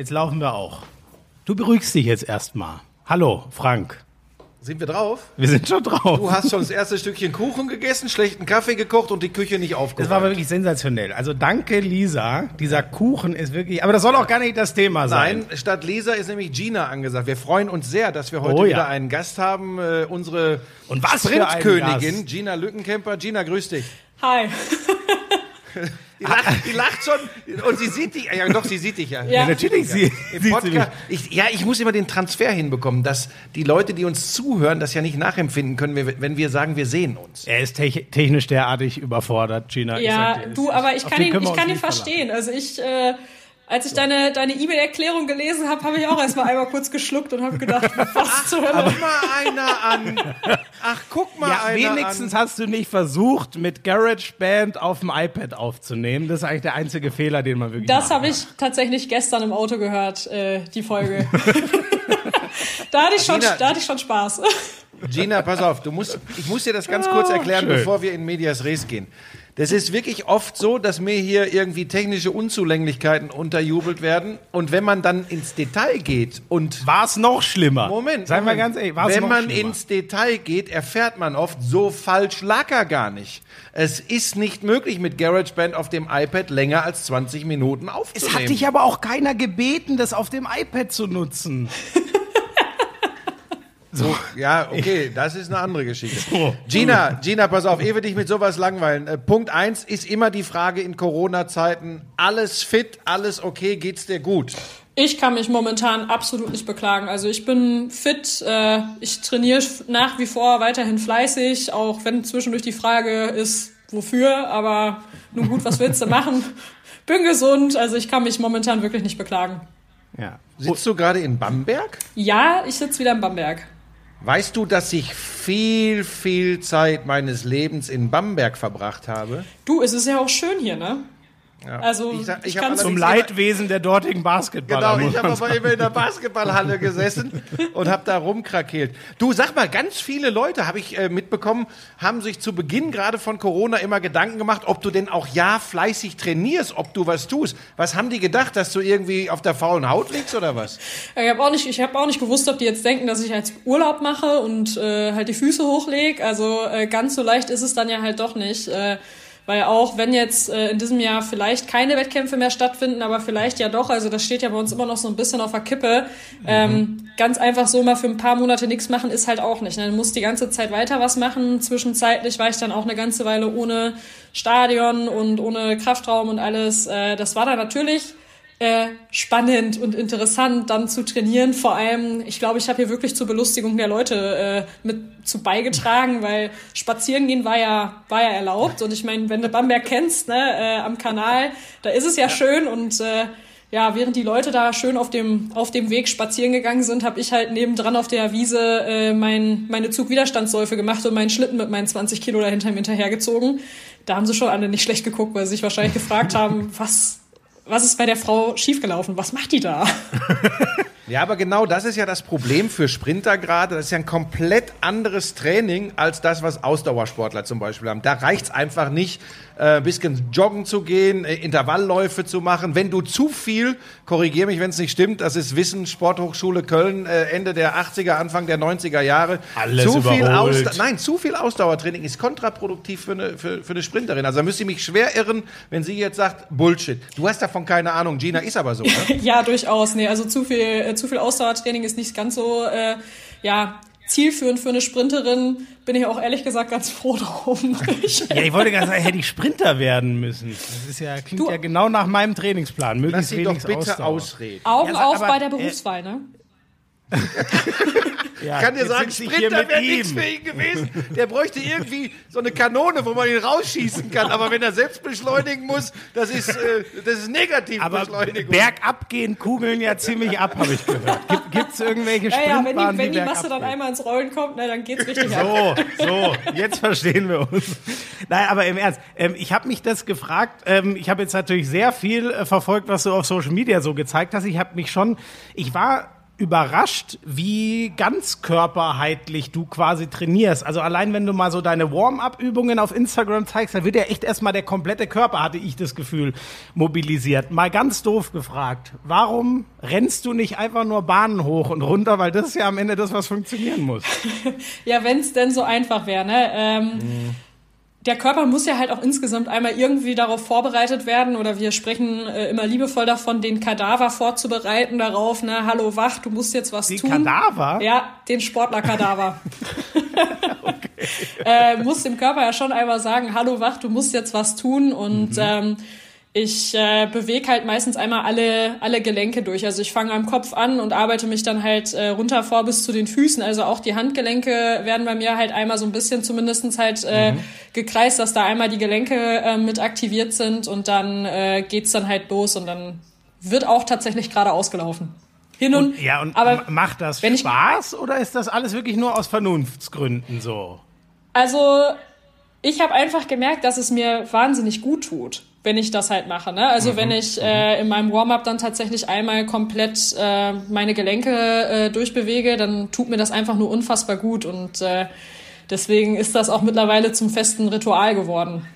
Jetzt laufen wir auch. Du beruhigst dich jetzt erstmal. Hallo, Frank. Sind wir drauf? Wir sind schon drauf. Du hast schon das erste Stückchen Kuchen gegessen, schlechten Kaffee gekocht und die Küche nicht aufgeräumt. Das war wirklich sensationell. Also danke, Lisa. Dieser Kuchen ist wirklich. Aber das soll auch gar nicht das Thema sein. Nein, statt Lisa ist nämlich Gina angesagt. Wir freuen uns sehr, dass wir heute Oh ja. wieder einen Gast haben. Äh, unsere Und was Sprintkönigin. Gina Lückenkämper. Gina, grüß dich. Hi. Die lacht, die lacht schon und sie sieht dich. Ja, doch, sie sieht dich ja. Ja. Ja, natürlich. Sie, Im sieht sie. Podcast, ich, ja, ich muss immer den Transfer hinbekommen, dass die Leute, die uns zuhören, das ja nicht nachempfinden können, wenn- wir sagen, wir sehen uns. Er ist te technisch derartig überfordert, Gina. Ich Ja, sag dir, du, aber ich kann ihn, ich kann ihn verstehen. Also ich, äh, als ich deine deine E-Mail-Erklärung gelesen habe, habe ich auch erstmal einmal kurz geschluckt und habe gedacht, was zur Hölle. Guck mal einer an. Ach, guck mal Ja, einer wenigstens an. hast du nicht versucht, mit GarageBand auf dem iPad aufzunehmen. Das ist eigentlich der einzige Fehler, den man wirklich Das habe ich tatsächlich gestern im Auto gehört, äh, die Folge. da, hatte ich schon, Gina- da hatte ich schon Spaß. Gina, pass auf, du musst, ich muss dir das ganz kurz erklären, schön. bevor wir in Medias Res gehen. Das ist wirklich oft so, dass mir hier irgendwie technische Unzulänglichkeiten unterjubelt werden. Und wenn man dann ins Detail geht und War es noch schlimmer? Moment, Seien wir ganz ehrlich, war es wenn noch man schlimmer? ins Detail geht, erfährt man oft, so falsch lag er gar nicht. Es ist nicht möglich, mit GarageBand auf dem iPad länger als 20 Minuten Es aufzunehmen. hat dich aber auch keiner gebeten, das auf dem iPad zu nutzen. So, ja, okay, das ist eine andere Geschichte. So. Gina, Gina, pass auf, ehe wir dich mit sowas langweilen. Äh, Punkt eins ist immer die Frage in Corona-Zeiten, alles fit, alles okay, geht's dir gut? Ich kann mich momentan absolut nicht beklagen. Also ich bin fit, äh, ich trainiere nach wie vor weiterhin fleißig, auch wenn zwischendurch die Frage ist, wofür, aber nun gut, was willst du machen? Bin gesund, also ich kann mich momentan wirklich nicht beklagen. Ja. Sitzt du gerade in Bamberg? Ja, ich sitze wieder in Bamberg. Weißt du, dass ich viel, viel Zeit meines Lebens in Bamberg verbracht habe? Du, es ist ja auch schön hier, ne? Also Ich ich, sag- ich hab kann's- Zum Leidwesen der dortigen Basketballer. Genau, ich habe aber immer in der Basketballhalle gesessen und habe da rumkrakeelt. Du, sag mal, ganz viele Leute, habe ich äh, mitbekommen, haben sich zu Beginn gerade von Corona immer Gedanken gemacht, ob du denn auch ja fleißig trainierst, ob du was tust. Was haben die gedacht, dass du irgendwie auf der faulen Haut liegst oder was? Ich habe auch nicht, ich habe auch nicht gewusst, ob die jetzt denken, dass ich jetzt Urlaub mache und äh, halt die Füße hochlege. Also äh, ganz so leicht ist es dann ja halt doch nicht. Weil auch wenn jetzt äh, in diesem Jahr vielleicht keine Wettkämpfe mehr stattfinden, aber vielleicht ja doch, also das steht ja bei uns immer noch so ein bisschen auf der Kippe. Ähm, ganz einfach so mal für ein paar Monate nichts machen ist halt auch nicht. Ne? Du musst die ganze Zeit weiter was machen. Zwischenzeitlich war ich dann auch eine ganze Weile ohne Stadion und ohne Kraftraum und alles. Äh, das war dann natürlich äh, spannend und interessant dann zu trainieren. Vor allem, ich glaube, ich habe hier wirklich zur Belustigung der Leute äh, mit zu beigetragen, weil spazieren gehen war ja war ja erlaubt und ich meine, wenn du Bamberg kennst, ne, äh, am Kanal, da ist es ja, schön und äh, ja, während die Leute da schön auf dem auf dem Weg spazieren gegangen sind, habe ich halt nebendran auf der Wiese äh, mein, meine Zugwiderstandsläufe gemacht und meinen Schlitten mit meinen 20 Kilo dahinter hinterhergezogen. Da haben sie schon alle nicht schlecht geguckt, weil sie sich wahrscheinlich gefragt haben, was was ist bei der Frau schiefgelaufen? Was macht die da? Ja, aber genau das ist ja das Problem für Sprinter gerade. Das ist ja ein komplett anderes Training als das, was Ausdauersportler zum Beispiel haben. Da reicht's einfach nicht, äh, ein bisschen joggen zu gehen, äh, Intervallläufe zu machen. Wenn du zu viel, korrigier mich, wenn es nicht stimmt, das ist Wissen, Sporthochschule Köln, äh, Ende der 80er, Anfang der 90er Jahre. Alles zu viel. Ausda Nein, zu viel Ausdauertraining ist kontraproduktiv für eine, für, für eine Sprinterin. Also da müsste ich mich schwer irren, wenn sie jetzt sagt, Bullshit. Du hast davon keine Ahnung. Gina ist aber so, ne? ja, durchaus. Nee, also zu viel, äh, zu viel Ausdauertraining ist nicht ganz so, äh, ja, zielführend für eine Sprinterin. Bin ich auch ehrlich gesagt ganz froh drum. Ich, Ja, ich wollte gerade sagen, hätte ich Sprinter werden müssen. Das ist ja, klingt Du- ja genau nach meinem Trainingsplan. Lass Möglichst sie doch bitte Ausdauer. ausreden. Augen Ja, auf aber, bei der äh, Berufswahl, ne? Ja, Ich kann dir sagen, Sprinter wäre nichts für ihn gewesen. Der bräuchte irgendwie so eine Kanone, wo man ihn rausschießen kann. Aber wenn er selbst beschleunigen muss, das ist, äh, das ist Aber Negativbeschleunigung. bergab gehen Kugeln ja ziemlich ab, habe ich gehört. Gibt es irgendwelche Ja, ja, wenn Sprintbahnen, die, wenn die bergab Masse dann einmal ins Rollen kommt, ne, dann geht's richtig ab. So, so, jetzt verstehen wir uns. Nein, aber im Ernst, ähm, ich habe mich das gefragt. Ähm, ich habe jetzt natürlich sehr viel äh, verfolgt, was du auf Social Media so gezeigt hast. Ich habe mich schon, ich war überrascht, wie ganzkörperheitlich du quasi trainierst. Also allein wenn du mal so deine Warm-up-Übungen auf Instagram zeigst, da wird ja echt erstmal der komplette Körper, hatte ich das Gefühl, mobilisiert. Mal ganz doof gefragt, warum rennst du nicht einfach nur Bahnen hoch und runter, weil das ist ja am Ende das, was funktionieren muss. ja, wenn es denn so einfach wäre, ne? Ähm, mhm der Körper muss ja halt auch insgesamt einmal irgendwie darauf vorbereitet werden oder wir sprechen äh, immer liebevoll davon, den Kadaver vorzubereiten darauf, ne, hallo wach, du musst jetzt was den tun. Den Kadaver? Ja, den Sportlerkadaver. okay. äh, muss dem Körper ja schon einmal sagen, hallo wach, du musst jetzt was tun und mhm. ähm, ich äh, bewege halt meistens einmal alle, alle Gelenke durch. Also ich fange am Kopf an und arbeite mich dann halt äh, runter vor bis zu den Füßen. Also auch die Handgelenke werden bei mir halt einmal so ein bisschen zumindestens halt äh, mhm. gekreist, dass da einmal die Gelenke äh, mit aktiviert sind und dann äh, geht's dann halt los und dann wird auch tatsächlich gerade ausgelaufen. Hin und, und ja, und aber macht das Spaß oder ist das alles wirklich nur aus Vernunftsgründen so? Also ich habe einfach gemerkt, dass es mir wahnsinnig gut tut wenn ich das halt mache. Ne? Also mhm. wenn ich mhm. äh, in meinem Warm-up dann tatsächlich einmal komplett äh, meine Gelenke äh, durchbewege, dann tut mir das einfach nur unfassbar gut und äh, deswegen ist das auch mittlerweile zum festen Ritual geworden.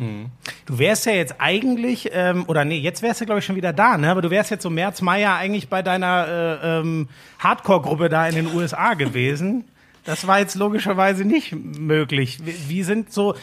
Mhm. Du wärst ja jetzt eigentlich, ähm, oder nee, jetzt wärst du glaube ich schon wieder da, ne? Aber du wärst jetzt so März, Mai ja eigentlich bei deiner äh, ähm, Hardcore-Gruppe da in den USA gewesen. Das war jetzt logischerweise nicht möglich. Wie, wie sind so,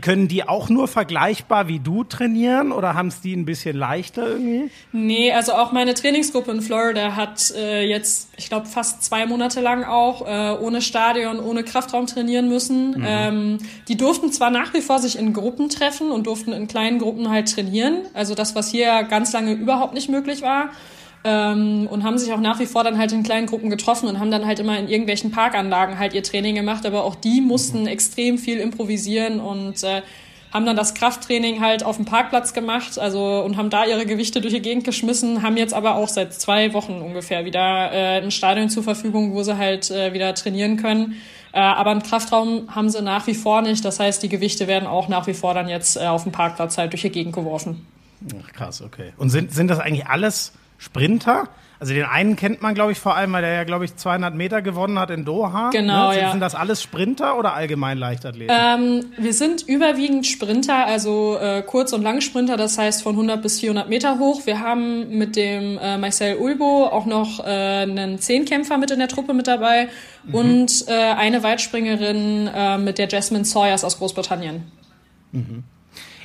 können die auch nur vergleichbar wie du trainieren oder haben es die ein bisschen leichter irgendwie? Nee, also auch meine Trainingsgruppe in Florida hat äh, jetzt, ich glaube, fast zwei Monate lang auch äh, ohne Stadion, ohne Kraftraum trainieren müssen. Mhm. Ähm, die durften zwar nach wie vor sich in Gruppen treffen und durften in kleinen Gruppen halt trainieren, also das, was hier ganz lange überhaupt nicht möglich war ähm, und haben sich auch nach wie vor dann halt in kleinen Gruppen getroffen und haben dann halt immer in irgendwelchen Parkanlagen halt ihr Training gemacht, aber auch die mussten extrem viel improvisieren und äh, haben dann das Krafttraining halt auf dem Parkplatz gemacht, also und haben da ihre Gewichte durch die Gegend geschmissen, haben jetzt aber auch seit zwei Wochen ungefähr wieder äh, ein Stadion zur Verfügung, wo sie halt äh, wieder trainieren können. Äh, aber einen Kraftraum haben sie nach wie vor nicht. Das heißt, die Gewichte werden auch nach wie vor dann jetzt äh, auf dem Parkplatz halt durch die Gegend geworfen. Ach, krass, okay. Und sind, sind das eigentlich alles Sprinter. Also den einen kennt man, glaube ich, vor allem, weil der ja, glaube ich, 200 Meter gewonnen hat in Doha. Genau, ne? sind, ja. Sind das alles Sprinter oder allgemein Leichtathleten? Ähm, wir sind überwiegend Sprinter, also äh, Kurz- und Langsprinter, das heißt von 100 bis 400 Meter hoch. Wir haben mit dem äh, Marcel Ulbo auch noch äh, einen Zehnkämpfer mit in der Truppe mit dabei mhm. und äh, eine Weitspringerin äh, mit der Jasmine Sawyers aus Großbritannien. Mhm.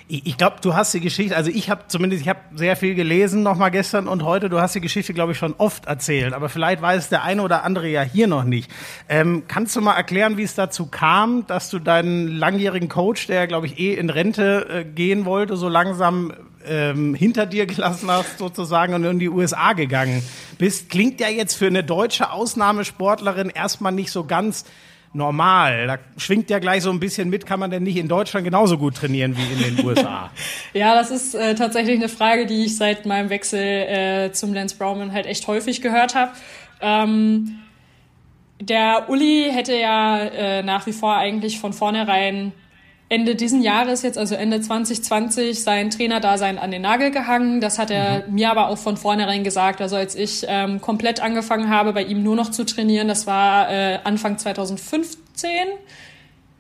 Ich, ich glaube, du hast die Geschichte, also ich habe zumindest, ich habe sehr viel gelesen nochmal gestern und heute, du hast die Geschichte, glaube ich, schon oft erzählt, aber vielleicht weiß der eine oder andere ja hier noch nicht. Ähm, kannst du mal erklären, wie es dazu kam, dass du deinen langjährigen Coach, der, glaube ich, eh in Rente äh, gehen wollte, so langsam ähm, hinter dir gelassen hast sozusagen und in die USA gegangen bist? Klingt ja jetzt für eine deutsche Ausnahmesportlerin erstmal nicht so ganz normal. Da schwingt ja gleich so ein bisschen mit, kann man denn nicht in Deutschland genauso gut trainieren wie in den USA? ja, das ist äh, tatsächlich eine Frage, die ich seit meinem Wechsel äh, zum Lance Brownman halt echt häufig gehört habe. Ähm, der Uli hätte ja äh, nach wie vor eigentlich von vornherein Ende diesen Jahres, jetzt also Ende 2020, sein Trainerdasein an den Nagel gehangen. Das hat er mhm. mir aber auch von vornherein gesagt. Also als ich ähm, komplett angefangen habe, bei ihm nur noch zu trainieren, das war äh, Anfang 2015.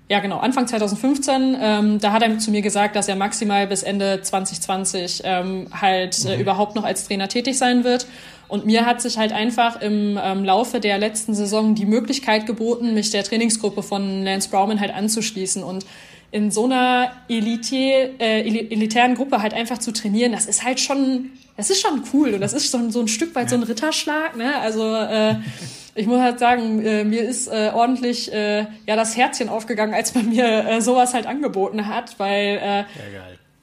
Ja, genau, Anfang 2015. Ähm, da hat er zu mir gesagt, dass er maximal bis Ende 2020 ähm, halt äh, mhm. überhaupt noch als Trainer tätig sein wird. Und mir hat sich halt einfach im ähm, Laufe der letzten Saison die Möglichkeit geboten, mich der Trainingsgruppe von Lance Browman halt anzuschließen. Und in so einer Elite, äh, elitären Gruppe halt einfach zu trainieren, das ist halt schon, das ist schon cool und das ist so, so ein Stück weit so ein Ritterschlag. Ne? Also äh, ich muss halt sagen, äh, mir ist äh, ordentlich äh, ja das Herzchen aufgegangen, als man mir äh, sowas halt angeboten hat, weil äh,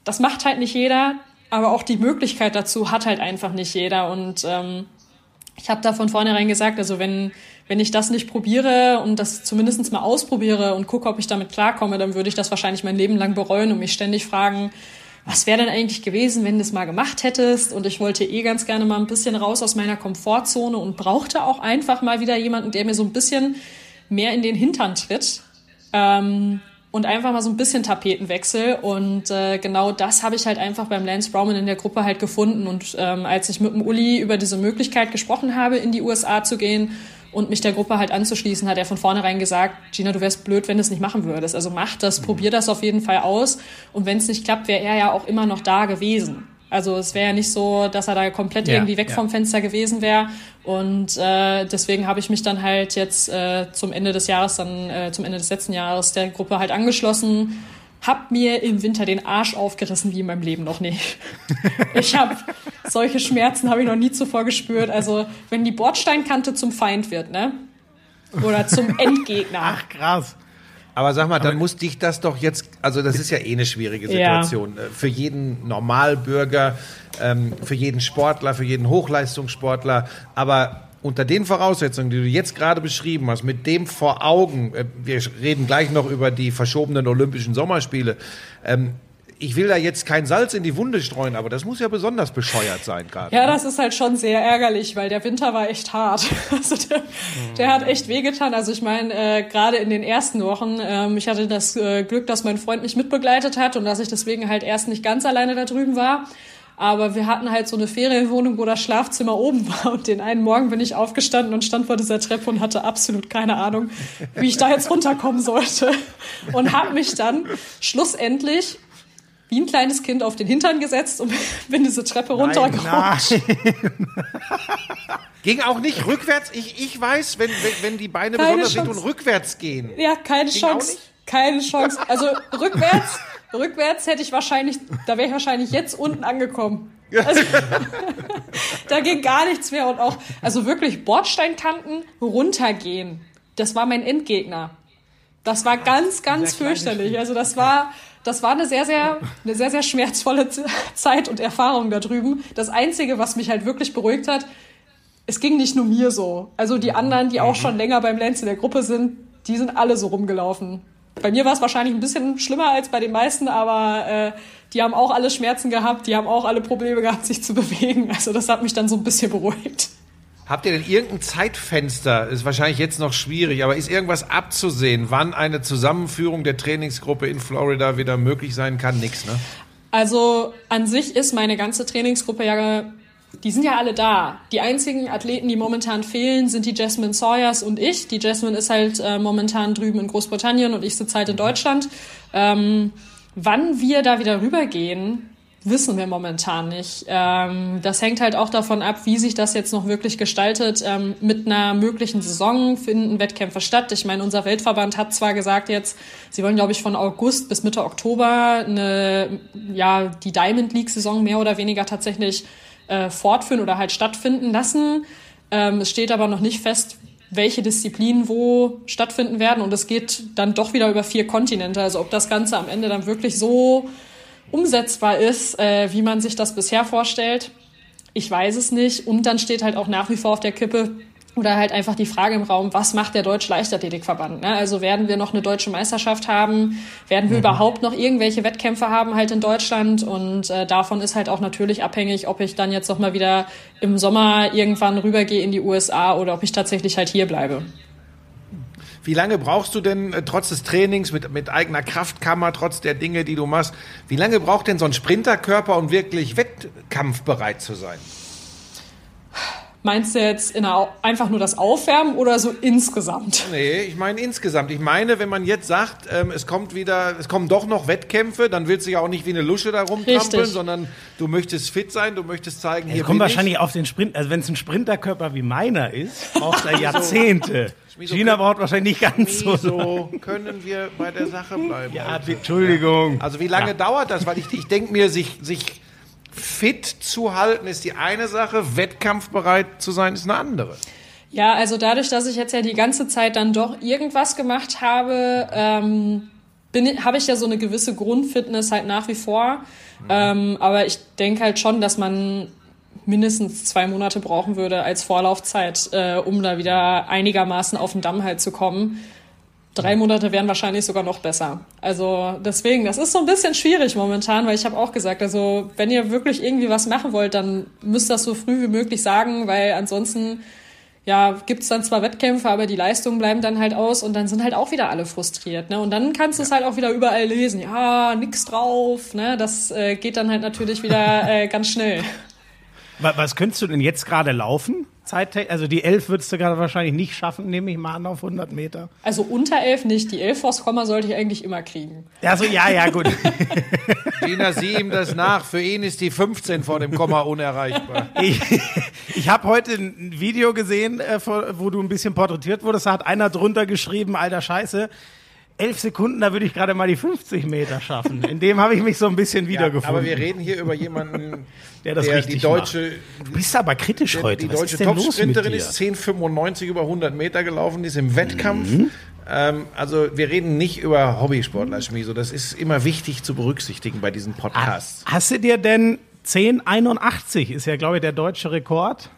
das macht halt nicht jeder, aber auch die Möglichkeit dazu hat halt einfach nicht jeder und ähm, ich habe da von vornherein gesagt, also wenn wenn ich das nicht probiere und das zumindest mal ausprobiere und gucke, ob ich damit klarkomme, dann würde ich das wahrscheinlich mein Leben lang bereuen und mich ständig fragen, was wäre denn eigentlich gewesen, wenn du es mal gemacht hättest? Und ich wollte eh ganz gerne mal ein bisschen raus aus meiner Komfortzone und brauchte auch einfach mal wieder jemanden, der mir so ein bisschen mehr in den Hintern tritt. Ähm, und einfach mal so ein bisschen Tapetenwechsel. Und äh, genau das habe ich halt einfach beim Lance Browman in der Gruppe halt gefunden. Und ähm, als ich mit dem Uli über diese Möglichkeit gesprochen habe, in die USA zu gehen und mich der Gruppe halt anzuschließen, hat er von vornherein gesagt, Gina, du wärst blöd, wenn du es nicht machen würdest. Also mach das, mhm. probier das auf jeden Fall aus. Und wenn es nicht klappt, wäre er ja auch immer noch da gewesen. Also es wäre ja nicht so, dass er da komplett ja, irgendwie weg ja. vom Fenster gewesen wäre. Und äh, deswegen habe ich mich dann halt jetzt äh, zum Ende des Jahres, dann äh, zum Ende des letzten Jahres der Gruppe halt angeschlossen. Hab mir im Winter den Arsch aufgerissen wie in meinem Leben noch nicht. Ich habe solche Schmerzen habe ich noch nie zuvor gespürt. Also wenn die Bordsteinkante zum Feind wird, ne? Oder zum Endgegner. Ach krass. Aber sag mal, dann Aber muss dich das doch jetzt, also das ist ja eh eine schwierige Situation. Ja. Äh, für jeden Normalbürger, ähm, für jeden Sportler, für jeden Hochleistungssportler. Aber unter den Voraussetzungen, die du jetzt gerade beschrieben hast, mit dem vor Augen, äh, wir reden gleich noch über die verschobenen Olympischen Sommerspiele, ähm, ich will da jetzt kein Salz in die Wunde streuen, aber das muss ja besonders bescheuert sein gerade. Ja, ne? das ist halt schon sehr ärgerlich, weil der Winter war echt hart. Also der, der hat echt wehgetan. Also ich meine, äh, gerade in den ersten Wochen, ähm, ich hatte das äh, Glück, dass mein Freund mich mitbegleitet hat und dass ich deswegen halt erst nicht ganz alleine da drüben war. Aber wir hatten halt so eine Ferienwohnung, wo das Schlafzimmer oben war. Und den einen Morgen bin ich aufgestanden und stand vor dieser Treppe und hatte absolut keine Ahnung, wie ich da jetzt runterkommen sollte. Und habe mich dann schlussendlich wie ein kleines Kind auf den Hintern gesetzt und bin diese Treppe runtergerutscht. Ging auch nicht rückwärts. Ich, ich weiß, wenn, wenn, wenn die Beine keine besonders Chance. und rückwärts gehen. Ja, keine Ging Chance. Keine Chance. Also rückwärts, rückwärts hätte ich wahrscheinlich, da wäre ich wahrscheinlich jetzt unten angekommen. Also, da ging gar nichts mehr und auch, also wirklich Bordsteinkanten runtergehen. Das war mein Endgegner. Das war ganz, ganz fürchterlich. Also das war, das war eine sehr, sehr, eine sehr, sehr schmerzvolle Zeit und Erfahrung da drüben. Das Einzige, was mich halt wirklich beruhigt hat, es ging nicht nur mir so. Also die anderen, die auch mhm. schon länger beim Lenz in der Gruppe sind, die sind alle so rumgelaufen. Bei mir war es wahrscheinlich ein bisschen schlimmer als bei den meisten, aber äh, die haben auch alle Schmerzen gehabt, die haben auch alle Probleme gehabt, sich zu bewegen. Also das hat mich dann so ein bisschen beruhigt. Habt ihr denn irgendein Zeitfenster? Ist wahrscheinlich jetzt noch schwierig, aber ist irgendwas abzusehen, wann eine Zusammenführung der Trainingsgruppe in Florida wieder möglich sein kann? Nix, ne? Also an sich ist meine ganze Trainingsgruppe ja, die sind ja alle da. Die einzigen Athleten, die momentan fehlen, sind die Jasmine Sawyers und ich. Die Jasmine ist halt äh, momentan drüben in Großbritannien und ich sitze halt in Deutschland. Ähm, wann wir da wieder rübergehen, wissen wir momentan nicht. Ähm, das hängt halt auch davon ab, wie sich das jetzt noch wirklich gestaltet. Ähm, mit einer möglichen Saison finden Wettkämpfe statt. Ich meine, unser Weltverband hat zwar gesagt jetzt, sie wollen, glaube ich, von August bis Mitte Oktober eine, ja, die Diamond League-Saison mehr oder weniger tatsächlich äh, fortführen oder halt stattfinden lassen. Ähm, es steht aber noch nicht fest, welche Disziplinen wo stattfinden werden. Und es geht dann doch wieder über vier Kontinente. Also ob das Ganze am Ende dann wirklich so umsetzbar ist, äh, wie man sich das bisher vorstellt. Ich weiß es nicht. Und dann steht halt auch nach wie vor auf der Kippe oder halt einfach die Frage im Raum, was macht der Deutsche Leichtathletikverband? Ne? Also werden wir noch eine deutsche Meisterschaft haben? Werden wir mhm. überhaupt noch irgendwelche Wettkämpfe haben halt in Deutschland? Und äh, davon ist halt auch natürlich abhängig, ob ich dann jetzt noch mal wieder im Sommer irgendwann rübergehe in die USA oder ob ich tatsächlich halt hier bleibe. Wie lange brauchst du denn äh, trotz des Trainings mit, mit eigener Kraftkammer, trotz der Dinge, die du machst, wie lange braucht denn so ein Sprinterkörper, um wirklich wettkampfbereit zu sein? Meinst du jetzt in einer, einfach nur das Aufwärmen oder so insgesamt? Nee, ich meine insgesamt. Ich meine, wenn man jetzt sagt, ähm, es kommt wieder, es kommen doch noch Wettkämpfe, dann willst du ja auch nicht wie eine Lusche da rumtrampeln, sondern du möchtest fit sein, du möchtest zeigen, hier Es kommt wahrscheinlich ich. auf den Sprint, also wenn es ein Sprinterkörper wie meiner ist, braucht er Jahrzehnte. Schmieso China braucht wahrscheinlich nicht ganz so. So können wir bei der Sache bleiben. Ja, Entschuldigung. Also wie lange ja. dauert das? Weil ich, ich denke mir, sich, sich fit zu halten ist die eine Sache, wettkampfbereit zu sein ist eine andere. Ja, also dadurch, dass ich jetzt ja die ganze Zeit dann doch irgendwas gemacht habe, ähm, habe ich ja so eine gewisse Grundfitness halt nach wie vor. Mhm. Ähm, aber ich denke halt schon, dass man mindestens zwei Monate brauchen würde als Vorlaufzeit, äh, um da wieder einigermaßen auf den Damm halt zu kommen. Drei Monate wären wahrscheinlich sogar noch besser. Also deswegen, das ist so ein bisschen schwierig momentan, weil ich habe auch gesagt, also wenn ihr wirklich irgendwie was machen wollt, dann müsst das so früh wie möglich sagen, weil ansonsten ja, gibt's dann zwar Wettkämpfe, aber die Leistungen bleiben dann halt aus und dann sind halt auch wieder alle frustriert. Ne? Und dann kannst du es halt auch wieder überall lesen. Ja, nix drauf. Ne? Das äh, geht dann halt natürlich wieder äh, ganz schnell. Was könntest du denn jetzt gerade laufen? Zeit, also die 11 würdest du gerade wahrscheinlich nicht schaffen, nehme ich mal an, auf 100 Meter. Also unter 11 nicht. Die 11 vors Komma sollte ich eigentlich immer kriegen. Also ja, ja, gut. Gina, sieh ihm das nach. Für ihn ist die 15 vor dem Komma unerreichbar. Ich, ich habe heute ein Video gesehen, äh, wo du ein bisschen porträtiert wurdest. Da hat einer drunter geschrieben, alter Scheiße, elf Sekunden, da würde ich gerade mal die 50 Meter schaffen. In dem habe ich mich so ein bisschen wiedergefunden. Ja, aber wir reden hier über jemanden, der das der richtig die deutsche. Macht. Du bist aber kritisch der, heute. Die Was deutsche Topsprinterin ist 10,95 über 100 Meter gelaufen, die ist im Wettkampf. Mhm. Ähm, also wir reden nicht über Hobbysportler, Schmieso. Das ist immer wichtig zu berücksichtigen bei diesen Podcasts. Hast du dir denn 10,81 ist ja, glaube ich, der deutsche Rekord?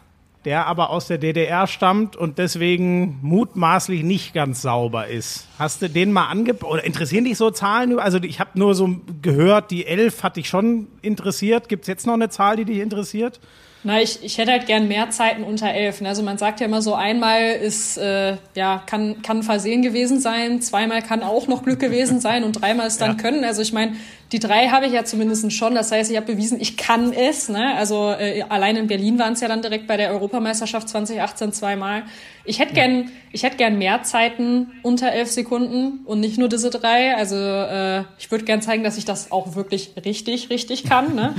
Der aber aus der DDR stammt und deswegen mutmaßlich nicht ganz sauber ist. Hast du den mal angeboten? Oder interessieren dich so Zahlen? Also ich habe nur so gehört, die 11 hat dich schon interessiert. Gibt es jetzt noch eine Zahl, die dich interessiert? Na, ich, ich hätte halt gern mehr Zeiten unter elf. Ne? Also man sagt ja immer so, einmal ist, äh, ja, kann, kann Versehen gewesen sein, zweimal kann auch noch Glück gewesen sein und dreimal ist dann ja. Können. Also ich meine, die drei habe ich ja zumindest schon. Das heißt, ich habe bewiesen, ich kann es. Ne? Also äh, allein in Berlin waren es ja dann direkt bei der Europameisterschaft 2018 zweimal. Ich hätte gern, ich hätte gern mehr Zeiten unter elf Sekunden und nicht nur diese drei. Also äh, ich würde gern zeigen, dass ich das auch wirklich richtig, richtig kann. Ne?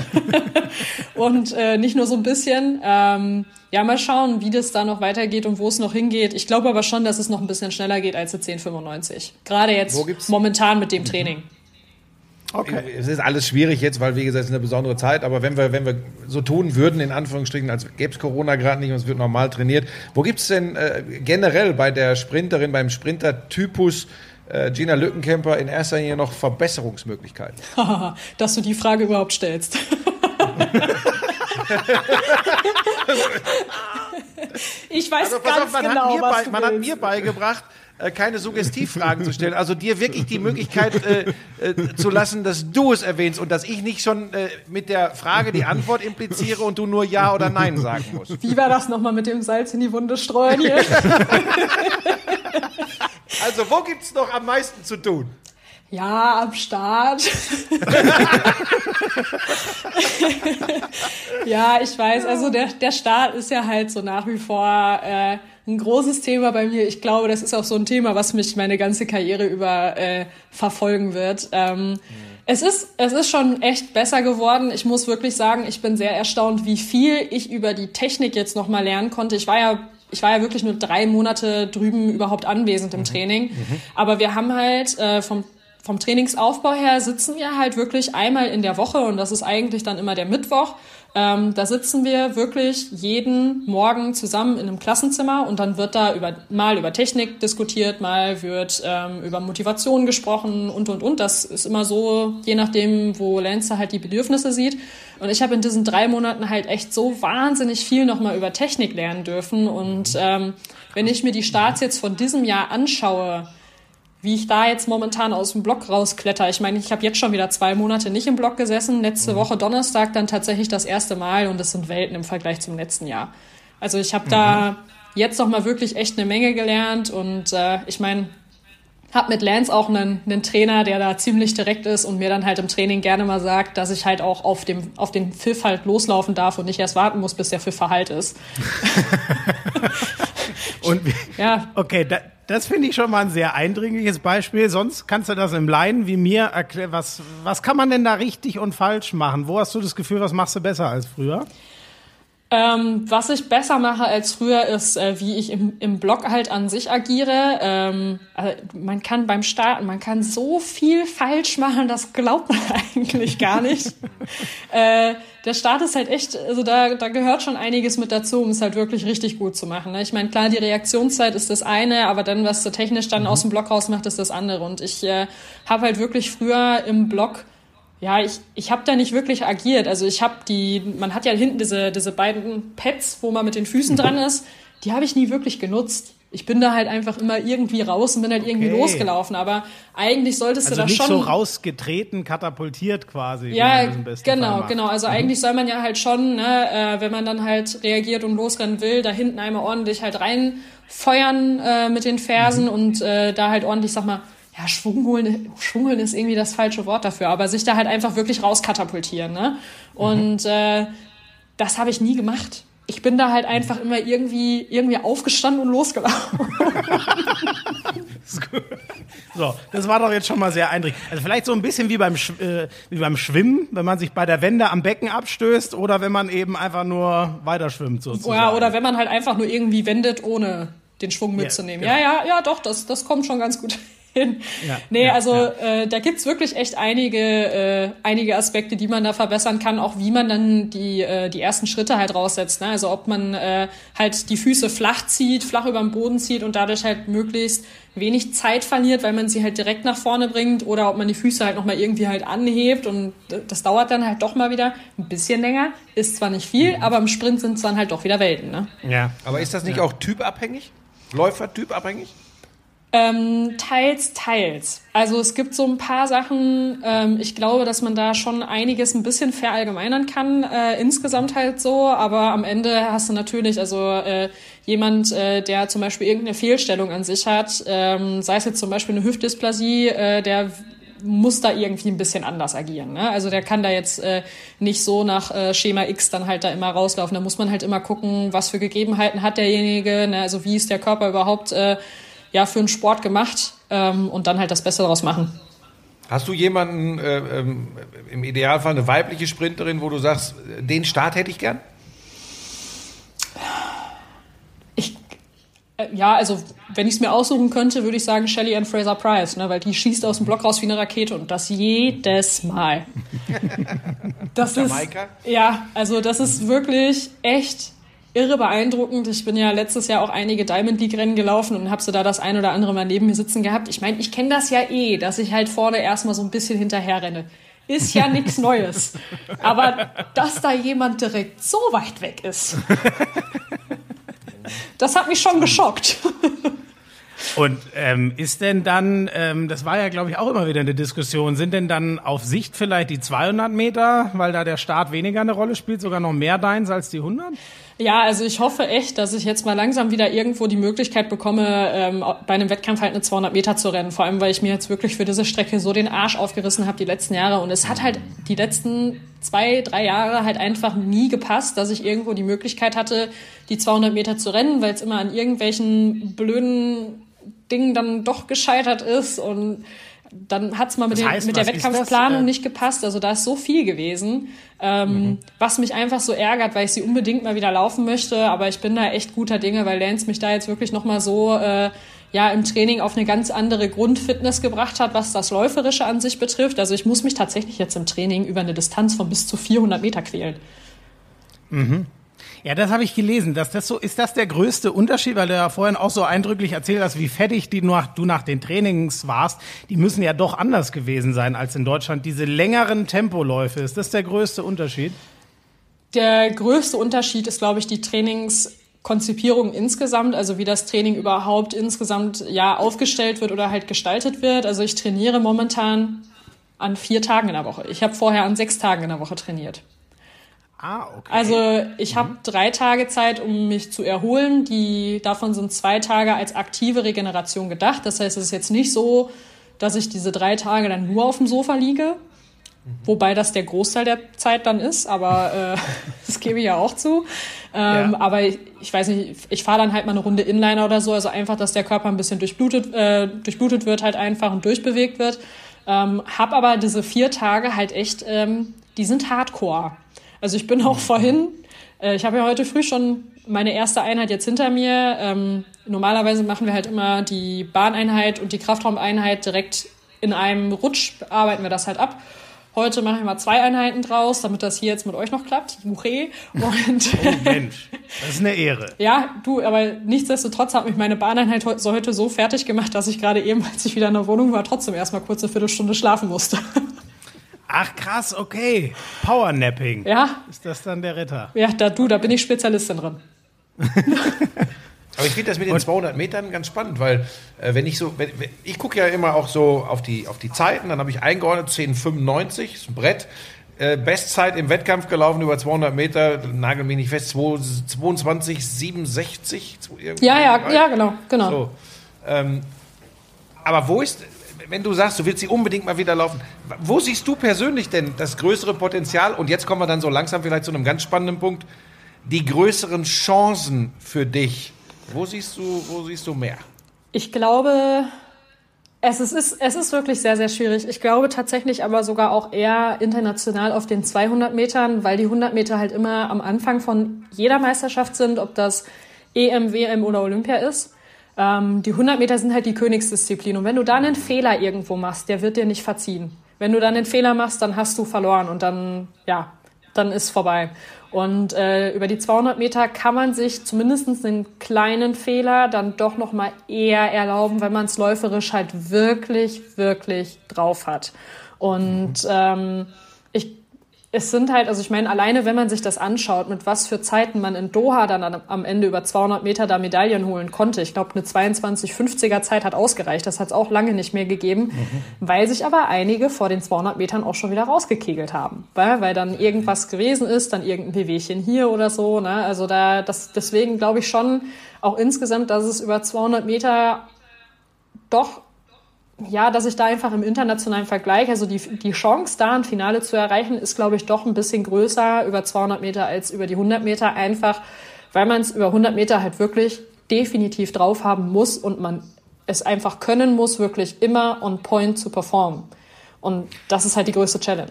und äh, nicht nur so ein bisschen. Ähm, ja, mal schauen, wie das da noch weitergeht und wo es noch hingeht. Ich glaube aber schon, dass es noch ein bisschen schneller geht als die 1095. Gerade jetzt momentan mit dem Training. Okay. Es ist alles schwierig jetzt, weil wie gesagt, es ist eine besondere Zeit, aber wenn wir, wenn wir so tun würden, in Anführungsstrichen, als gäbe es Corona gerade nicht und es wird normal trainiert, wo gibt es denn äh, generell bei der Sprinterin, beim Sprinter-Typus äh, Gina Lückenkämper in erster Linie noch Verbesserungsmöglichkeiten? Dass du die Frage überhaupt stellst. ich weiß also, ganz auf, man genau, hat was bei, Man hat mir beigebracht, äh, keine Suggestivfragen zu stellen. Also dir wirklich die Möglichkeit äh, äh, zu lassen, dass du es erwähnst und dass ich nicht schon äh, mit der Frage die Antwort impliziere und du nur Ja oder Nein sagen musst. Wie war das nochmal mit dem Salz in die Wunde streuen hier? also wo gibt es noch am meisten zu tun? Ja, am Start. ja, ich weiß. Also der, der Start ist ja halt so nach wie vor äh, ein großes Thema bei mir. Ich glaube, das ist auch so ein Thema, was mich meine ganze Karriere über äh, verfolgen wird. Ähm, mhm. Es ist, es ist schon echt besser geworden. Ich muss wirklich sagen, ich bin sehr erstaunt, wie viel ich über die Technik jetzt nochmal lernen konnte. Ich war ja ich war ja wirklich nur drei Monate drüben überhaupt anwesend im mhm. Training. Mhm. Aber wir haben halt äh, vom vom Trainingsaufbau her sitzen wir halt wirklich einmal in der Woche und das ist eigentlich dann immer der Mittwoch. Ähm, da sitzen wir wirklich jeden Morgen zusammen in einem Klassenzimmer und dann wird da über, mal über Technik diskutiert, mal wird ähm, über Motivation gesprochen und und und. Das ist immer so, je nachdem, wo Lance halt die Bedürfnisse sieht. Und ich habe in diesen drei Monaten halt echt so wahnsinnig viel nochmal über Technik lernen dürfen. Und ähm, wenn ich mir die Starts jetzt von diesem Jahr anschaue, wie ich da jetzt momentan aus dem Block rauskletter. Ich meine, ich habe jetzt schon wieder zwei Monate nicht im Block gesessen. Letzte mhm. Woche Donnerstag dann tatsächlich das erste Mal und das sind Welten im Vergleich zum letzten Jahr. Also ich habe mhm. da jetzt noch mal wirklich echt eine Menge gelernt und äh, ich meine, habe mit Lance auch einen, einen Trainer, der da ziemlich direkt ist und mir dann halt im Training gerne mal sagt, dass ich halt auch auf, dem, auf den Pfiff halt loslaufen darf und nicht erst warten muss, bis der Pfiff verheilt ist. und ja. okay, da, das finde ich schon mal ein sehr eindringliches Beispiel. Sonst kannst du das im Laien wie mir erklären. Was, was kann man denn da richtig und falsch machen? Wo hast du das Gefühl, was machst du besser als früher? Ähm, was ich besser mache als früher ist, äh, wie ich im, im Blog halt an sich agiere. Ähm, also man kann beim Starten, man kann so viel falsch machen, das glaubt man eigentlich gar nicht. äh, der Start ist halt echt, also da, da gehört schon einiges mit dazu, um es halt wirklich richtig gut zu machen. Ne? Ich meine, klar, die Reaktionszeit ist das eine, aber dann, was du technisch dann mhm. aus dem Blog rausmacht, ist das andere. Und ich äh, habe halt wirklich früher im Blog ja, ich, ich habe da nicht wirklich agiert. Also ich habe die, man hat ja hinten diese, diese beiden Pads, wo man mit den Füßen dran ist, die habe ich nie wirklich genutzt. ich bin da halt einfach immer irgendwie raus und bin halt irgendwie Okay. losgelaufen. Aber eigentlich solltest Also du da nicht schon. so rausgetreten, katapultiert quasi. Ja, genau, genau. Also eigentlich soll man ja halt schon, ne, äh, wenn man dann halt reagiert und losrennen will, da hinten einmal ordentlich halt reinfeuern äh, mit den Fersen Mhm. und äh, da halt ordentlich, sag mal, ja, Schwung holen, Schwung holen ist irgendwie das falsche Wort dafür, aber sich da halt einfach wirklich rauskatapultieren, ne? Und äh, das habe ich nie gemacht. Ich bin da halt einfach immer irgendwie, irgendwie aufgestanden und losgelaufen. So, das war doch jetzt schon mal sehr eindringlich. Also vielleicht so ein bisschen wie beim, Sch äh, wie beim Schwimmen, wenn man sich bei der Wende am Becken abstößt oder wenn man eben einfach nur weiter schwimmt sozusagen. Ja, oder wenn man halt einfach nur irgendwie wendet, ohne den Schwung mitzunehmen. genau. Ja, ja, ja, doch, das, das kommt schon ganz gut hin. Ja, nee, ja, also ja. Äh, da gibt's wirklich echt einige, äh, einige Aspekte, die man da verbessern kann, auch wie man dann die, äh, die ersten Schritte halt raussetzt. Ne? Also ob man äh, halt die Füße flach zieht, flach über den Boden zieht und dadurch halt möglichst wenig Zeit verliert, weil man sie halt direkt nach vorne bringt oder ob man die Füße halt nochmal irgendwie halt anhebt und das dauert dann halt doch mal wieder ein bisschen länger. Ist zwar nicht viel, aber im Sprint sind es dann halt doch wieder Welten. Ne? Ja. Aber ist das nicht auch typabhängig? Läufer-typabhängig? Ähm, teils, teils. Also es gibt so ein paar Sachen, ähm, ich glaube, dass man da schon einiges ein bisschen verallgemeinern kann, äh, insgesamt halt so, aber am Ende hast du natürlich, also äh, jemand, äh, der zum Beispiel irgendeine Fehlstellung an sich hat, ähm, sei es jetzt zum Beispiel eine Hüftdysplasie, äh, der muss da irgendwie ein bisschen anders agieren. Ne? Also der kann da jetzt äh, nicht so nach äh, Schema X dann halt da immer rauslaufen. Da muss man halt immer gucken, was für Gegebenheiten hat derjenige, ne? also wie ist der Körper überhaupt äh, ja für einen Sport gemacht ähm, und dann halt das Beste daraus machen. Hast du jemanden, äh, ähm, im Idealfall eine weibliche Sprinterin, wo du sagst, den Start hätte ich gern? Ich, äh, ja, also wenn ich es mir aussuchen könnte, würde ich sagen Shelly Ann Fraser Price, ne, weil die schießt aus dem Block raus wie eine Rakete und das jedes Mal. Das ist, Jamaika? ja, also das ist wirklich echt irre beeindruckend. Ich bin ja letztes Jahr auch einige Diamond League Rennen gelaufen und habe so da das ein oder andere mal neben mir sitzen gehabt. Ich meine, ich kenne das ja eh, dass ich halt vorne erstmal so ein bisschen hinterher renne. Ist ja nichts Neues. Aber dass da jemand direkt so weit weg ist, das hat mich schon geschockt. Und ähm, ist denn dann, ähm, das war ja glaube ich auch immer wieder eine Diskussion, sind denn dann auf Sicht vielleicht die 200 Meter, weil da der Start weniger eine Rolle spielt, sogar noch mehr deins als die 100? Ja, also ich hoffe echt, dass ich jetzt mal langsam wieder irgendwo die Möglichkeit bekomme, ähm, bei einem Wettkampf halt eine 200 Meter zu rennen. Vor allem, weil ich mir jetzt wirklich für diese Strecke so den Arsch aufgerissen habe die letzten Jahre. Und es hat halt die letzten zwei, drei Jahre halt einfach nie gepasst, dass ich irgendwo die Möglichkeit hatte, die 200 Meter zu rennen, weil es immer an irgendwelchen blöden Dingen dann doch gescheitert ist und dann hat's mal mit, Das den, heißt, mit der Wettkampfplanung? Äh, nicht gepasst. Also da ist so viel gewesen, ähm, was mich einfach so ärgert, weil ich sie unbedingt mal wieder laufen möchte. Aber ich bin da echt guter Dinge, weil Lance mich da jetzt wirklich nochmal so äh, ja im Training auf eine ganz andere Grundfitness gebracht hat, was das Läuferische an sich betrifft. Also ich muss mich tatsächlich jetzt im Training über eine Distanz von bis zu 400 Meter quälen. Ja, das habe ich gelesen. Dass das so, ist das der größte Unterschied, weil du ja vorhin auch so eindrücklich erzählt hast, wie fettig die nach, du nach den Trainings warst. Die müssen ja doch anders gewesen sein als in Deutschland. Diese längeren Tempoläufe, ist das der größte Unterschied? Der größte Unterschied ist, glaube ich, die Trainingskonzipierung insgesamt, also wie das Training überhaupt insgesamt ja aufgestellt wird oder halt gestaltet wird. Also ich trainiere momentan an vier Tagen in der Woche. Ich habe vorher an sechs Tagen in der Woche trainiert. Ah, okay. Also ich habe drei Tage Zeit, um mich zu erholen. Die davon sind zwei Tage als aktive Regeneration gedacht. Das heißt, es ist jetzt nicht so, dass ich diese drei Tage dann nur auf dem Sofa liege, wobei das der Großteil der Zeit dann ist. Aber äh, das gebe ich ja auch zu. Ähm, Ja. Aber ich, ich weiß nicht, ich fahre dann halt mal eine Runde Inliner oder so. Also einfach, dass der Körper ein bisschen durchblutet, äh, durchblutet wird, halt einfach und durchbewegt wird. Ähm, hab aber diese vier Tage halt echt, ähm, die sind Hardcore. Also ich bin auch vorhin, äh, ich habe ja heute früh schon meine erste Einheit jetzt hinter mir. Ähm, normalerweise machen wir halt immer die Bahneinheit und die Kraftraumeinheit direkt in einem Rutsch, arbeiten wir das halt ab. Heute mache ich mal zwei Einheiten draus, damit das hier jetzt mit euch noch klappt. Juche. Und oh Mensch, das ist eine Ehre. ja, du, aber nichtsdestotrotz hat mich meine Bahneinheit heute so fertig gemacht, dass ich gerade eben, als ich wieder in der Wohnung war, trotzdem erstmal kurz eine Viertelstunde schlafen musste. Ach krass, okay. Powernapping. ja, Ist das dann der Ritter? ja, da du, da bin ich Spezialistin drin. Aber ich finde das mit den 200 Metern ganz spannend, weil äh, wenn ich so, wenn, wenn, ich gucke ja immer auch so auf die, auf die Zeiten, dann habe ich eingeordnet 10,95, ist ein Brett. Äh, Bestzeit im Wettkampf gelaufen über 200 Meter, nagel mich nicht fest, 22, 67. Ja, ja, ja, genau, genau. So, ähm, aber wo ist, wenn du sagst, du willst sie unbedingt mal wieder laufen, wo siehst du persönlich denn das größere Potenzial? Und jetzt kommen wir dann so langsam vielleicht zu einem ganz spannenden Punkt, die größeren Chancen für dich. Wo siehst du, wo siehst du mehr? Ich glaube, es ist, es ist wirklich sehr, sehr schwierig. Ich glaube tatsächlich aber sogar auch eher international auf den 200 Metern, weil die 100 Meter halt immer am Anfang von jeder Meisterschaft sind, ob das EM, WM oder Olympia ist. Ähm, die 100 Meter sind halt die Königsdisziplin. Und wenn du da einen Fehler irgendwo machst, der wird dir nicht verziehen. Wenn du dann einen Fehler machst, dann hast du verloren und dann, ja, dann ist vorbei. Und äh, über die 200 Meter kann man sich zumindest einen kleinen Fehler dann doch noch mal eher erlauben, wenn man es läuferisch halt wirklich, wirklich drauf hat. Und ähm, ich es sind halt, also ich meine, alleine wenn man sich das anschaut, mit was für Zeiten man in Doha dann am Ende über 200 Meter da Medaillen holen konnte. Ich glaube, eine 22,50er Zeit hat ausgereicht. Das hat es auch lange nicht mehr gegeben, mhm. weil sich aber einige vor den 200 Metern auch schon wieder rausgekegelt haben, weil, weil dann irgendwas gewesen ist, dann irgendein Wehwehchen hier oder so. Ne? Also da, das, deswegen glaube ich schon auch insgesamt, dass es über 200 Meter doch ja, dass ich da einfach im internationalen Vergleich, also die, die Chance, da ein Finale zu erreichen, ist, glaube ich, doch ein bisschen größer über 200 Meter als über die 100 Meter, einfach weil man es über 100 Meter halt wirklich definitiv drauf haben muss und man es einfach können muss, wirklich immer on point zu performen. Und das ist halt die größte Challenge.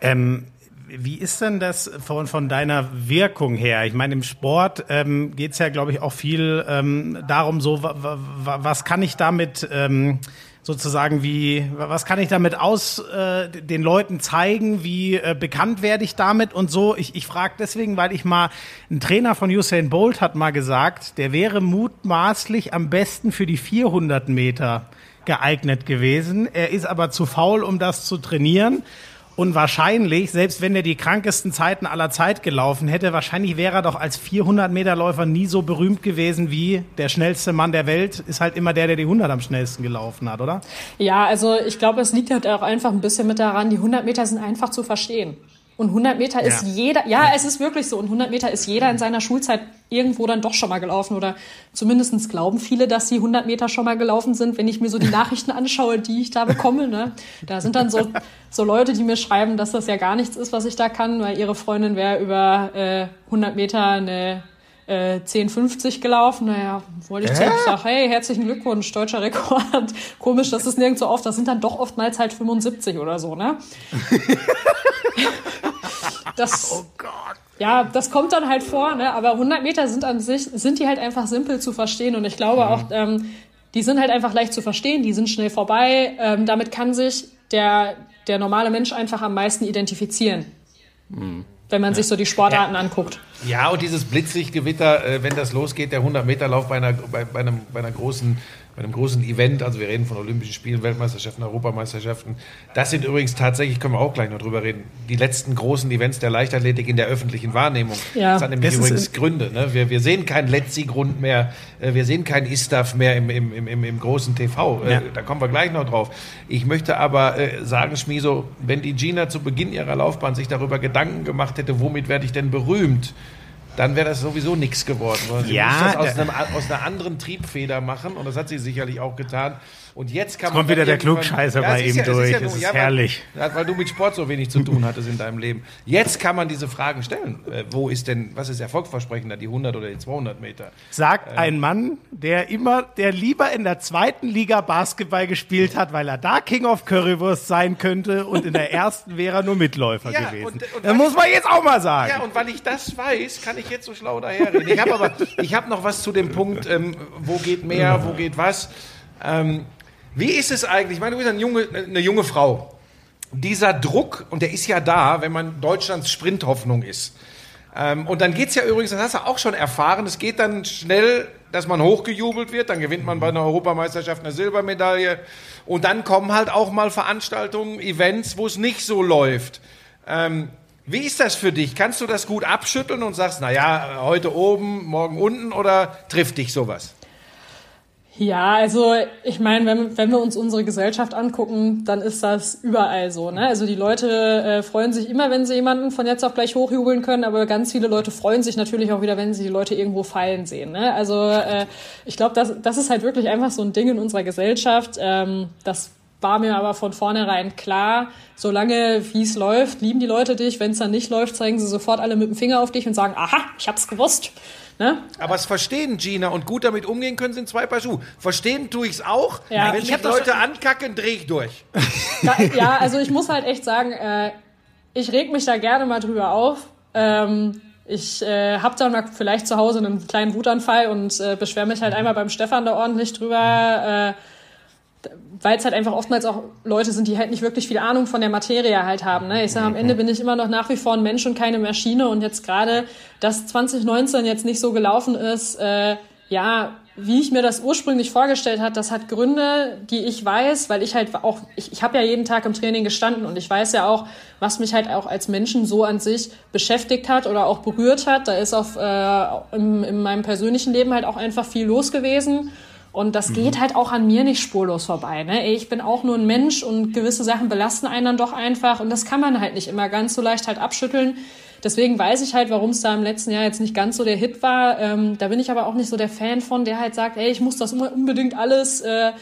Ähm, wie ist denn das von, von deiner Wirkung her? Ich meine, im Sport ähm, geht es ja, glaube ich, auch viel ähm, darum, so was kann ich damit ähm, sozusagen wie, was kann ich damit aus äh, den Leuten zeigen, wie äh, bekannt werde ich damit und so. Ich, ich frage deswegen, weil ich mal, ein Trainer von Usain Bolt hat mal gesagt, der wäre mutmaßlich am besten für die 400 Meter geeignet gewesen. Er ist aber zu faul, um das zu trainieren. Und wahrscheinlich, selbst wenn er die krankesten Zeiten aller Zeit gelaufen hätte, wahrscheinlich wäre er doch als 400 Meter Läufer nie so berühmt gewesen wie der schnellste Mann der Welt ist halt immer der, der die 100 am schnellsten gelaufen hat, oder? Ja, also ich glaube, es liegt halt auch einfach ein bisschen mit daran, die 100 Meter sind einfach zu verstehen. Und 100 Meter ist ja. jeder, ja, es ist wirklich so. Und 100 Meter ist jeder in seiner Schulzeit irgendwo dann doch schon mal gelaufen. Oder zumindestens glauben viele, dass sie 100 Meter schon mal gelaufen sind. Wenn ich mir so die Nachrichten anschaue, die ich da bekomme, ne, da sind dann so, so Leute, die mir schreiben, dass das ja gar nichts ist, was ich da kann, weil ihre Freundin wäre über äh, 100 Meter eine äh, 10,50 gelaufen. Naja, wollte ich äh? sagen, hey, herzlichen Glückwunsch, deutscher Rekord. Komisch, das ist nirgends so oft. Das sind dann doch oftmals halt 75 oder so, ne? Das, oh Gott. Ja, das kommt dann halt vor, ne? aber 100 Meter sind an sich, sind die halt einfach simpel zu verstehen und ich glaube mhm. auch, ähm, die sind halt einfach leicht zu verstehen, die sind schnell vorbei. Ähm, damit kann sich der, der normale Mensch einfach am meisten identifizieren. Mhm. Wenn man ja. sich so die Sportarten ja. anguckt. Ja, und dieses Blitzlichtgewitter, äh, wenn das losgeht, der 100-Meter-Lauf bei einer, bei, bei, einem, bei einer großen bei einem großen Event, also wir reden von Olympischen Spielen, Weltmeisterschaften, Europameisterschaften. Das sind übrigens tatsächlich, können wir auch gleich noch drüber reden, die letzten großen Events der Leichtathletik in der öffentlichen Wahrnehmung. Ja, das hat nämlich das übrigens Gründe. Ne? Wir, wir sehen keinen Letzi-Grund mehr, äh, wir sehen keinen Istaf mehr im, im, im, im, großen TV. Äh, ja. Da kommen wir gleich noch drauf. Ich möchte aber äh, sagen, Schmieso, wenn die Gina zu Beginn ihrer Laufbahn sich darüber Gedanken gemacht hätte, womit werde ich denn berühmt, dann wäre das sowieso nichts geworden. Sie ja, muss das aus, einem, aus, einer anderen Triebfeder machen und das hat sie sicherlich auch getan. Und jetzt kann man. Kommt wieder der Klugscheißer ja, bei ihm ja, durch. Ja, das ist ja, herrlich. Weil, weil, du mit Sport so wenig zu tun hattest in deinem Leben. Jetzt kann man diese Fragen stellen. Äh, wo ist denn, was ist erfolgversprechender, die 100 oder die 200 Meter? Sagt äh, ein Mann, der immer, der lieber in der zweiten Liga Basketball gespielt hat, weil er da King of Currywurst sein könnte und in der ersten wäre er nur Mitläufer gewesen. Und, und das muss man jetzt auch mal sagen. Ja, und weil ich das weiß, kann ich jetzt so schlau daherreden. Ich habe aber, ich habe noch was zu dem Punkt, ähm, wo geht mehr, wo geht was. Ähm, wie ist es eigentlich? Ich meine, du bist eine junge, eine junge Frau. Dieser Druck, und der ist ja da, wenn man Deutschlands Sprinthoffnung ist. Ähm, und dann geht es ja übrigens, das hast du auch schon erfahren, es geht dann schnell, dass man hochgejubelt wird, dann gewinnt man bei einer Europameisterschaft eine Silbermedaille. Und dann kommen halt auch mal Veranstaltungen, Events, wo es nicht so läuft. Ähm, Wie ist das für dich? Kannst du das gut abschütteln und sagst, na ja, heute oben, morgen unten oder trifft dich sowas? Ja, also ich meine, wenn, wenn wir uns unsere Gesellschaft angucken, dann ist das überall so. Ne? Also die Leute äh, freuen sich immer, wenn sie jemanden von jetzt auf gleich hochjubeln können, aber ganz viele Leute freuen sich natürlich auch wieder, wenn sie die Leute irgendwo fallen sehen. Ne? Also äh, ich glaube, das, das ist halt wirklich einfach so ein Ding in unserer Gesellschaft. Ähm, das war mir aber von vornherein klar, solange wie es läuft, lieben die Leute dich. Wenn es dann nicht läuft, zeigen sie sofort alle mit dem Finger auf dich und sagen, aha, ich hab's gewusst. Ne? Aber es verstehen Gina und gut damit umgehen können sind zwei Paar Schuhe. Verstehen tue ich's auch. Ja. Wenn Ich mich Leute ankacken, drehe ich durch. Da, ja, also ich muss halt echt sagen, äh, ich reg mich da gerne mal drüber auf. Ähm, ich äh, habe dann mal vielleicht zu Hause einen kleinen Wutanfall und äh, beschwere mich halt einmal beim Stefan da ordentlich drüber. Äh, weil es halt einfach oftmals auch Leute sind, die halt nicht wirklich viel Ahnung von der Materie halt haben. Ne? Ich sage, am Ende bin ich immer noch nach wie vor ein Mensch und keine Maschine. Und jetzt gerade, dass 2019 jetzt nicht so gelaufen ist, äh, ja, wie ich mir das ursprünglich vorgestellt hat, das hat Gründe, die ich weiß, weil ich halt auch, ich, ich habe ja jeden Tag im Training gestanden und ich weiß ja auch, was mich halt auch als Menschen so an sich beschäftigt hat oder auch berührt hat. Da ist auf äh, in, in meinem persönlichen Leben halt auch einfach viel los gewesen. Und das geht halt auch an mir nicht spurlos vorbei. Ne? Ich bin auch nur ein Mensch und gewisse Sachen belasten einen dann doch einfach. Und das kann man halt nicht immer ganz so leicht halt abschütteln. Deswegen weiß ich halt, warum es da im letzten Jahr jetzt nicht ganz so der Hit war. Ähm, da bin ich aber auch nicht so der Fan von, der halt sagt, ey, ich muss das immer unbedingt alles äh,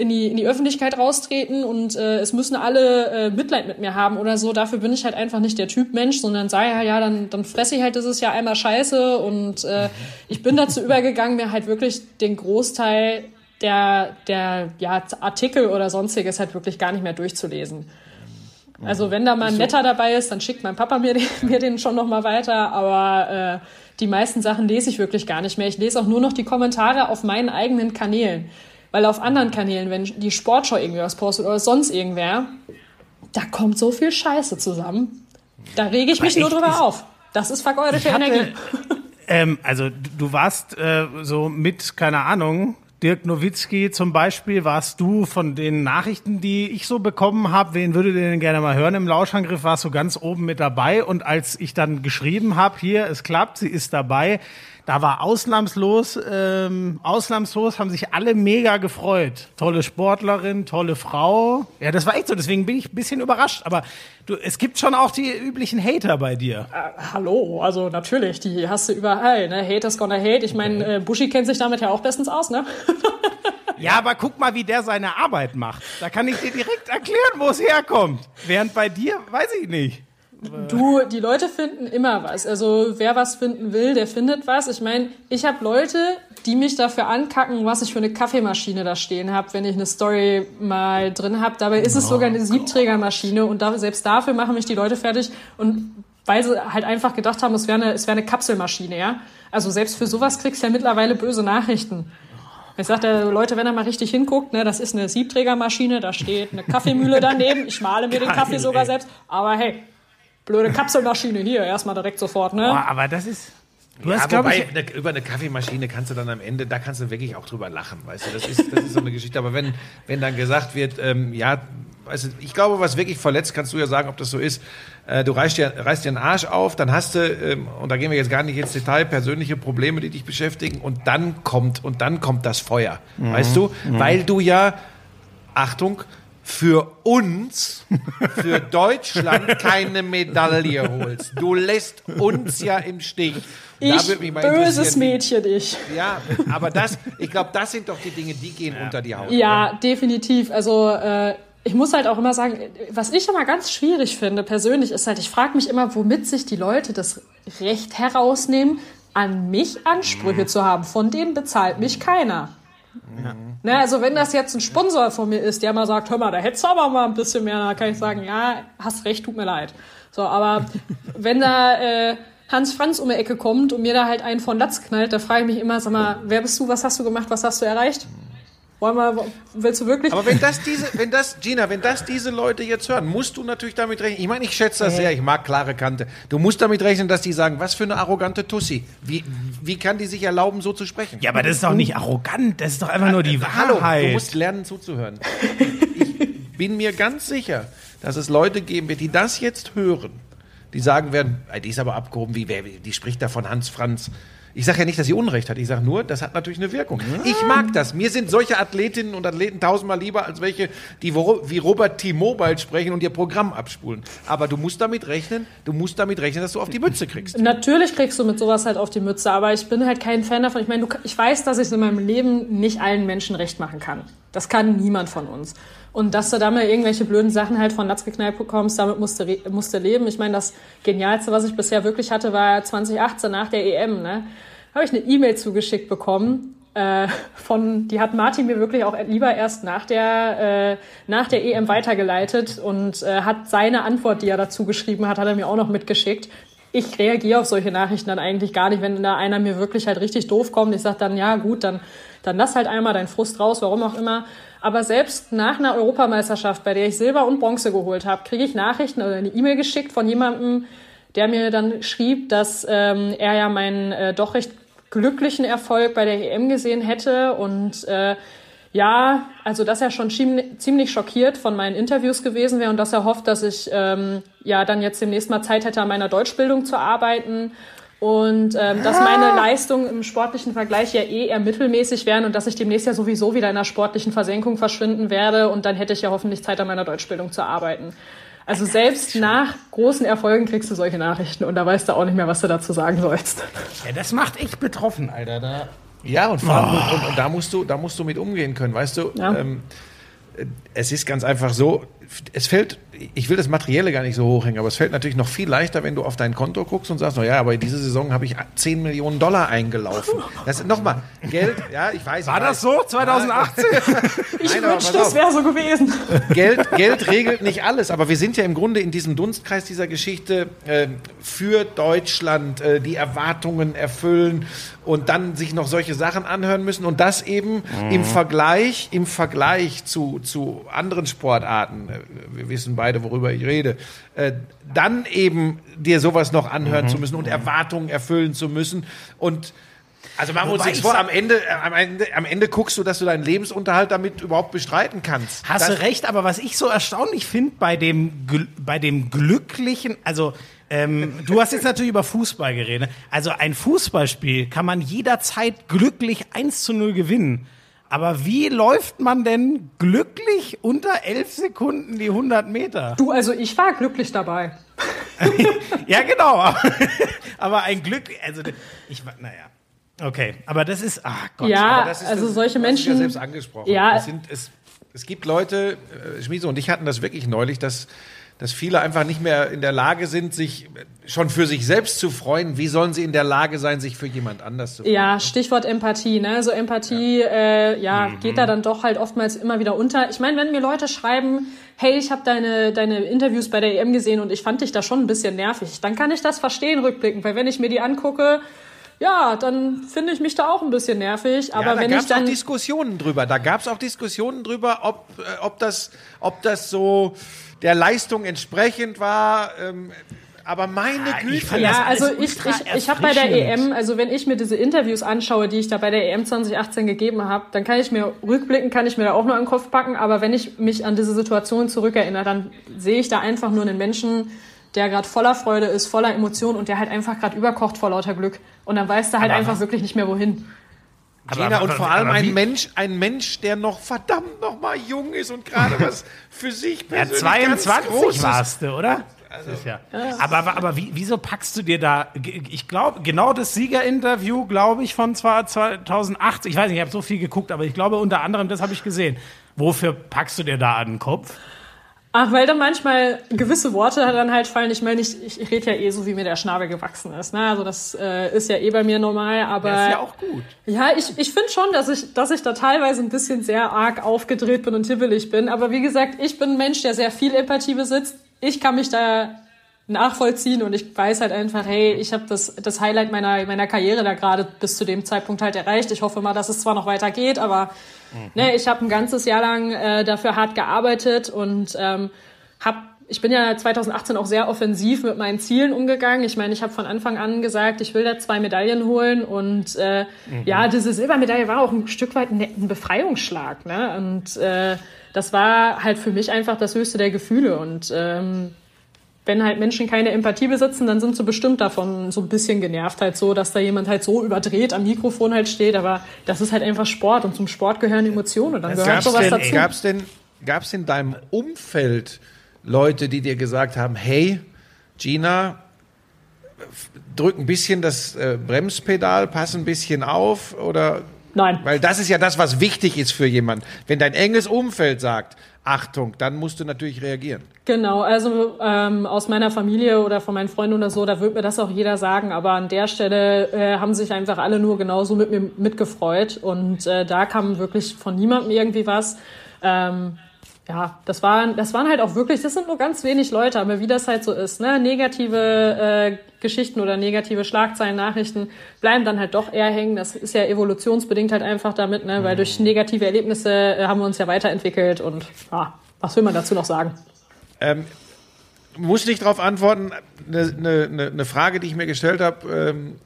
in, die, in die Öffentlichkeit raustreten und äh, es müssen alle äh, Mitleid mit mir haben oder so. Dafür bin ich halt einfach nicht der Typ Mensch, sondern sage halt, ja, dann, dann fresse ich halt dieses Jahr einmal Scheiße. Und äh, ich bin dazu übergegangen, mir halt wirklich den Großteil der, der ja, Artikel oder sonstiges halt wirklich gar nicht mehr durchzulesen. Also wenn da mal ein netter dabei ist, dann schickt mein Papa mir den, mir den schon noch mal weiter. Aber äh, die meisten Sachen lese ich wirklich gar nicht mehr. Ich lese auch nur noch die Kommentare auf meinen eigenen Kanälen. Weil auf anderen Kanälen, wenn die Sportschau irgendwie was postet oder sonst irgendwer, da kommt so viel Scheiße zusammen. Da rege ich mich nur drüber ich- auf. Das ist vergeudete Energie. Ähm, also du- du warst äh, so mit, keine Ahnung, Dirk Nowitzki zum Beispiel, warst du von den Nachrichten, die ich so bekommen habe, wen würdet ihr denn gerne mal hören im Lauschangriff, warst du ganz oben mit dabei und als ich dann geschrieben habe, hier, es klappt, sie ist dabei, da war ausnahmslos, ähm, ausnahmslos haben sich alle mega gefreut. Tolle Sportlerin, tolle Frau. Ja, das war echt so, deswegen bin ich ein bisschen überrascht. Aber du, es gibt schon auch die üblichen Hater bei dir. Hallo, also natürlich, die hast du überall. Ne? Haters gonna hate. Ich meine, äh, Buschi kennt sich damit ja auch bestens aus, ne? Ja, aber guck mal, wie der seine Arbeit macht. Da kann ich dir direkt erklären, wo es herkommt. Während bei dir, weiß ich nicht. Du, die Leute finden immer was. Also wer was finden will, der findet was. Ich meine, ich habe Leute, die mich dafür ankacken, was ich für eine Kaffeemaschine da stehen habe, wenn ich eine Story mal drin habe. Dabei ist es sogar eine Siebträgermaschine und da, selbst dafür machen mich die Leute fertig und weil sie halt einfach gedacht haben, es wäre eine, es wäre eine Kapselmaschine, ja. Also selbst für sowas kriegst du ja mittlerweile böse Nachrichten. Ich sagte, Leute, wenn ihr mal richtig hinguckt, ne, das ist eine Siebträgermaschine, da steht eine Kaffeemühle daneben. Ich male mir den Geil, Kaffee sogar ey. selbst. Aber hey, blöde Kapselmaschine hier, erstmal direkt sofort, ne? Boah, aber das ist. Du Ja, hast, wobei, ich. ne, über eine Kaffeemaschine kannst du dann am Ende, da kannst du wirklich auch drüber lachen, weißt du, das ist, das ist so eine Geschichte. Aber wenn, wenn dann gesagt wird, ähm, ja, weißt du, ich glaube, was wirklich verletzt, kannst du ja sagen, ob das so ist, äh, du reißt dir, reißt dir einen Arsch auf, dann hast du, ähm, und da gehen wir jetzt gar nicht ins Detail, persönliche Probleme, die dich beschäftigen, und dann kommt, und dann kommt das Feuer, weißt du, weil du ja, Achtung, für uns, für Deutschland keine Medaille holst. Du lässt uns ja im Stich. Ich, würde mich mal böses Mädchen, ich. Ja, aber das, ich glaube, das sind doch die Dinge, die gehen unter die Haut. Ja, definitiv. Also äh, ich muss halt auch immer sagen, was ich immer ganz schwierig finde persönlich, ist halt, ich frage mich immer, womit sich die Leute das Recht herausnehmen, an mich Ansprüche zu haben. Von denen bezahlt mich keiner. Ne, also wenn das jetzt ein Sponsor von mir ist, der mal sagt, hör mal, da hättest du aber mal ein bisschen mehr, dann kann ich sagen, ja, hast recht, tut mir leid. So, aber wenn da äh, Hans Franz um die Ecke kommt und mir da halt einen von Latz knallt, da frage ich mich immer, sag mal, wer bist du, was hast du gemacht, was hast du erreicht? Wollen wir, willst du wirklich? Aber wenn das diese, wenn das, Gina, wenn das diese Leute jetzt hören, musst du natürlich damit rechnen. Ich meine, ich schätze das sehr, ich mag klare Kante. Du musst damit rechnen, dass die sagen, was für eine arrogante Tussi. Wie, wie kann die sich erlauben, so zu sprechen? Ja, aber das ist doch nicht arrogant, das ist doch einfach nur die Hallo, Wahrheit. du musst lernen zuzuhören. Ich bin mir ganz sicher, dass es Leute geben wird, die das jetzt hören, die sagen werden, die ist aber abgehoben, wie, wer, die spricht da von Hans Franz. Ich sage ja nicht, dass sie Unrecht hat. Ich sage nur, das hat natürlich eine Wirkung. Ich mag das. Mir sind solche Athletinnen und Athleten tausendmal lieber als welche, die wie Robert T-Mobile sprechen und ihr Programm abspulen. Aber du musst damit rechnen, du musst damit rechnen, dass du auf die Mütze kriegst. Natürlich kriegst du mit sowas halt auf die Mütze, aber ich bin halt kein Fan davon. Ich meine, ich weiß, dass ich es in meinem Leben nicht allen Menschen recht machen kann. Das kann niemand von uns. Und dass du da mal irgendwelche blöden Sachen halt von Latz geknallt bekommst, damit musst du, musst du leben. Ich meine, das Genialste, was ich bisher wirklich hatte, war 2018 nach der EM. Ne? Habe ich eine E-Mail zugeschickt bekommen. Äh, von, die hat Martin mir wirklich auch lieber erst nach der, äh, nach der EM weitergeleitet und äh, hat seine Antwort, die er dazu geschrieben hat, hat er mir auch noch mitgeschickt. Ich reagiere auf solche Nachrichten dann eigentlich gar nicht, wenn da einer mir wirklich halt richtig doof kommt. Ich sage dann, ja gut, dann, dann lass halt einmal deinen Frust raus, warum auch immer. Aber selbst nach einer Europameisterschaft, bei der ich Silber und Bronze geholt habe, kriege ich Nachrichten oder eine E-Mail geschickt von jemandem, der mir dann schrieb, dass ähm, er ja meinen äh, doch recht glücklichen Erfolg bei der EM gesehen hätte. Und äh, ja, also dass er schon ziemlich schockiert von meinen Interviews gewesen wäre und dass er hofft, dass ich ähm, ja dann jetzt demnächst mal Zeit hätte, an meiner Deutschbildung zu arbeiten und ähm, dass meine Leistungen im sportlichen Vergleich ja eh eher mittelmäßig wären und dass ich demnächst ja sowieso wieder in einer sportlichen Versenkung verschwinden werde und dann hätte ich ja hoffentlich Zeit an meiner Deutschbildung zu arbeiten. Also selbst nach großen Erfolgen kriegst du solche Nachrichten und da weißt du auch nicht mehr, was du dazu sagen sollst. Ja, das macht echt betroffen, Alter. Da ja, und, oh. und, und, da musst du, da musst du mit umgehen können, weißt du? Ja. Ähm, es ist ganz einfach so, es fällt, ich will das Materielle gar nicht so hochhängen, aber es fällt natürlich noch viel leichter, wenn du auf dein Konto guckst und sagst, na ja, aber diese Saison habe ich 10 Millionen Dollar eingelaufen. Das ist nochmal Geld, ja, ich weiß. War ich das so 2018? ich Nein, wünschte, es wäre so gewesen. Geld, Geld regelt nicht alles, aber wir sind ja im Grunde in diesem Dunstkreis dieser Geschichte äh, für Deutschland, äh, die Erwartungen erfüllen und dann sich noch solche Sachen anhören müssen und das eben mhm. im Vergleich, im Vergleich zu, zu anderen Sportarten, äh, wir wissen beide, worüber ich rede, äh, dann eben dir sowas noch anhören mhm. zu müssen und Erwartungen erfüllen zu müssen und also machen wir uns nichts vor, am Ende, äh, am, Ende, am Ende guckst du, dass du deinen Lebensunterhalt damit überhaupt bestreiten kannst. Hast das du recht, aber was ich so erstaunlich finde bei dem, bei dem glücklichen, also ähm, du hast jetzt natürlich über Fußball geredet. Also ein Fußballspiel kann man jederzeit glücklich 1 zu 0 gewinnen. Aber wie läuft man denn glücklich unter 11 Sekunden die 100 Meter? Du, also ich war glücklich dabei. ja, genau. Aber ein Glück, also ich war, naja. Okay, aber das ist, ach Gott. Ja, das ist, also das, solche Menschen. Ja selbst angesprochen. Ja. Es, sind, es, es gibt Leute, äh, Schmiese und ich hatten das wirklich neulich, dass dass viele einfach nicht mehr in der Lage sind, sich schon für sich selbst zu freuen. Wie sollen sie in der Lage sein, sich für jemand anders zu freuen? Ja, Stichwort Empathie. Ne? So Empathie, ja, äh, ja mhm. geht da dann doch halt oftmals immer wieder unter. Ich meine, wenn mir Leute schreiben, hey, ich habe deine, deine Interviews bei der EM gesehen und ich fand dich da schon ein bisschen nervig, dann kann ich das verstehen rückblickend, weil wenn ich mir die angucke, ja, dann finde ich mich da auch ein bisschen nervig. Aber ja, da wenn ich dann auch Diskussionen drüber. Da gab es auch Diskussionen drüber, ob, äh, ob das, ob das so der Leistung entsprechend war. Ähm, aber meine Güte. Ja, also ich, ich, ich habe bei der EM, also wenn ich mir diese Interviews anschaue, die ich da bei der EM 2018 gegeben habe, dann kann ich mir rückblicken, kann ich mir da auch nur einen Kopf packen. Aber wenn ich mich an diese Situation zurückerinnere, dann sehe ich da einfach nur einen Menschen, der gerade voller Freude ist, voller Emotion und der halt einfach gerade überkocht vor lauter Glück. Und dann weiß der halt aber einfach was? wirklich nicht mehr wohin. Aber, und vor allem ein Mensch, ein Mensch, der noch verdammt noch mal jung ist und gerade was für sich persönlich Ja, 22 warst du, oder? Also, ja. Aber, aber, aber wie, wieso packst du dir da, ich glaube, genau das Siegerinterview, glaube ich, von 2008, ich weiß nicht, ich habe so viel geguckt, aber ich glaube unter anderem, das habe ich gesehen. Wofür packst du dir da an den Kopf? Ach, weil da manchmal gewisse Worte dann halt fallen. Ich meine, ich, ich rede ja eh so, wie mir der Schnabel gewachsen ist. Ne? Also das äh, ist ja eh bei mir normal, aber. Das ist ja auch gut. Ja, ich, ich finde schon, dass ich, dass ich da teilweise ein bisschen sehr arg aufgedreht bin und hibbelig bin. Aber wie gesagt, ich bin ein Mensch, der sehr viel Empathie besitzt. Ich kann mich da nachvollziehen und ich weiß halt einfach, hey, ich habe das, das Highlight meiner, meiner Karriere da gerade bis zu dem Zeitpunkt halt erreicht. Ich hoffe mal, dass es zwar noch weiter geht, aber mhm. ne, ich habe ein ganzes Jahr lang äh, dafür hart gearbeitet und ähm, habe ich bin ja 2018 auch sehr offensiv mit meinen Zielen umgegangen. Ich meine, ich habe von Anfang an gesagt, ich will da zwei Medaillen holen und äh, mhm. ja, diese Silbermedaille war auch ein Stück weit ein, ein Befreiungsschlag. Ne? Und äh, das war halt für mich einfach das höchste der Gefühle und ähm, wenn halt Menschen keine Empathie besitzen, dann sind sie bestimmt davon so ein bisschen genervt halt so, dass da jemand halt so überdreht am Mikrofon halt steht. Aber das ist halt einfach Sport und zum Sport gehören Emotionen und dann gehört Gab's sowas denn, dazu. Gab's denn, gab's in deinem Umfeld Leute, die dir gesagt haben, hey, Gina, drück ein bisschen das äh, Bremspedal, pass ein bisschen auf oder Nein. weil das ist ja das, was wichtig ist für jemanden. Wenn dein enges Umfeld sagt, Achtung, dann musst du natürlich reagieren. Genau, also ähm, aus meiner Familie oder von meinen Freunden oder so, da wird mir das auch jeder sagen, aber an der Stelle äh, haben sich einfach alle nur genauso mit mir mitgefreut und äh, da kam wirklich von niemandem irgendwie was. Ähm, ja, das waren, das waren halt auch wirklich, das sind nur ganz wenig Leute, aber wie das halt so ist, ne, negative äh, Geschichten oder negative Schlagzeilen, Nachrichten bleiben dann halt doch eher hängen. Das ist ja evolutionsbedingt halt einfach damit, ne, weil durch negative Erlebnisse äh, haben wir uns ja weiterentwickelt und ja, was will man dazu noch sagen? Ähm, muss nicht darauf antworten. Eine ne, ne, Frage, die ich mir gestellt habe, ähm,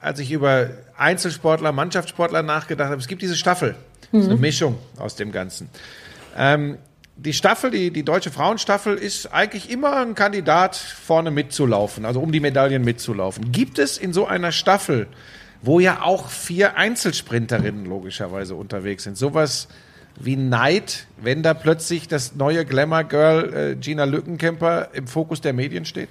als ich über Einzelsportler, Mannschaftssportler nachgedacht habe. Es gibt diese Staffel. Ist eine Mischung aus dem Ganzen. Ähm, die Staffel, die, die deutsche Frauenstaffel, ist eigentlich immer ein Kandidat, vorne mitzulaufen, also um die Medaillen mitzulaufen. Gibt es in so einer Staffel, wo ja auch vier Einzelsprinterinnen logischerweise unterwegs sind, sowas wie Neid, wenn da plötzlich das neue Glamour-Girl äh, Gina Lückenkämper im Fokus der Medien steht?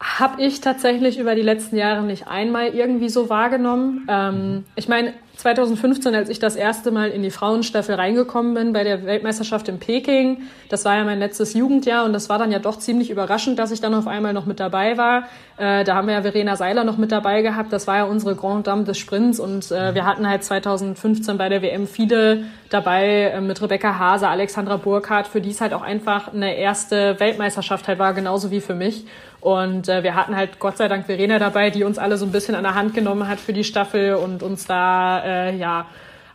Habe ich tatsächlich über die letzten Jahre nicht einmal irgendwie so wahrgenommen. Ähm, ich meine, 2015, als ich das erste Mal in die Frauenstaffel reingekommen bin bei der Weltmeisterschaft in Peking, das war ja mein letztes Jugendjahr und das war dann ja doch ziemlich überraschend, dass ich dann auf einmal noch mit dabei war. Äh, da haben wir ja Verena Seiler noch mit dabei gehabt, das war ja unsere Grand Dame des Sprints und äh, wir hatten halt 2015 bei der WM viele dabei äh, mit Rebecca Hase, Alexandra Burkhardt, für die es halt auch einfach eine erste Weltmeisterschaft halt war, genauso wie für mich. Und äh, wir hatten halt Gott sei Dank Verena dabei, die uns alle so ein bisschen an der Hand genommen hat für die Staffel und uns da äh, ja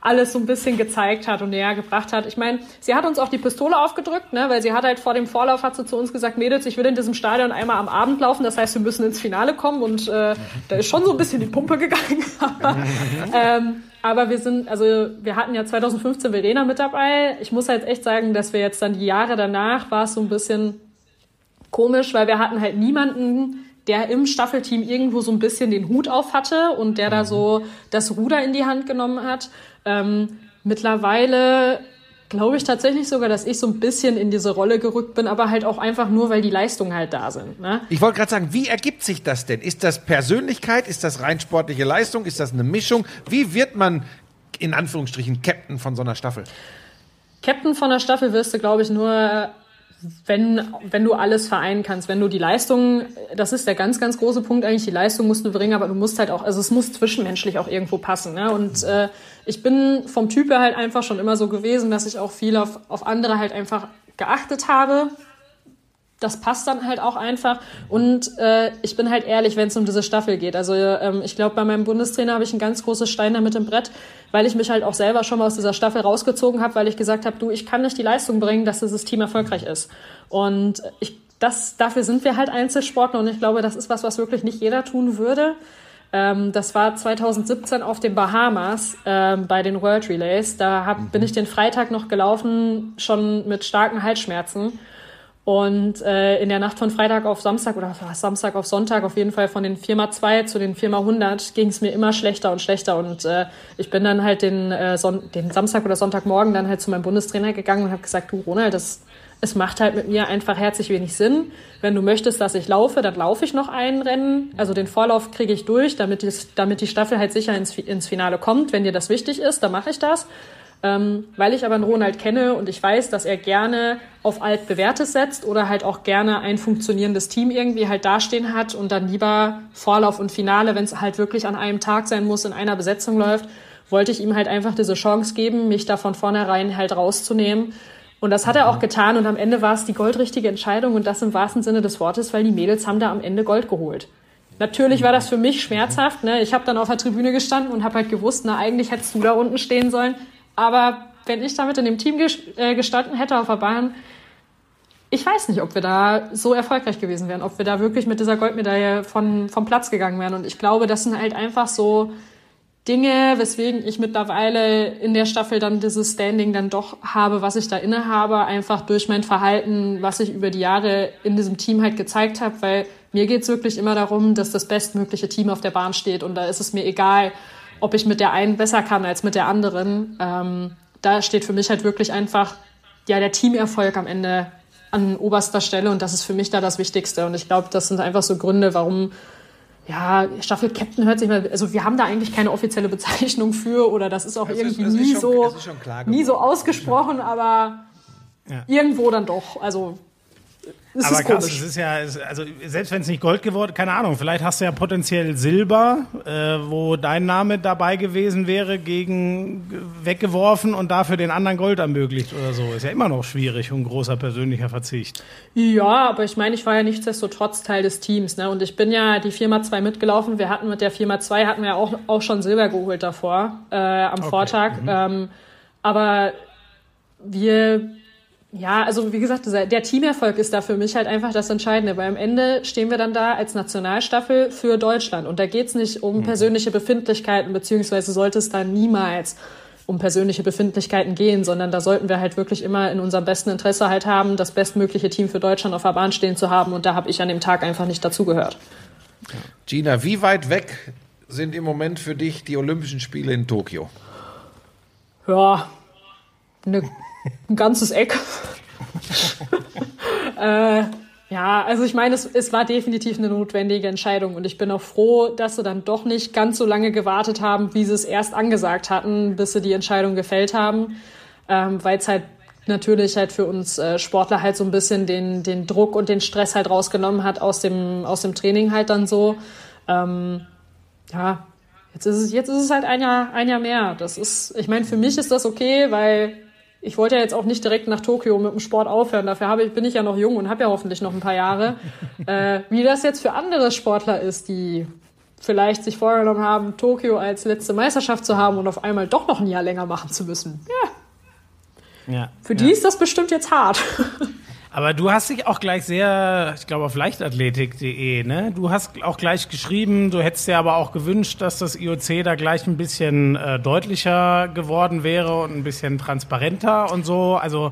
alles so ein bisschen gezeigt hat und näher gebracht hat. Ich meine, sie hat uns auch die Pistole aufgedrückt, ne, weil sie hat halt vor dem Vorlauf hat sie zu uns gesagt, Mädels, ich will in diesem Stadion einmal am Abend laufen, das heißt, wir müssen ins Finale kommen und äh, da ist schon so ein bisschen die Pumpe gegangen. aber, ähm, aber wir sind, also wir hatten ja 2015 Verena mit dabei. Ich muss halt echt sagen, dass wir jetzt dann die Jahre danach war es so ein bisschen komisch, weil wir hatten halt niemanden, der im Staffelteam irgendwo so ein bisschen den Hut auf hatte und der da so das Ruder in die Hand genommen hat. Ähm, mittlerweile glaube ich tatsächlich sogar, dass ich so ein bisschen in diese Rolle gerückt bin, aber halt auch einfach nur, weil die Leistungen halt da sind. Ne? Ich wollte gerade sagen, wie ergibt sich das denn? Ist das Persönlichkeit? Ist das rein sportliche Leistung? Ist das eine Mischung? Wie wird man in Anführungsstrichen Captain von so einer Staffel? Captain von der Staffel wirst du, glaube ich, nur wenn, wenn du alles vereinen kannst, wenn du die Leistung, das ist der ganz, ganz große Punkt eigentlich, die Leistung musst du bringen, aber du musst halt auch, also es muss zwischenmenschlich auch irgendwo passen. Ne? Und äh, ich bin vom Typ her halt einfach schon immer so gewesen, dass ich auch viel auf, auf andere halt einfach geachtet habe. Das passt dann halt auch einfach. Und äh, ich bin halt ehrlich, wenn es um diese Staffel geht. Also ähm, ich glaube, bei meinem Bundestrainer habe ich ein ganz großes Stein damit im Brett, weil ich mich halt auch selber schon mal aus dieser Staffel rausgezogen habe, weil ich gesagt habe, du, ich kann nicht die Leistung bringen, dass dieses Team erfolgreich ist. Und ich, das, dafür sind wir halt Einzelsportler und ich glaube, das ist was, was wirklich nicht jeder tun würde. Ähm, das war 2017 auf den Bahamas ähm, bei den World Relays. Da hab, bin ich den Freitag noch gelaufen, schon mit starken Halsschmerzen. Und äh, in der Nacht von Freitag auf Samstag oder Samstag auf Sonntag, auf jeden Fall von den 4x2 zu den 4x100, ging es mir immer schlechter und schlechter. Und äh, ich bin dann halt den, äh, den Samstag oder Sonntagmorgen dann halt zu meinem Bundestrainer gegangen und habe gesagt, du Ronald, das, es macht halt mit mir einfach herzlich wenig Sinn. Wenn du möchtest, dass ich laufe, dann laufe ich noch ein Rennen. Also den Vorlauf kriege ich durch, damit, damit die Staffel halt sicher ins, ins Finale kommt. Wenn dir das wichtig ist, dann mache ich das. Ähm, weil ich aber einen Ronald kenne und ich weiß, dass er gerne auf altbewährtes setzt oder halt auch gerne ein funktionierendes Team irgendwie halt dastehen hat und dann lieber Vorlauf und Finale, wenn es halt wirklich an einem Tag sein muss, in einer Besetzung läuft, wollte ich ihm halt einfach diese Chance geben, mich da von vornherein halt rauszunehmen. Und das hat er auch getan und am Ende war es die goldrichtige Entscheidung und das im wahrsten Sinne des Wortes, weil die Mädels haben da am Ende Gold geholt. Natürlich war das für mich schmerzhaft. Ne? Ich habe dann auf der Tribüne gestanden und habe halt gewusst, na eigentlich hättest du da unten stehen sollen. Aber wenn ich damit in dem Team äh, gestanden hätte auf der Bahn, ich weiß nicht, ob wir da so erfolgreich gewesen wären, ob wir da wirklich mit dieser Goldmedaille von, vom Platz gegangen wären. Und ich glaube, das sind halt einfach so Dinge, weswegen ich mittlerweile in der Staffel dann dieses Standing dann doch habe, was ich da innehabe, einfach durch mein Verhalten, was ich über die Jahre in diesem Team halt gezeigt habe, weil mir geht's wirklich immer darum, dass das bestmögliche Team auf der Bahn steht und da ist es mir egal, ob ich mit der einen besser kann als mit der anderen. Ähm, da steht für mich halt wirklich einfach ja der Teamerfolg am Ende an oberster Stelle und das ist für mich da das Wichtigste und ich glaube, das sind einfach so Gründe, warum ja, Staffel Captain hört sich mal, also wir haben da eigentlich keine offizielle Bezeichnung für oder das ist auch das irgendwie ist, nie, schon, so, nie so ausgesprochen, aber ja. irgendwo dann doch. Also das aber ist kannst, es ist ja, also selbst wenn es nicht Gold geworden, keine Ahnung, vielleicht hast du ja potenziell Silber, äh, wo dein Name dabei gewesen wäre, gegen weggeworfen und dafür den anderen Gold ermöglicht oder so. Ist ja immer noch schwierig und großer persönlicher Verzicht. Ja, aber ich meine, ich war ja nichtsdestotrotz Teil des Teams, ne? Und ich bin ja die Firma 2 mitgelaufen. Wir hatten mit der Firma 2 hatten wir auch, auch schon Silber geholt davor, äh, am okay. Vortag. Mhm. Ähm, aber wir ja, also wie gesagt, der Teamerfolg ist da für mich halt einfach das Entscheidende, weil am Ende stehen wir dann da als Nationalstaffel für Deutschland und da geht's nicht um mhm. persönliche Befindlichkeiten, beziehungsweise sollte es da niemals um persönliche Befindlichkeiten gehen, sondern da sollten wir halt wirklich immer in unserem besten Interesse halt haben, das bestmögliche Team für Deutschland auf der Bahn stehen zu haben und da habe ich an dem Tag einfach nicht dazugehört. Gina, wie weit weg sind im Moment für dich die Olympischen Spiele in Tokio? Ja, eine ein ganzes Eck. äh, ja, also ich meine, es, es war definitiv eine notwendige Entscheidung und ich bin auch froh, dass sie dann doch nicht ganz so lange gewartet haben, wie sie es erst angesagt hatten, bis sie die Entscheidung gefällt haben, ähm, weil es halt natürlich halt für uns äh, Sportler halt so ein bisschen den, den Druck und den Stress halt rausgenommen hat aus dem, aus dem Training halt dann so. Ähm, ja, jetzt ist es, jetzt ist es halt ein Jahr, ein Jahr mehr. Das ist, ich meine, für mich ist das okay, weil ich wollte ja jetzt auch nicht direkt nach Tokio mit dem Sport aufhören. Dafür habe ich, bin ich ja noch jung und habe ja hoffentlich noch ein paar Jahre. äh, wie das jetzt für andere Sportler ist, die vielleicht sich vorgenommen haben, Tokio als letzte Meisterschaft zu haben und auf einmal doch noch ein Jahr länger machen zu müssen. Ja. ja für die ja. ist das bestimmt jetzt hart. Aber du hast dich auch gleich sehr, ich glaube auf leichtathletik.de, ne? Du hast auch gleich geschrieben, du hättest dir aber auch gewünscht, dass das IOC da gleich ein bisschen äh, deutlicher geworden wäre und ein bisschen transparenter und so. Also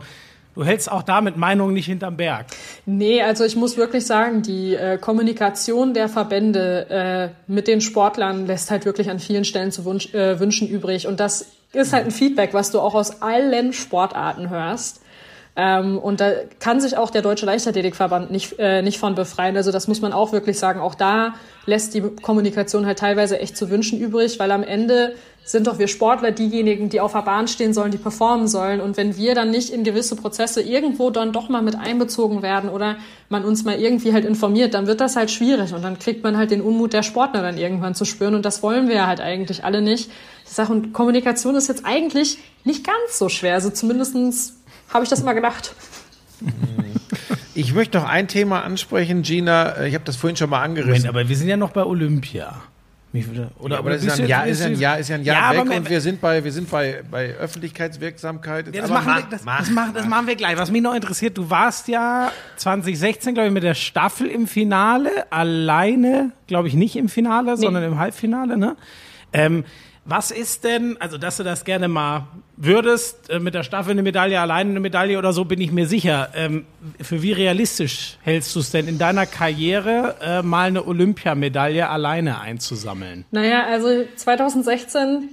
Du hältst auch da mit Meinungen nicht hinterm Berg. Nee, also ich muss wirklich sagen, die äh, Kommunikation der Verbände äh, mit den Sportlern lässt halt wirklich an vielen Stellen zu wunsch, äh, wünschen übrig. Und das ist halt ein Feedback, was du auch aus allen Sportarten hörst. Ähm, und da kann sich auch der Deutsche Leichtathletikverband nicht, äh, nicht von befreien. Also das muss man auch wirklich sagen. Auch da lässt die Kommunikation halt teilweise echt zu wünschen übrig, weil am Ende sind doch wir Sportler diejenigen, die auf der Bahn stehen sollen, die performen sollen. Und wenn wir dann nicht in gewisse Prozesse irgendwo dann doch mal mit einbezogen werden oder man uns mal irgendwie halt informiert, dann wird das halt schwierig und dann kriegt man halt den Unmut der Sportler dann irgendwann zu spüren und das wollen wir halt eigentlich alle nicht. Ich sage, und Kommunikation ist jetzt eigentlich nicht ganz so schwer, also zumindestens habe ich das mal gedacht. Ich möchte noch ein Thema ansprechen, Gina. Ich habe das vorhin schon mal angerissen. Moment, aber wir sind ja noch bei Olympia. Oder, ja, aber das ist ja, ein Jahr, ist ja ein Jahr, ist ja ein Jahr ja, weg und wir sind bei, wir sind bei, bei Öffentlichkeitswirksamkeit. Ja, das, machen wir, das, mach, das, machen, das machen wir gleich. Was mich noch interessiert, du warst ja 2016, glaube ich, mit der Staffel im Finale, alleine, glaube ich, nicht im Finale, nee. sondern im Halbfinale, ne? Ähm, was ist denn, also dass du das gerne mal würdest, äh, mit der Staffel eine Medaille, alleine eine Medaille oder so, bin ich mir sicher. Ähm, für wie realistisch hältst du es denn in deiner Karriere, äh, mal eine Olympiamedaille alleine einzusammeln? Naja, also 2016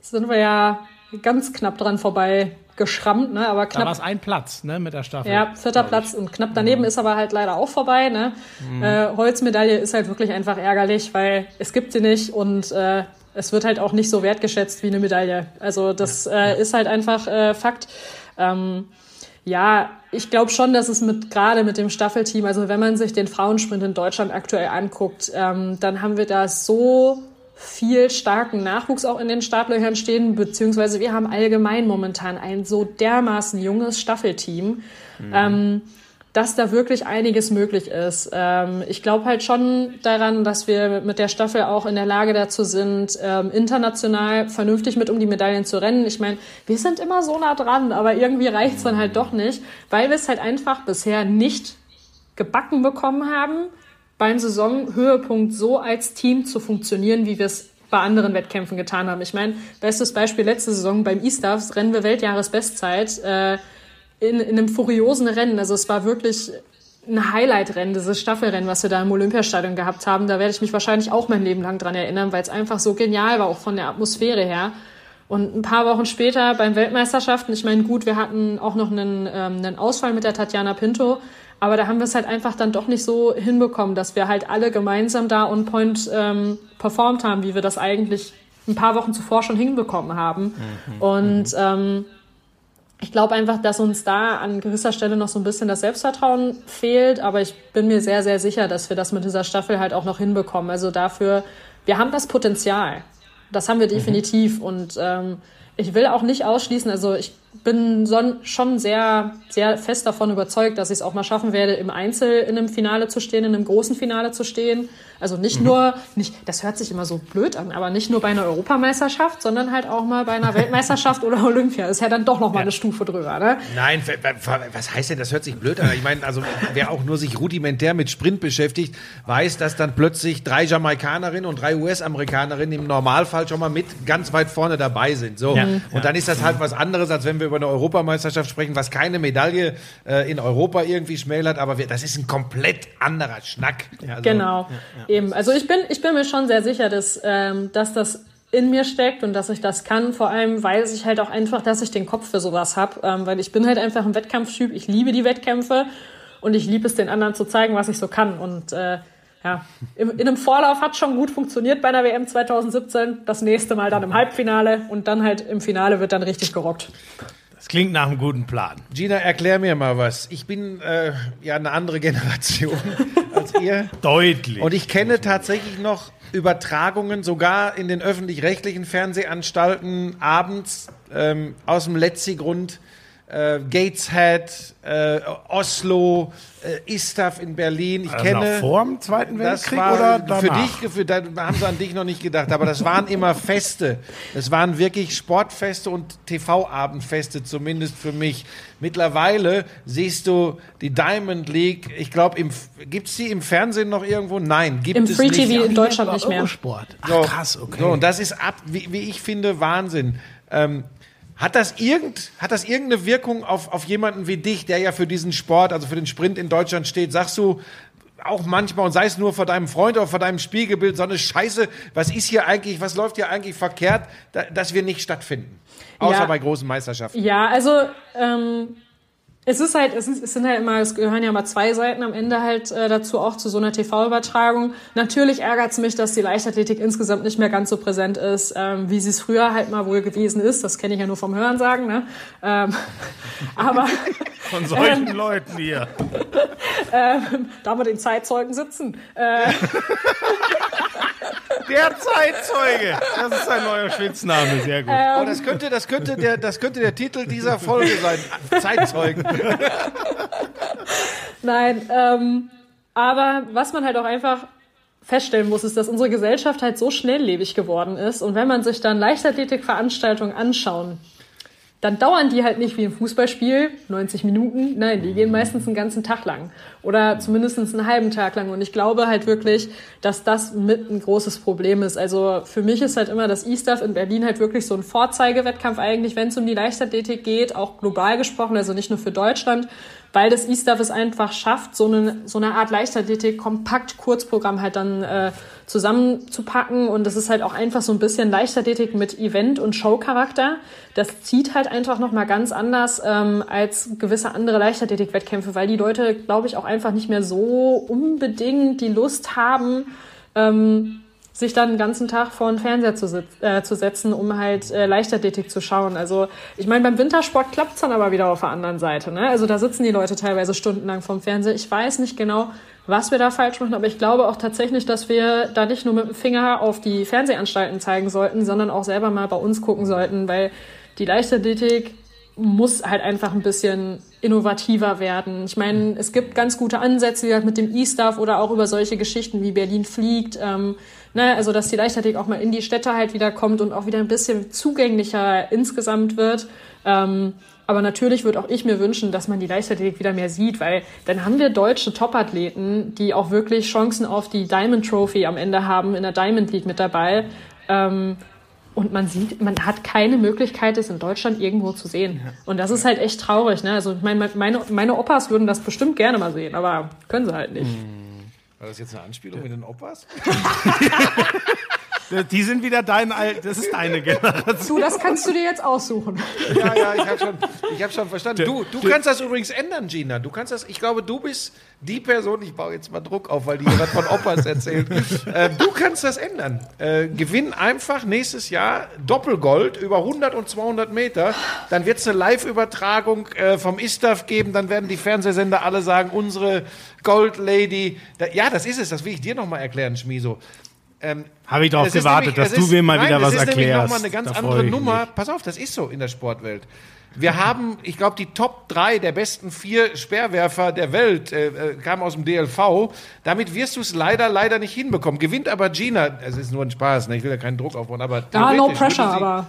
sind wir ja ganz knapp dran vorbei geschrammt, ne? Aber knapp. Da war es ein Platz, ne, mit der Staffel. Ja, vierter Platz und knapp daneben mhm. ist aber halt leider auch vorbei, ne? Mhm. Äh, Holzmedaille ist halt wirklich einfach ärgerlich, weil es gibt sie nicht und äh, es wird halt auch nicht so wertgeschätzt wie eine Medaille. Also das ja. äh, ist halt einfach äh, Fakt. Ähm, ja, ich glaube schon, dass es mit gerade mit dem Staffelteam, also wenn man sich den Frauensprint in Deutschland aktuell anguckt, ähm, dann haben wir da so viel starken Nachwuchs auch in den Startlöchern stehen, beziehungsweise wir haben allgemein momentan ein so dermaßen junges Staffelteam. Mhm. Ähm, dass da wirklich einiges möglich ist. Ähm, ich glaube halt schon daran, dass wir mit der Staffel auch in der Lage dazu sind, ähm, international vernünftig mit um die Medaillen zu rennen. Ich meine, wir sind immer so nah dran, aber irgendwie reicht's dann halt doch nicht, weil wir es halt einfach bisher nicht gebacken bekommen haben, beim Saisonhöhepunkt so als Team zu funktionieren, wie wir es bei anderen Wettkämpfen getan haben. Ich meine, bestes Beispiel letzte Saison beim E-Staffs rennen wir Weltjahresbestzeit äh, in, in einem furiosen Rennen. Also es war wirklich ein Highlight-Rennen, dieses Staffelrennen, was wir da im Olympiastadion gehabt haben. Da werde ich mich wahrscheinlich auch mein Leben lang dran erinnern, weil es einfach so genial war, auch von der Atmosphäre her. Und ein paar Wochen später beim Weltmeisterschaften, ich meine, gut, wir hatten auch noch einen, ähm, einen Ausfall mit der Tatjana Pinto, aber da haben wir es halt einfach dann doch nicht so hinbekommen, dass wir halt alle gemeinsam da on point ähm, performt haben, wie wir das eigentlich ein paar Wochen zuvor schon hinbekommen haben. Mhm. Und ähm, ich glaube einfach, dass uns da an gewisser Stelle noch so ein bisschen das Selbstvertrauen fehlt, aber ich bin mir sehr, sehr sicher, dass wir das mit dieser Staffel halt auch noch hinbekommen. Also dafür, wir haben das Potenzial. Das haben wir definitiv. Mhm. Und ähm, ich will auch nicht ausschließen, also ich bin schon sehr, sehr fest davon überzeugt, dass ich es auch mal schaffen werde, im Einzel in einem Finale zu stehen, in einem großen Finale zu stehen. Also nicht mhm. nur, nicht, das hört sich immer so blöd an, aber nicht nur bei einer Europameisterschaft, sondern halt auch mal bei einer Weltmeisterschaft oder Olympia. Das ist ja dann doch noch mal ja. eine Stufe drüber, ne? Nein, was heißt denn, das hört sich blöd an? Ich meine, also wer auch nur sich rudimentär mit Sprint beschäftigt, weiß, dass dann plötzlich drei Jamaikanerinnen und drei US-Amerikanerinnen im Normalfall schon mal mit ganz weit vorne dabei sind. So. Ja. Und dann ist das halt was anderes, als wenn wir über eine Europameisterschaft sprechen, was keine Medaille äh, in Europa irgendwie schmälert, aber wir, das ist ein komplett anderer Schnack. Also, genau. Ja, Eben, also ich bin, ich bin mir schon sehr sicher, dass, ähm, dass das in mir steckt und dass ich das kann. Vor allem weiß ich halt auch einfach, dass ich den Kopf für sowas habe, ähm, weil ich bin halt einfach ein Wettkampftyp. Ich liebe die Wettkämpfe und ich liebe es, den anderen zu zeigen, was ich so kann. Und äh, ja, in, in einem Vorlauf hat schon gut funktioniert bei einer WM 2017. Das nächste Mal dann im Halbfinale und dann halt im Finale wird dann richtig gerockt. Das klingt nach einem guten Plan. Gina, erklär mir mal was. Ich bin äh, ja eine andere Generation als ihr. Deutlich. Und ich kenne tatsächlich noch Übertragungen, sogar in den öffentlich-rechtlichen Fernsehanstalten abends ähm, aus dem Letzi-Grund äh, Gateshead, äh, Oslo, äh, Istaf in Berlin. Ich also kenne. vor dem Zweiten Weltkrieg war, oder danach? Für dich, für, da haben sie an dich noch nicht gedacht, aber das waren immer Feste. Das waren wirklich Sportfeste und TV-Abendfeste, zumindest für mich. Mittlerweile siehst du die Diamond League, ich glaube, gibt es die im Fernsehen noch irgendwo? Nein, gibt Im es Free TV in Deutschland nicht mehr. Sport. Ach, so, krass, okay. So, und das ist ab, wie, wie ich finde, Wahnsinn. Ähm, hat das, irgend, hat das irgendeine Wirkung auf, auf jemanden wie dich, der ja für diesen Sport, also für den Sprint in Deutschland steht? Sagst du auch manchmal, und sei es nur vor deinem Freund oder vor deinem Spiegelbild, so eine Scheiße, was ist hier eigentlich, was läuft hier eigentlich verkehrt, da, dass wir nicht stattfinden? Außer ja. bei großen Meisterschaften. Ja, also ähm, es ist halt, es, ist, es sind halt immer, es gehören ja mal zwei Seiten am Ende halt äh, dazu, auch zu so einer TV-Übertragung. Natürlich ärgert es mich, dass die Leichtathletik insgesamt nicht mehr ganz so präsent ist, ähm, wie sie es früher halt mal wohl gewesen ist. Das kenne ich ja nur vom Hörensagen, ne? Ähm, aber von solchen ähm, Leuten hier. Ähm, da wir den Zeitzeugen sitzen. Äh, der Zeitzeuge. Das ist ein neuer Spitzname, sehr gut. Ähm, oh, das könnte, das könnte der, das könnte der Titel dieser Folge sein. Zeitzeugen. Nein, ähm, aber was man halt auch einfach feststellen muss, ist, dass unsere Gesellschaft halt so schnelllebig geworden ist. Und wenn man sich dann Leichtathletikveranstaltungen anschauen, dann dauern die halt nicht wie ein Fußballspiel, 90 Minuten. Nein, die gehen meistens einen ganzen Tag lang oder zumindest einen halben Tag lang. Und ich glaube halt wirklich, dass das mit ein großes Problem ist. Also für mich ist halt immer das E-Stuff in Berlin halt wirklich so ein Vorzeigewettkampf eigentlich, wenn es um die Leichtathletik geht, auch global gesprochen, also nicht nur für Deutschland, weil das E-Stuff es einfach schafft, so eine, so eine Art Leichtathletik kompakt Kurzprogramm halt dann äh, zusammenzupacken und das ist halt auch einfach so ein bisschen Leichtathletik mit Event- und Showcharakter. Das zieht halt einfach nochmal ganz anders ähm, als gewisse andere Leichtathletik-Wettkämpfe, weil die Leute, glaube ich, auch einfach nicht mehr so unbedingt die Lust haben, ähm, sich dann den ganzen Tag vor den Fernseher zu, äh, zu setzen, um halt äh, Leichtathletik zu schauen. Also ich meine, beim Wintersport klappt's dann aber wieder auf der anderen Seite. Ne? Also da sitzen die Leute teilweise stundenlang vorm Fernseher. Ich weiß nicht genau, was wir da falsch machen, aber ich glaube auch tatsächlich, dass wir da nicht nur mit dem Finger auf die Fernsehanstalten zeigen sollten, sondern auch selber mal bei uns gucken sollten, weil die Leichtathletik muss halt einfach ein bisschen innovativer werden. Ich meine, es gibt ganz gute Ansätze halt mit dem E-Stuff oder auch über solche Geschichten wie Berlin fliegt. Ähm, ne, also dass die Leichtathletik auch mal in die Städte halt wieder kommt und auch wieder ein bisschen zugänglicher insgesamt wird. Ähm, aber natürlich würde auch ich mir wünschen, dass man die Leichtathletik wieder mehr sieht, weil dann haben wir deutsche Topathleten, die auch wirklich Chancen auf die Diamond Trophy am Ende haben, in der Diamond League mit dabei. Ähm, und man sieht, man hat keine Möglichkeit, es in Deutschland irgendwo zu sehen. Und das ist halt echt traurig. Ne? Also ich meine, meine, meine Opas würden das bestimmt gerne mal sehen, aber können sie halt nicht. War das jetzt eine Anspielung mit den Opas? Die sind wieder dein Al das ist deine Generation. Du, das kannst du dir jetzt aussuchen. Ja, ja, ich habe schon, ich hab schon verstanden. Du, du kannst das übrigens ändern, Gina. Du kannst das, ich glaube, du bist die Person, ich baue jetzt mal Druck auf, weil die gerade von Opas erzählt. Äh, du kannst das ändern. Äh, gewinn einfach nächstes Jahr Doppelgold über 100 und 200 Meter. Dann wird es eine Live-Übertragung äh, vom ISTAF geben. Dann werden die Fernsehsender alle sagen, unsere Gold Lady. Da, ja, das ist es. Das will ich dir nochmal erklären, Schmiso. Ähm, Habe ich darauf gewartet, nämlich- dass du ist- mir mal nein, wieder was Das ist nämlich erklärst. nochmal eine ganz Da andere Nummer. mich. Pass auf, das ist so in der Sportwelt. Wir haben, ich glaube, die Top 3 der besten vier Speerwerfer der Welt äh, äh, kamen aus dem DLV. Damit wirst du es leider, leider nicht hinbekommen. Gewinnt aber Gina, es ist nur ein Spaß, ne? ich will ja keinen Druck aufbauen, aber Ja, no pressure, sie- aber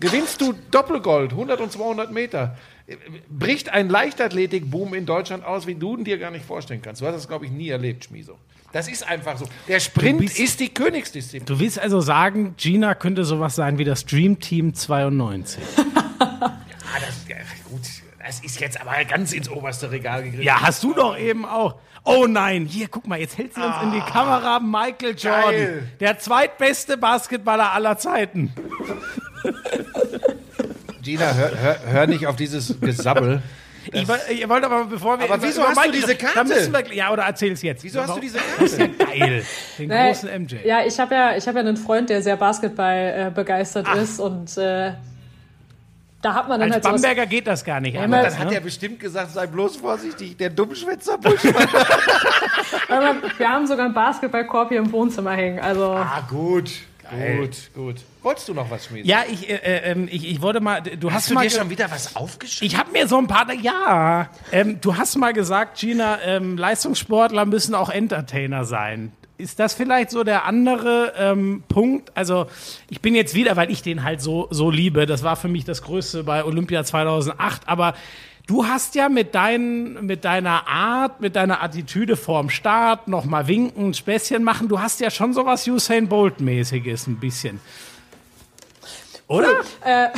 Gewinnst du Doppelgold, 100 und 200 Meter, äh, bricht ein Leichtathletikboom in Deutschland aus, wie du ihn dir gar nicht vorstellen kannst. Du hast das, glaube ich, nie erlebt, Schmiso. Das ist einfach so. Der Sprint bist- ist die Königsdisziplin. Du willst also sagen, Gina könnte sowas sein wie das Dream Team 92. Ah, das, ja, gut, das ist jetzt aber ganz ins oberste Regal gegriffen. Ja, hast du doch eben auch. Oh nein, hier, guck mal, jetzt hält sie uns in die Kamera Michael Jordan. Geil. Der zweitbeste Basketballer aller Zeiten. Gina, hör, hör, hör nicht auf dieses Gesabbel. Ich, ich wollte aber, bevor wir. Aber wieso hast du diese Karte? Wir, ja, oder erzähl's jetzt. Wieso hast du diese Das ist ja Karte? geil. Den Nee, großen MJ. Ja, ich habe ja, ich hab ja einen Freund, der sehr Basketball äh, begeistert ist und äh, da hat man dann Als halt. Bamberger geht das gar nicht. Ja, anders, Dann hat ne? er bestimmt gesagt, sei bloß vorsichtig, der Dummschwätzer Buschmann. Aber wir haben sogar einen Basketballkorb hier im Wohnzimmer hängen. Also ah, gut. Gut, gut. Wolltest du noch was, Schmied? Ja, ich, äh, äh, ähm, ich, ich wollte mal. Du hast, Hast du mal dir schon wieder was aufgeschrieben? Ich habe mir so ein paar. Ja, ähm, du hast mal gesagt, Gina, ähm, Leistungssportler müssen auch Entertainer sein. Ist das vielleicht so der andere ähm, Punkt? Also ich bin jetzt wieder, weil ich den halt so so liebe. Das war für mich das Größte bei Olympia 2008. Aber du hast ja mit deinen mit deiner Art, mit deiner Attitüde vorm Start noch mal winken, Späßchen machen. Du hast ja schon sowas Usain Bolt mäßiges ein bisschen. Oder? äh,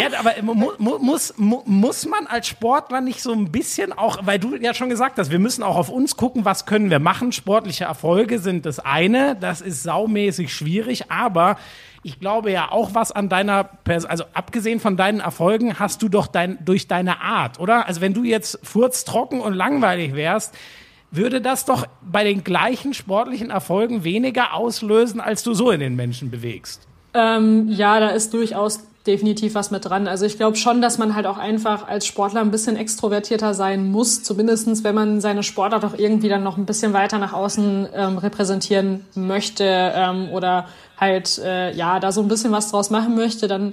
Ja, aber mu mu muss, mu muss man als Sportler nicht so ein bisschen auch, weil du ja schon gesagt hast, wir müssen auch auf uns gucken, was können wir machen. Sportliche Erfolge sind das eine, das ist saumäßig schwierig, aber ich glaube ja auch was an deiner, Pers also abgesehen von deinen Erfolgen, hast du doch dein, durch deine Art, oder? Also wenn du jetzt furztrocken und langweilig wärst, würde das doch bei den gleichen sportlichen Erfolgen weniger auslösen, als du so in den Menschen bewegst. Ähm, ja, da ist durchaus definitiv was mit dran. Also ich glaube schon, dass man halt auch einfach als Sportler ein bisschen extrovertierter sein muss, zumindestens wenn man seine Sportart auch irgendwie dann noch ein bisschen weiter nach außen ähm, repräsentieren möchte ähm, oder halt äh, ja da so ein bisschen was draus machen möchte, dann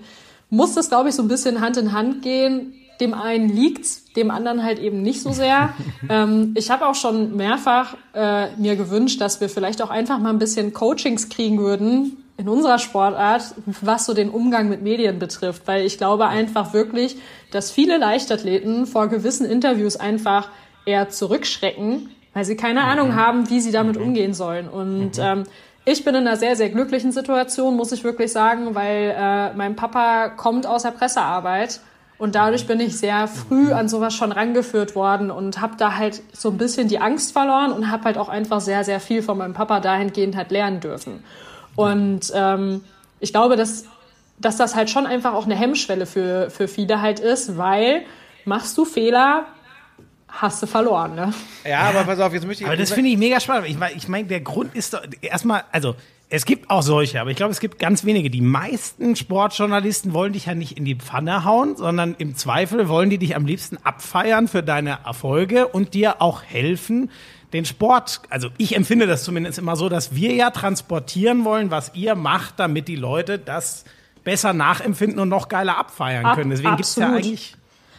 muss das, glaube ich, so ein bisschen Hand in Hand gehen. Dem einen liegt's, dem anderen halt eben nicht so sehr. ähm, ich habe auch schon mehrfach äh, mir gewünscht, dass wir vielleicht auch einfach mal ein bisschen Coachings kriegen würden in unserer Sportart, was so den Umgang mit Medien betrifft, weil ich glaube einfach wirklich, dass viele Leichtathleten vor gewissen Interviews einfach eher zurückschrecken, weil sie keine Ahnung haben, wie sie damit umgehen sollen. Und ähm, ich bin in einer sehr, sehr glücklichen Situation, muss ich wirklich sagen, weil äh, mein Papa kommt aus der Pressearbeit und dadurch bin ich sehr früh an sowas schon rangeführt worden und habe da halt so ein bisschen die Angst verloren und habe halt auch einfach sehr, sehr viel von meinem Papa dahingehend halt lernen dürfen. Und ähm, ich glaube, dass, dass das halt schon einfach auch eine Hemmschwelle für, für viele halt ist, weil machst du Fehler, hast du verloren, ne? Ja, aber pass auf, jetzt möchte ich. Aber das finde ich mega spannend. Ich meine, ich mein, der Grund ist doch erstmal, also es gibt auch solche, aber ich glaube, es gibt ganz wenige. Die meisten Sportjournalisten wollen dich ja nicht in die Pfanne hauen, sondern im Zweifel wollen die dich am liebsten abfeiern für deine Erfolge und dir auch helfen, den Sport, also ich empfinde das zumindest immer so, dass wir ja transportieren wollen, was ihr macht, damit die Leute das besser nachempfinden und noch geiler abfeiern Ab- können. Deswegen gibt es ja eigentlich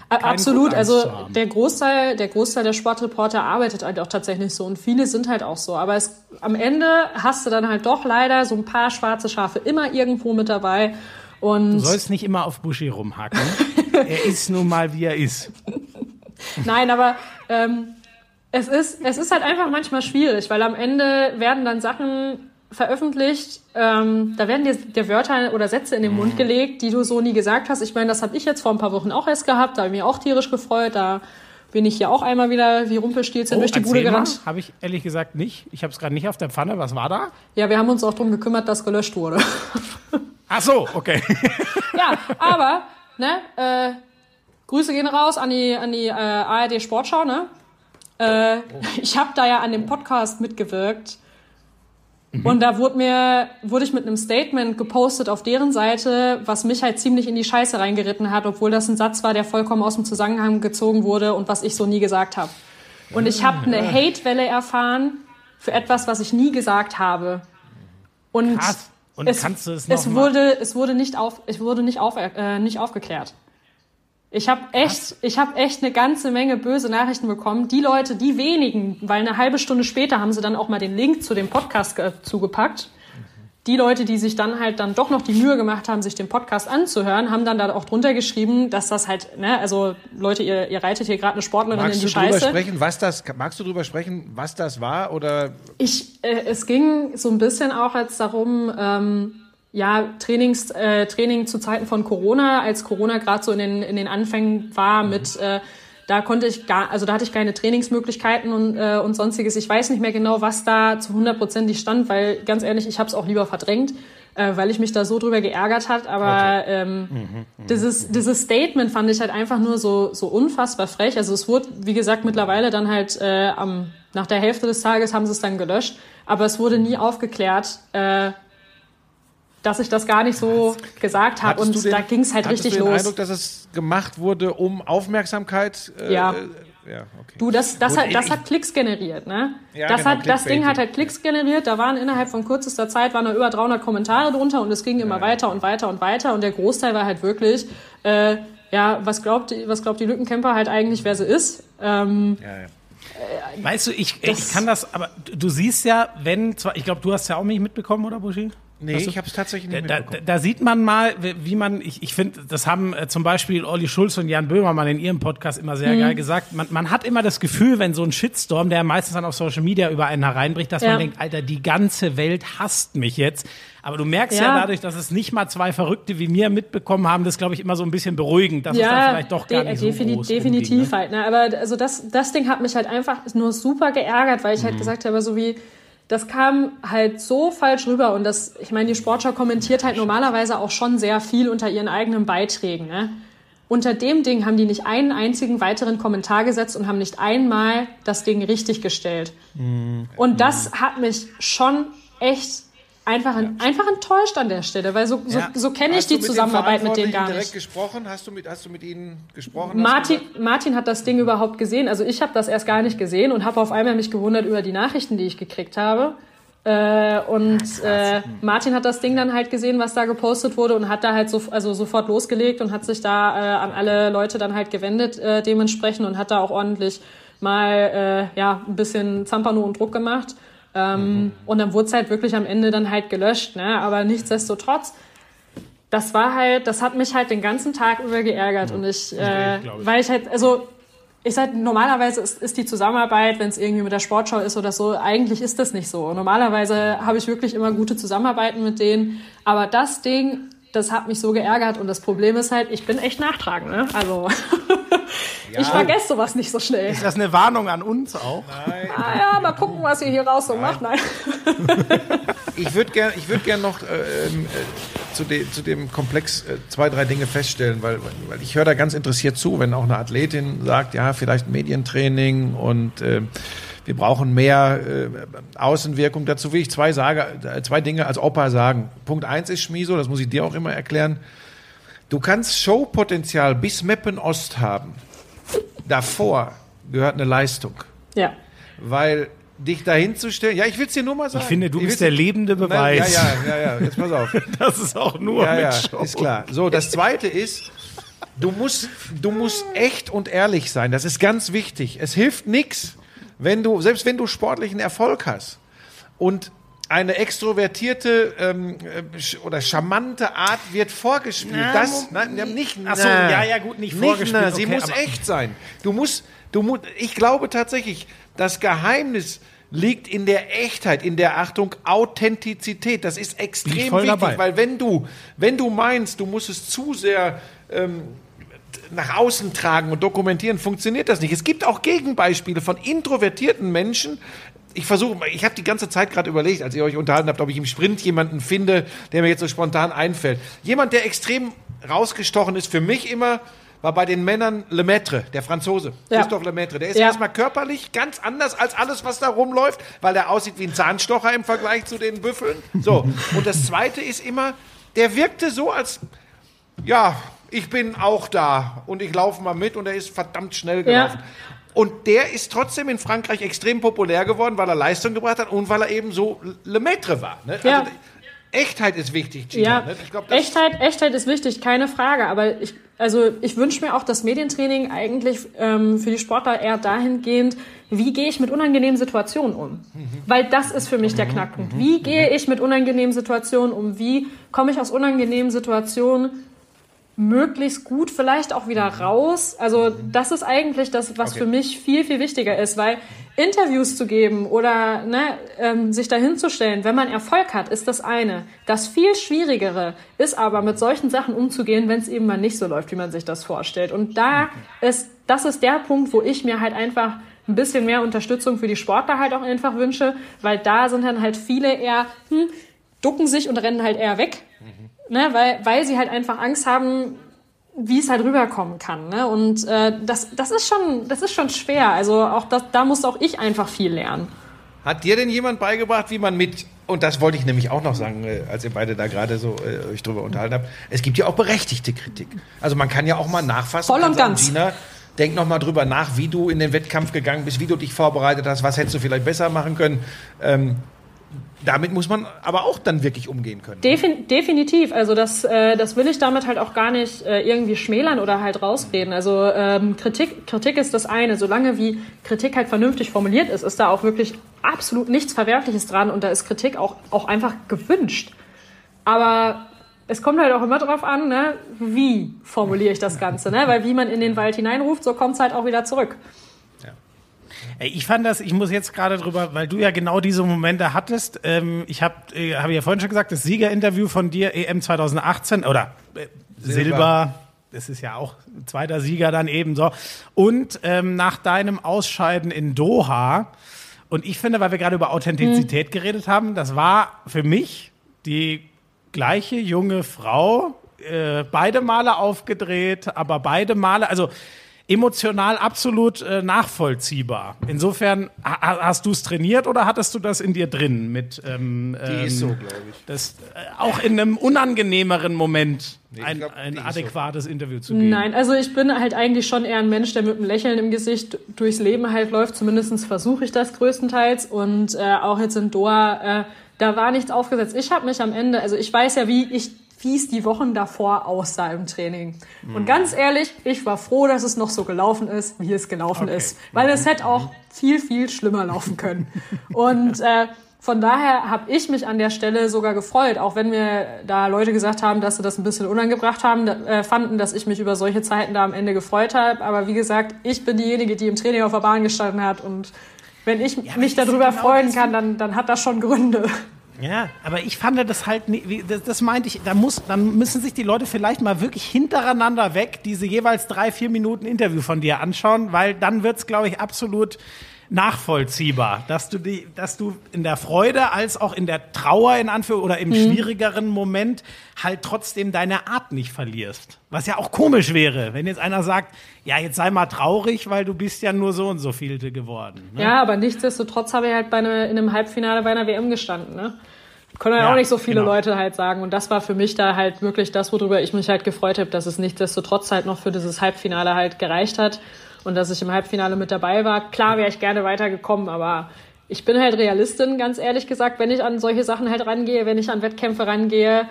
Absolut, Grund, Angst also der Großteil, der Großteil der Sportreporter arbeitet halt auch tatsächlich so und viele sind halt auch so. Aber es, am Ende hast du dann halt doch leider so ein paar schwarze Schafe immer irgendwo mit dabei. Und Du sollst nicht immer auf Buschi rumhacken. er ist nun mal, wie er ist. Nein, aber ähm, es, ist, es ist halt einfach manchmal schwierig, weil am Ende werden dann Sachen veröffentlicht, ähm, da werden dir, dir Wörter oder Sätze in den Mund gelegt, die du so nie gesagt hast. Ich meine, das habe ich jetzt vor ein paar Wochen auch erst gehabt, da habe ich mich auch tierisch gefreut. Da bin ich ja auch einmal wieder wie Rumpelstilzchen durch die Bude gerannt. Habe ich ehrlich gesagt nicht. Ich habe es gerade nicht auf der Pfanne. Was war da? Ja, wir haben uns auch darum gekümmert, dass gelöscht wurde. Ach so, okay. ja, aber, ne, äh, Grüße gehen raus an die, an die äh, ARD Sportschau, ne? Äh, Ich habe da ja an dem Podcast mitgewirkt. Und da wurde mir, wurde ich mit einem Statement gepostet auf deren Seite, was mich halt ziemlich in die Scheiße reingeritten hat, obwohl das ein Satz war, der vollkommen aus dem Zusammenhang gezogen wurde und was ich so nie gesagt habe. Und ich habe eine Hatewelle erfahren für etwas, was ich nie gesagt habe. Und, Krass. Und es, kannst du es noch es wurde, es wurde nicht auf, es wurde nicht auf, äh, nicht aufgeklärt. Ich habe echt, ich habe echt eine ganze Menge böse Nachrichten bekommen. Die Leute, die wenigen, weil eine halbe Stunde später haben sie dann auch mal den Link zu dem Podcast zugepackt. Die Leute, die sich dann halt dann doch noch die Mühe gemacht haben, sich den Podcast anzuhören, haben dann da auch drunter geschrieben, dass das halt, ne, also Leute, ihr, ihr reitet hier gerade eine Sportlerin Magst in du die drüber Scheiße. sprechen, was das, magst du drüber sprechen, was das war oder Ich, äh, es ging so ein bisschen auch jetzt darum, ähm, ja, Trainings, äh, Training zu Zeiten von Corona, als Corona gerade so in den, in den Anfängen war mit, äh, da konnte ich gar, also da hatte ich keine Trainingsmöglichkeiten und, äh, und sonstiges. Ich weiß nicht mehr genau, was da zu hundertprozentig stand, weil ganz ehrlich, ich habe es auch lieber verdrängt, äh, weil ich mich da so drüber geärgert hat. Aber ähm, dieses, dieses Statement fand ich halt einfach nur so, so unfassbar frech. Also es wurde, wie gesagt, mittlerweile dann halt äh, am, nach der Hälfte des Tages haben sie es dann gelöscht, aber es wurde nie aufgeklärt, äh, dass ich das gar nicht so gesagt habe und den- da ging es halt richtig du den los. Eindruck, dass es gemacht wurde, um Aufmerksamkeit? Äh, Ja. Äh, ja, okay. Du, das, das, Gut, hat, das hat Klicks generiert, ne? Ja, das, genau, hat, das Ding hat halt Klicks generiert. Da waren innerhalb von kürzester Zeit waren da über 300 Kommentare drunter und es ging immer weiter und weiter und weiter und der Großteil war halt wirklich, äh, ja, was glaubt, was glaubt die Lückenkämper halt eigentlich, wer sie ist? Ähm, ja, ja. Weißt du, ich, ich kann das, aber du- du siehst ja, wenn, zwar, ich glaube, du hast ja auch nicht mitbekommen, oder Buschi? Nee, ich habe es tatsächlich nicht Da, da, mitbekommen. da sieht man mal, wie man, ich, ich finde, das haben äh, zum Beispiel Olli Schulz und Jan Böhmermann in ihrem Podcast immer sehr Mhm. geil gesagt. Man, man hat immer das Gefühl, wenn so ein Shitstorm, der meistens dann auf Social Media über einen hereinbricht, dass Ja. man denkt, Alter, die ganze Welt hasst mich jetzt. Aber du merkst ja, Ja. dadurch, dass es nicht mal zwei Verrückte wie mir mitbekommen haben, das glaube ich immer so ein bisschen beruhigend, dass es dann vielleicht doch gar de- nicht so defini- groß definitiv rumging, ne? halt. Ne? Aber also das, das Ding hat mich halt einfach nur super geärgert, weil ich Mhm. halt gesagt habe, so wie das kam halt so falsch rüber und das, ich meine, die Sportschau kommentiert halt normalerweise auch schon sehr viel unter ihren eigenen Beiträgen. Ne? Unter dem Ding haben die nicht einen einzigen weiteren Kommentar gesetzt und haben nicht einmal das Ding richtig gestellt. Und das hat mich schon echt einfach, einfach enttäuscht an der Stelle, weil so, so, Ja. so kenne ich die mit Zusammenarbeit mit denen gar direkt nicht. gesprochen? Hast du mit, hast du mit ihnen gesprochen? Martin, Martin hat das Ding überhaupt gesehen. Also ich habe das erst gar nicht gesehen und habe auf einmal mich gewundert über die Nachrichten, die ich gekriegt habe. Äh, und äh, Martin hat das Ding dann halt gesehen, was da gepostet wurde und hat da halt so, also sofort losgelegt und hat sich da äh, an alle Leute dann halt gewendet äh, dementsprechend und hat da auch ordentlich mal äh, ja ein bisschen Zampano und Druck gemacht. Ähm, Und dann wurde es halt wirklich am Ende dann halt gelöscht. Ne? Aber nichtsdestotrotz, das war halt, das hat mich halt den ganzen Tag über geärgert und ich, äh, ich. weil ich halt, also ich sag, normalerweise ist, ist die Zusammenarbeit, wenn es irgendwie mit der Sportschau ist oder so, eigentlich ist das nicht so. Normalerweise habe ich wirklich immer gute Zusammenarbeiten mit denen, aber das Ding, das hat mich so geärgert und das Problem ist halt, ich bin echt nachtragend, ne? Also ich vergesse sowas nicht so schnell. Ist das eine Warnung an uns auch? Ah ja, mal gucken, was ihr hier raus so macht. Nein. Ich würde gerne ich würd gern noch äh, ähm, äh, zu, de, zu dem Komplex äh, zwei, drei Dinge feststellen, weil, weil ich höre da ganz interessiert zu, wenn auch eine Athletin sagt, ja, vielleicht Medientraining und äh, wir brauchen mehr äh, Außenwirkung. Dazu will ich zwei, sage, äh, zwei Dinge als Opa sagen. Punkt eins ist, Schmiso, das muss ich dir auch immer erklären, du kannst Showpotenzial bis Meppen Ost haben. Davor gehört eine Leistung. Ja. Weil dich dahin zu stellen, ja, ich will es dir nur mal sagen. Ich finde, du will's bist der lebende Nein, Beweis. Ja, ja, ja, ja, jetzt pass auf. Das ist auch nur Ja, ja, Show. ist klar. So, das zweite ist, du musst, du musst echt und ehrlich sein. Das ist ganz wichtig. Es hilft nichts, wenn du, selbst wenn du sportlichen Erfolg hast und eine extrovertierte ähm, äh, oder charmante Art wird vorgespielt. Na, das, nein, nicht, Ach so, ja, ja, gut, nicht vorgespielt, na, sie okay, muss echt sein. Du musst, du musst, ich glaube tatsächlich, das Geheimnis liegt in der Echtheit, in der Achtung Authentizität. Das ist extrem wichtig, dabei. weil wenn du, wenn du meinst, du musst es zu sehr ähm, nach außen tragen und dokumentieren, funktioniert das nicht. Es gibt auch Gegenbeispiele von introvertierten Menschen. Ich versuche, ich habe die ganze Zeit gerade überlegt, als ihr euch unterhalten habt, ob ich im Sprint jemanden finde, der mir jetzt so spontan einfällt. Jemand, der extrem rausgestochen ist für mich immer, war bei den Männern Lemaitre, der Franzose. Ja. Christoph Lemaitre. Der ist Ja. erstmal körperlich ganz anders als alles, was da rumläuft, weil der aussieht wie ein Zahnstocher im Vergleich zu den Büffeln. So. Und das zweite ist immer, der wirkte so, als, ja, ich bin auch da und ich laufe mal mit und er ist verdammt schnell gelaufen. Und der ist trotzdem in Frankreich extrem populär geworden, weil er Leistung gebracht hat und weil er eben so Lemaitre war. Ne? Ja. Also, Echtheit ist wichtig, Gina. Ja, Ne? Glaub, Echtheit, Echtheit ist wichtig, keine Frage. Aber ich, also ich wünsche mir auch das Medientraining eigentlich ähm, für die Sportler eher dahingehend, wie gehe ich mit unangenehmen Situationen um? Weil das ist für mich der Knackpunkt. Wie gehe ich mit unangenehmen Situationen um? Wie komme ich aus unangenehmen Situationen möglichst gut vielleicht auch wieder raus. Also das ist eigentlich das, was Okay. für mich viel, viel wichtiger ist, weil Interviews zu geben oder ne, ähm, sich dahinzustellen, wenn man Erfolg hat, ist das eine. Das viel Schwierigere ist aber, mit solchen Sachen umzugehen, wenn es eben mal nicht so läuft, wie man sich das vorstellt. Und da ist, das ist der Punkt, wo ich mir halt einfach ein bisschen mehr Unterstützung für die Sportler halt auch einfach wünsche, weil da sind dann halt viele eher, hm, ducken sich und rennen halt eher weg ne, weil, weil sie halt einfach Angst haben, wie es halt rüberkommen kann. Ne? Und äh, das, das, ist schon, das ist schon schwer. Also auch das, da muss auch ich einfach viel lernen. Hat dir denn jemand beigebracht, wie man mit, und das wollte ich nämlich auch noch sagen, äh, als ihr beide da gerade so äh, euch drüber unterhalten habt, es gibt ja auch berechtigte Kritik. Also man kann ja auch mal nachfassen. Voll und sagen, ganz. Gina, denk noch mal drüber nach, wie du in den Wettkampf gegangen bist, wie du dich vorbereitet hast, was hättest du vielleicht besser machen können. Ähm, damit muss man aber auch dann wirklich umgehen können. Defin definitiv. Also das, äh, das will ich damit halt auch gar nicht äh, irgendwie schmälern oder halt rausreden. Also ähm, Kritik, Kritik ist das eine. Solange wie Kritik halt vernünftig formuliert ist, ist da auch wirklich absolut nichts Verwerfliches dran und da ist Kritik auch, auch einfach gewünscht. Aber es kommt halt auch immer drauf an, ne, wie formuliere ich das Ganze, ne? Weil wie man in den Wald hineinruft, so kommt es halt auch wieder zurück. Ey, Ich fand das, ich muss jetzt gerade drüber, weil du ja genau diese Momente hattest. Ähm, ich habe äh, hab ja vorhin schon gesagt, das Siegerinterview von dir, EM 2018 oder äh, Silber. Silber. das ist ja auch zweiter Sieger dann eben so. Und ähm, nach deinem Ausscheiden in Doha, und ich finde, weil wir gerade über Authentizität geredet haben, das war für mich die gleiche junge Frau, äh, beide Male aufgedreht, aber beide Male, also emotional absolut äh, nachvollziehbar. Insofern, ha hast du es trainiert oder hattest du das in dir drin mit ähm, Die ähm, ist so, glaube ich. das äh, auch in einem unangenehmeren Moment ich ein, glaub, ein ist so. adäquates Interview zu geben? Nein, also ich bin halt eigentlich schon eher ein Mensch, der mit einem Lächeln im Gesicht durchs Leben halt läuft. Zumindest versuche ich das größtenteils. Und äh, auch jetzt in Doha, äh, da war nichts aufgesetzt. Ich habe mich am Ende, also ich weiß ja, wie ich es die Wochen davor aussah im Training. Und ganz ehrlich, ich war froh, dass es noch so gelaufen ist, wie es gelaufen Okay. ist. Weil es hätte auch viel, viel schlimmer laufen können. Und äh, von daher habe ich mich an der Stelle sogar gefreut, auch wenn mir da Leute gesagt haben, dass sie das ein bisschen unangebracht haben, äh, fanden, dass ich mich über solche Zeiten da am Ende gefreut habe. Aber wie gesagt, ich bin diejenige, die im Training auf der Bahn gestanden hat und wenn ich aber mich darüber genau freuen kann, dann, dann hat das schon Gründe. Ja, aber ich fand das halt, das, das meinte ich, da muss, dann müssen sich die Leute vielleicht mal wirklich hintereinander weg diese jeweils drei, vier Minuten Interview von dir anschauen, weil dann wird's, glaube ich, absolut nachvollziehbar, dass du die, dass du in der Freude als auch in der Trauer in Anführung oder im schwierigeren Moment halt trotzdem deine Art nicht verlierst. Was ja auch komisch wäre, wenn jetzt einer sagt, ja, jetzt sei mal traurig, weil du bist ja nur so und so vielte geworden. Ne? Ja, aber nichtsdestotrotz habe ich halt bei eine, in einem Halbfinale bei einer WM gestanden. Ne? Können ja Ja, auch nicht so viele genau. Leute halt sagen. Und das war für mich da halt wirklich das, worüber ich mich halt gefreut habe, dass es nichtsdestotrotz halt noch für dieses Halbfinale halt gereicht hat und dass ich im Halbfinale mit dabei war. Klar wäre ich gerne weitergekommen, aber ich bin halt Realistin, ganz ehrlich gesagt, wenn ich an solche Sachen halt rangehe, wenn ich an Wettkämpfe rangehe.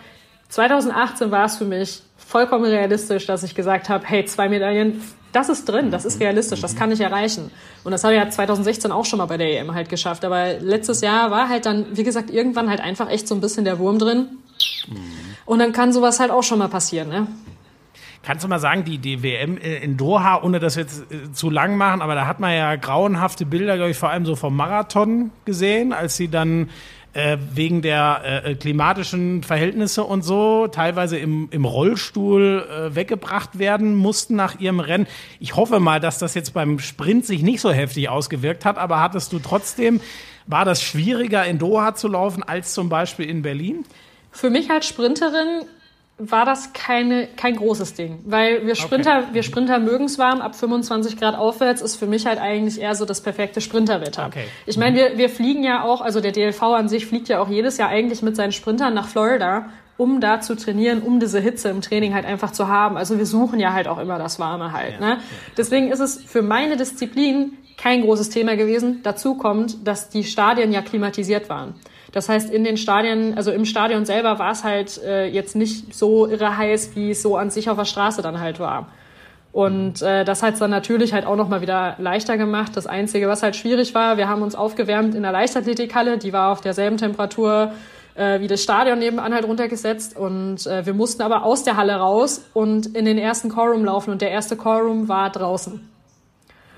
2018 war es für mich vollkommen realistisch, dass ich gesagt habe, hey, zwei Medaillen, das ist drin, das ist realistisch, das kann ich erreichen. Und das habe ich ja 2016 auch schon mal bei der EM halt geschafft. Aber letztes Jahr war halt dann, wie gesagt, irgendwann halt einfach echt so ein bisschen der Wurm drin. Und dann kann sowas halt auch schon mal passieren, ne? Kannst du mal sagen, die, die WM in Doha, ohne das jetzt äh, zu lang machen, aber da hat man ja grauenhafte Bilder, glaube ich, vor allem so vom Marathon gesehen, als sie dann äh, wegen der äh, äh, klimatischen Verhältnisse und so teilweise im, im Rollstuhl äh, weggebracht werden mussten nach ihrem Rennen. Ich hoffe mal, dass das jetzt beim Sprint sich nicht so heftig ausgewirkt hat, aber hattest du trotzdem, war das schwieriger in Doha zu laufen als zum Beispiel in Berlin? Für mich als Sprinterin war das keine, kein großes Ding. Weil wir Sprinter, okay. wir Sprinter mögen es warm, ab 25 Grad aufwärts ist für mich halt eigentlich eher so das perfekte Sprinterwetter. Okay. Ich meine, wir, wir fliegen ja auch, also der DLV an sich fliegt ja auch jedes Jahr eigentlich mit seinen Sprintern nach Florida, um da zu trainieren, um diese Hitze im Training halt einfach zu haben. Also wir suchen ja halt auch immer das Warme halt. Ne? Deswegen ist es für meine Disziplin kein großes Thema gewesen. Dazu kommt, dass die Stadien ja klimatisiert waren. Das heißt, in den Stadien, also im Stadion selber war es halt äh, jetzt nicht so irre heiß, wie es so an sich auf der Straße dann halt war. Und äh, das hat es dann natürlich halt auch nochmal wieder leichter gemacht. Das Einzige, was halt schwierig war, wir haben uns aufgewärmt in der Leichtathletikhalle, die war auf derselben Temperatur äh, wie das Stadion nebenan halt runtergesetzt. Und äh, wir mussten aber aus der Halle raus und in den ersten Chorroom laufen. Und der erste Chorroom war draußen.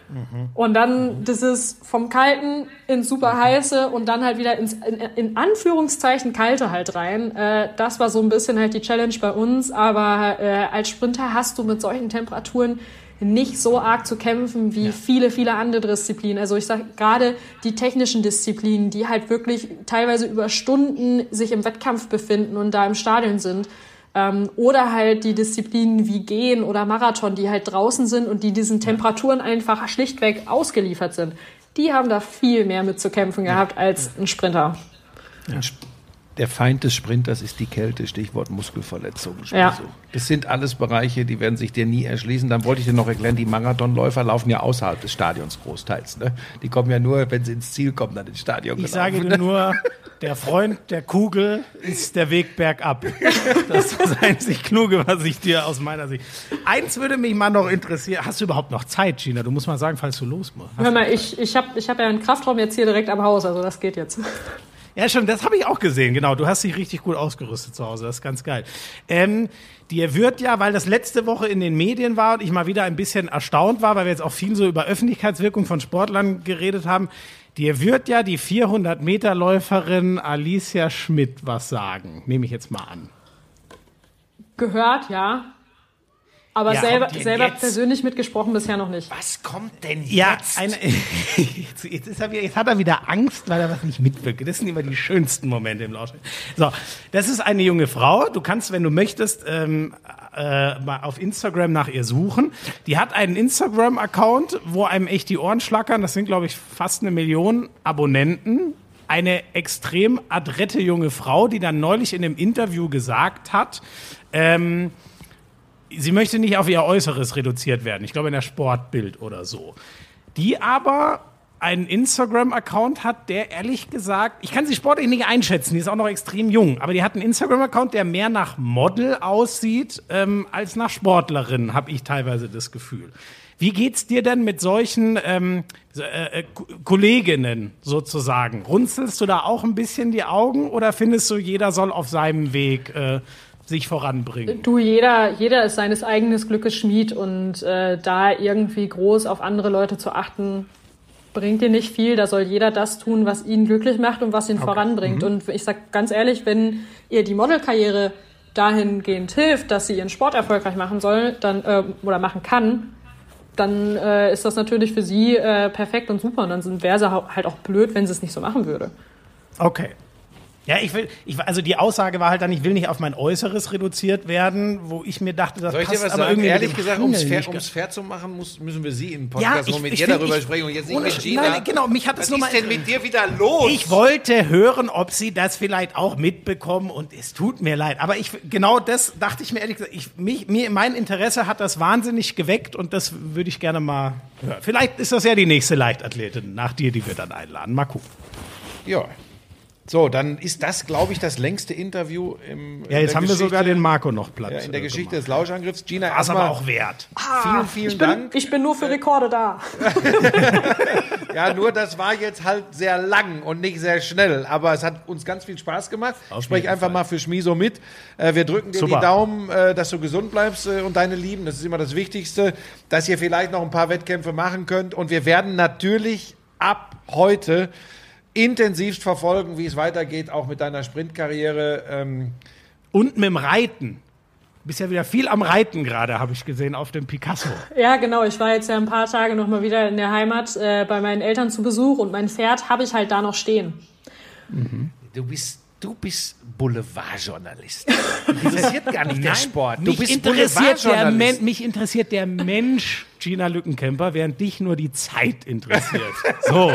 Mhm. Und dann das ist vom Kalten ins super mhm. heiße und dann halt wieder ins in, in Anführungszeichen kalte halt rein. Äh, das war so ein bisschen halt die Challenge bei uns. Aber äh, als Sprinter hast du mit solchen Temperaturen nicht so arg zu kämpfen wie ja. viele, viele andere Disziplinen. Also ich sage gerade die technischen Disziplinen, die halt wirklich teilweise über Stunden sich im Wettkampf befinden und da im Stadion sind. Ähm, oder halt die Disziplinen wie Gehen oder Marathon, die halt draußen sind und die diesen Temperaturen einfach schlichtweg ausgeliefert sind. Die haben da viel mehr mit zu kämpfen gehabt als ein Sprinter. Ja der Feind des Sprinters ist die Kälte, Stichwort Muskelverletzung. Ja. Das sind alles Bereiche, die werden sich dir nie erschließen. Dann wollte ich dir noch erklären, die Marathonläufer laufen ja außerhalb des Stadions großteils. Ne? Die kommen ja nur, wenn sie ins Ziel kommen, dann ins Stadion. Ich gelaufen. sage dir nur, der Freund der Kugel ist der Weg bergab. Das ist das einzig Kluge, was ich dir aus meiner Sicht. Eins würde mich mal noch interessieren. Hast du überhaupt noch Zeit, Gina? Du musst mal sagen, falls du los musst. Hör mal, ich, ich habe ich hab ja einen Kraftraum jetzt hier direkt am Haus, also das geht jetzt. Ja, schon, das habe ich auch gesehen, genau. Du hast dich richtig gut ausgerüstet zu Hause, das ist ganz geil. Ähm, dir wird ja, weil das letzte Woche in den Medien war und ich mal wieder ein bisschen erstaunt war, weil wir jetzt auch viel so über Öffentlichkeitswirkung von Sportlern geredet haben, dir wird ja die 400 Meter Läuferin Alicia Schmidt was sagen, nehme ich jetzt mal an. Gehört, ja. Aber ja, selber, selber persönlich mitgesprochen bisher noch nicht. Was kommt denn ja, jetzt? Eine, jetzt, jetzt, ist er wieder, jetzt hat er wieder Angst, weil er was nicht mitwirkt. Das sind immer die schönsten Momente im Lausch. So, das ist eine junge Frau. Du kannst, wenn du möchtest, ähm, äh, mal auf Instagram nach ihr suchen. Die hat einen Instagram-Account, wo einem echt die Ohren schlackern. Das sind, glaube ich, fast eine Million Abonnenten eine extrem adrette junge Frau, die dann neulich in einem Interview gesagt hat, ähm, sie möchte nicht auf ihr Äußeres reduziert werden. Ich glaube in der Sportbild oder so. Die aber einen Instagram-Account hat, der ehrlich gesagt, ich kann sie sportlich nicht einschätzen, die ist auch noch extrem jung, aber die hat einen Instagram-Account, der mehr nach Model aussieht ähm, als nach Sportlerin, habe ich teilweise das Gefühl. Wie geht's dir denn mit solchen ähm, äh, äh Kolleginnen sozusagen? Runzelst du da auch ein bisschen die Augen oder findest du, jeder soll auf seinem Weg äh, sich voranbringen. Du, jeder, jeder ist seines eigenen Glückes Schmied und äh, da irgendwie groß auf andere Leute zu achten, bringt dir nicht viel. Da soll jeder das tun, was ihn glücklich macht und was ihn okay. voranbringt. Mhm. Und ich sag ganz ehrlich, wenn ihr die Modelkarriere dahingehend hilft, dass sie ihren Sport erfolgreich machen soll, dann äh, oder machen kann, dann äh, ist das natürlich für sie äh, perfekt und super. Und dann wäre sie halt auch blöd, wenn sie es nicht so machen würde. Okay, ja, ich will, ich, also die Aussage war halt dann, ich will nicht auf mein Äußeres reduziert werden, wo ich mir dachte, das Soll ich passt dir was aber sagen? irgendwie Ehrlich gesagt, um es fair, fair, zu machen, muss, müssen wir Sie im Podcast ja, ich, mit ich, ihr darüber ich, sprechen und jetzt nicht mit Gina. Nein, genau, mich hat es nur mal... Was ist denn mit dir wieder los? Ich wollte hören, ob Sie das vielleicht auch mitbekommen und es tut mir leid. Aber ich, genau das dachte ich mir ehrlich gesagt, ich, mich, mir, mein Interesse hat das wahnsinnig geweckt und das würde ich gerne mal hören. Vielleicht ist das ja die nächste Leichtathletin nach dir, die wir dann einladen. Mal gucken. Ja, So, dann ist das, glaube ich, das längste Interview im Ja, jetzt haben wir Geschichte- sogar den Marco noch platt. ja, in der äh, Geschichte gemacht. des Lauschangriffs. Gina, War es aber erstmal auch wert. vielen, vielen Ich bin, Dank. ich bin nur für Rekorde da. Ja, nur das war jetzt halt sehr lang und nicht sehr schnell. Aber es hat uns ganz viel Spaß gemacht. Auf Sprech einfach Fall. mal für Schmiso mit. Äh, wir drücken dir Super. die Daumen, äh, dass du gesund bleibst und deine Lieben. Das ist immer das Wichtigste. Dass ihr vielleicht noch ein paar Wettkämpfe machen könnt. Und wir werden natürlich ab heute intensivst verfolgen, wie es weitergeht, auch mit deiner Sprintkarriere. Ähm, Und mit dem Reiten. Du bist ja wieder viel am Reiten gerade, habe ich gesehen, auf dem Picasso. Ja, genau. Ich war jetzt ja ein paar Tage noch mal wieder in der Heimat äh, bei meinen Eltern zu Besuch und mein Pferd habe ich halt da noch stehen. du bist. Du bist Boulevardjournalist. Interessiert gar nicht der Sport. Du mich bist interessiert, der Boulevardjournalist. Men mich interessiert der Mensch Gina Lückenkämper, während dich nur die Zeit interessiert. So,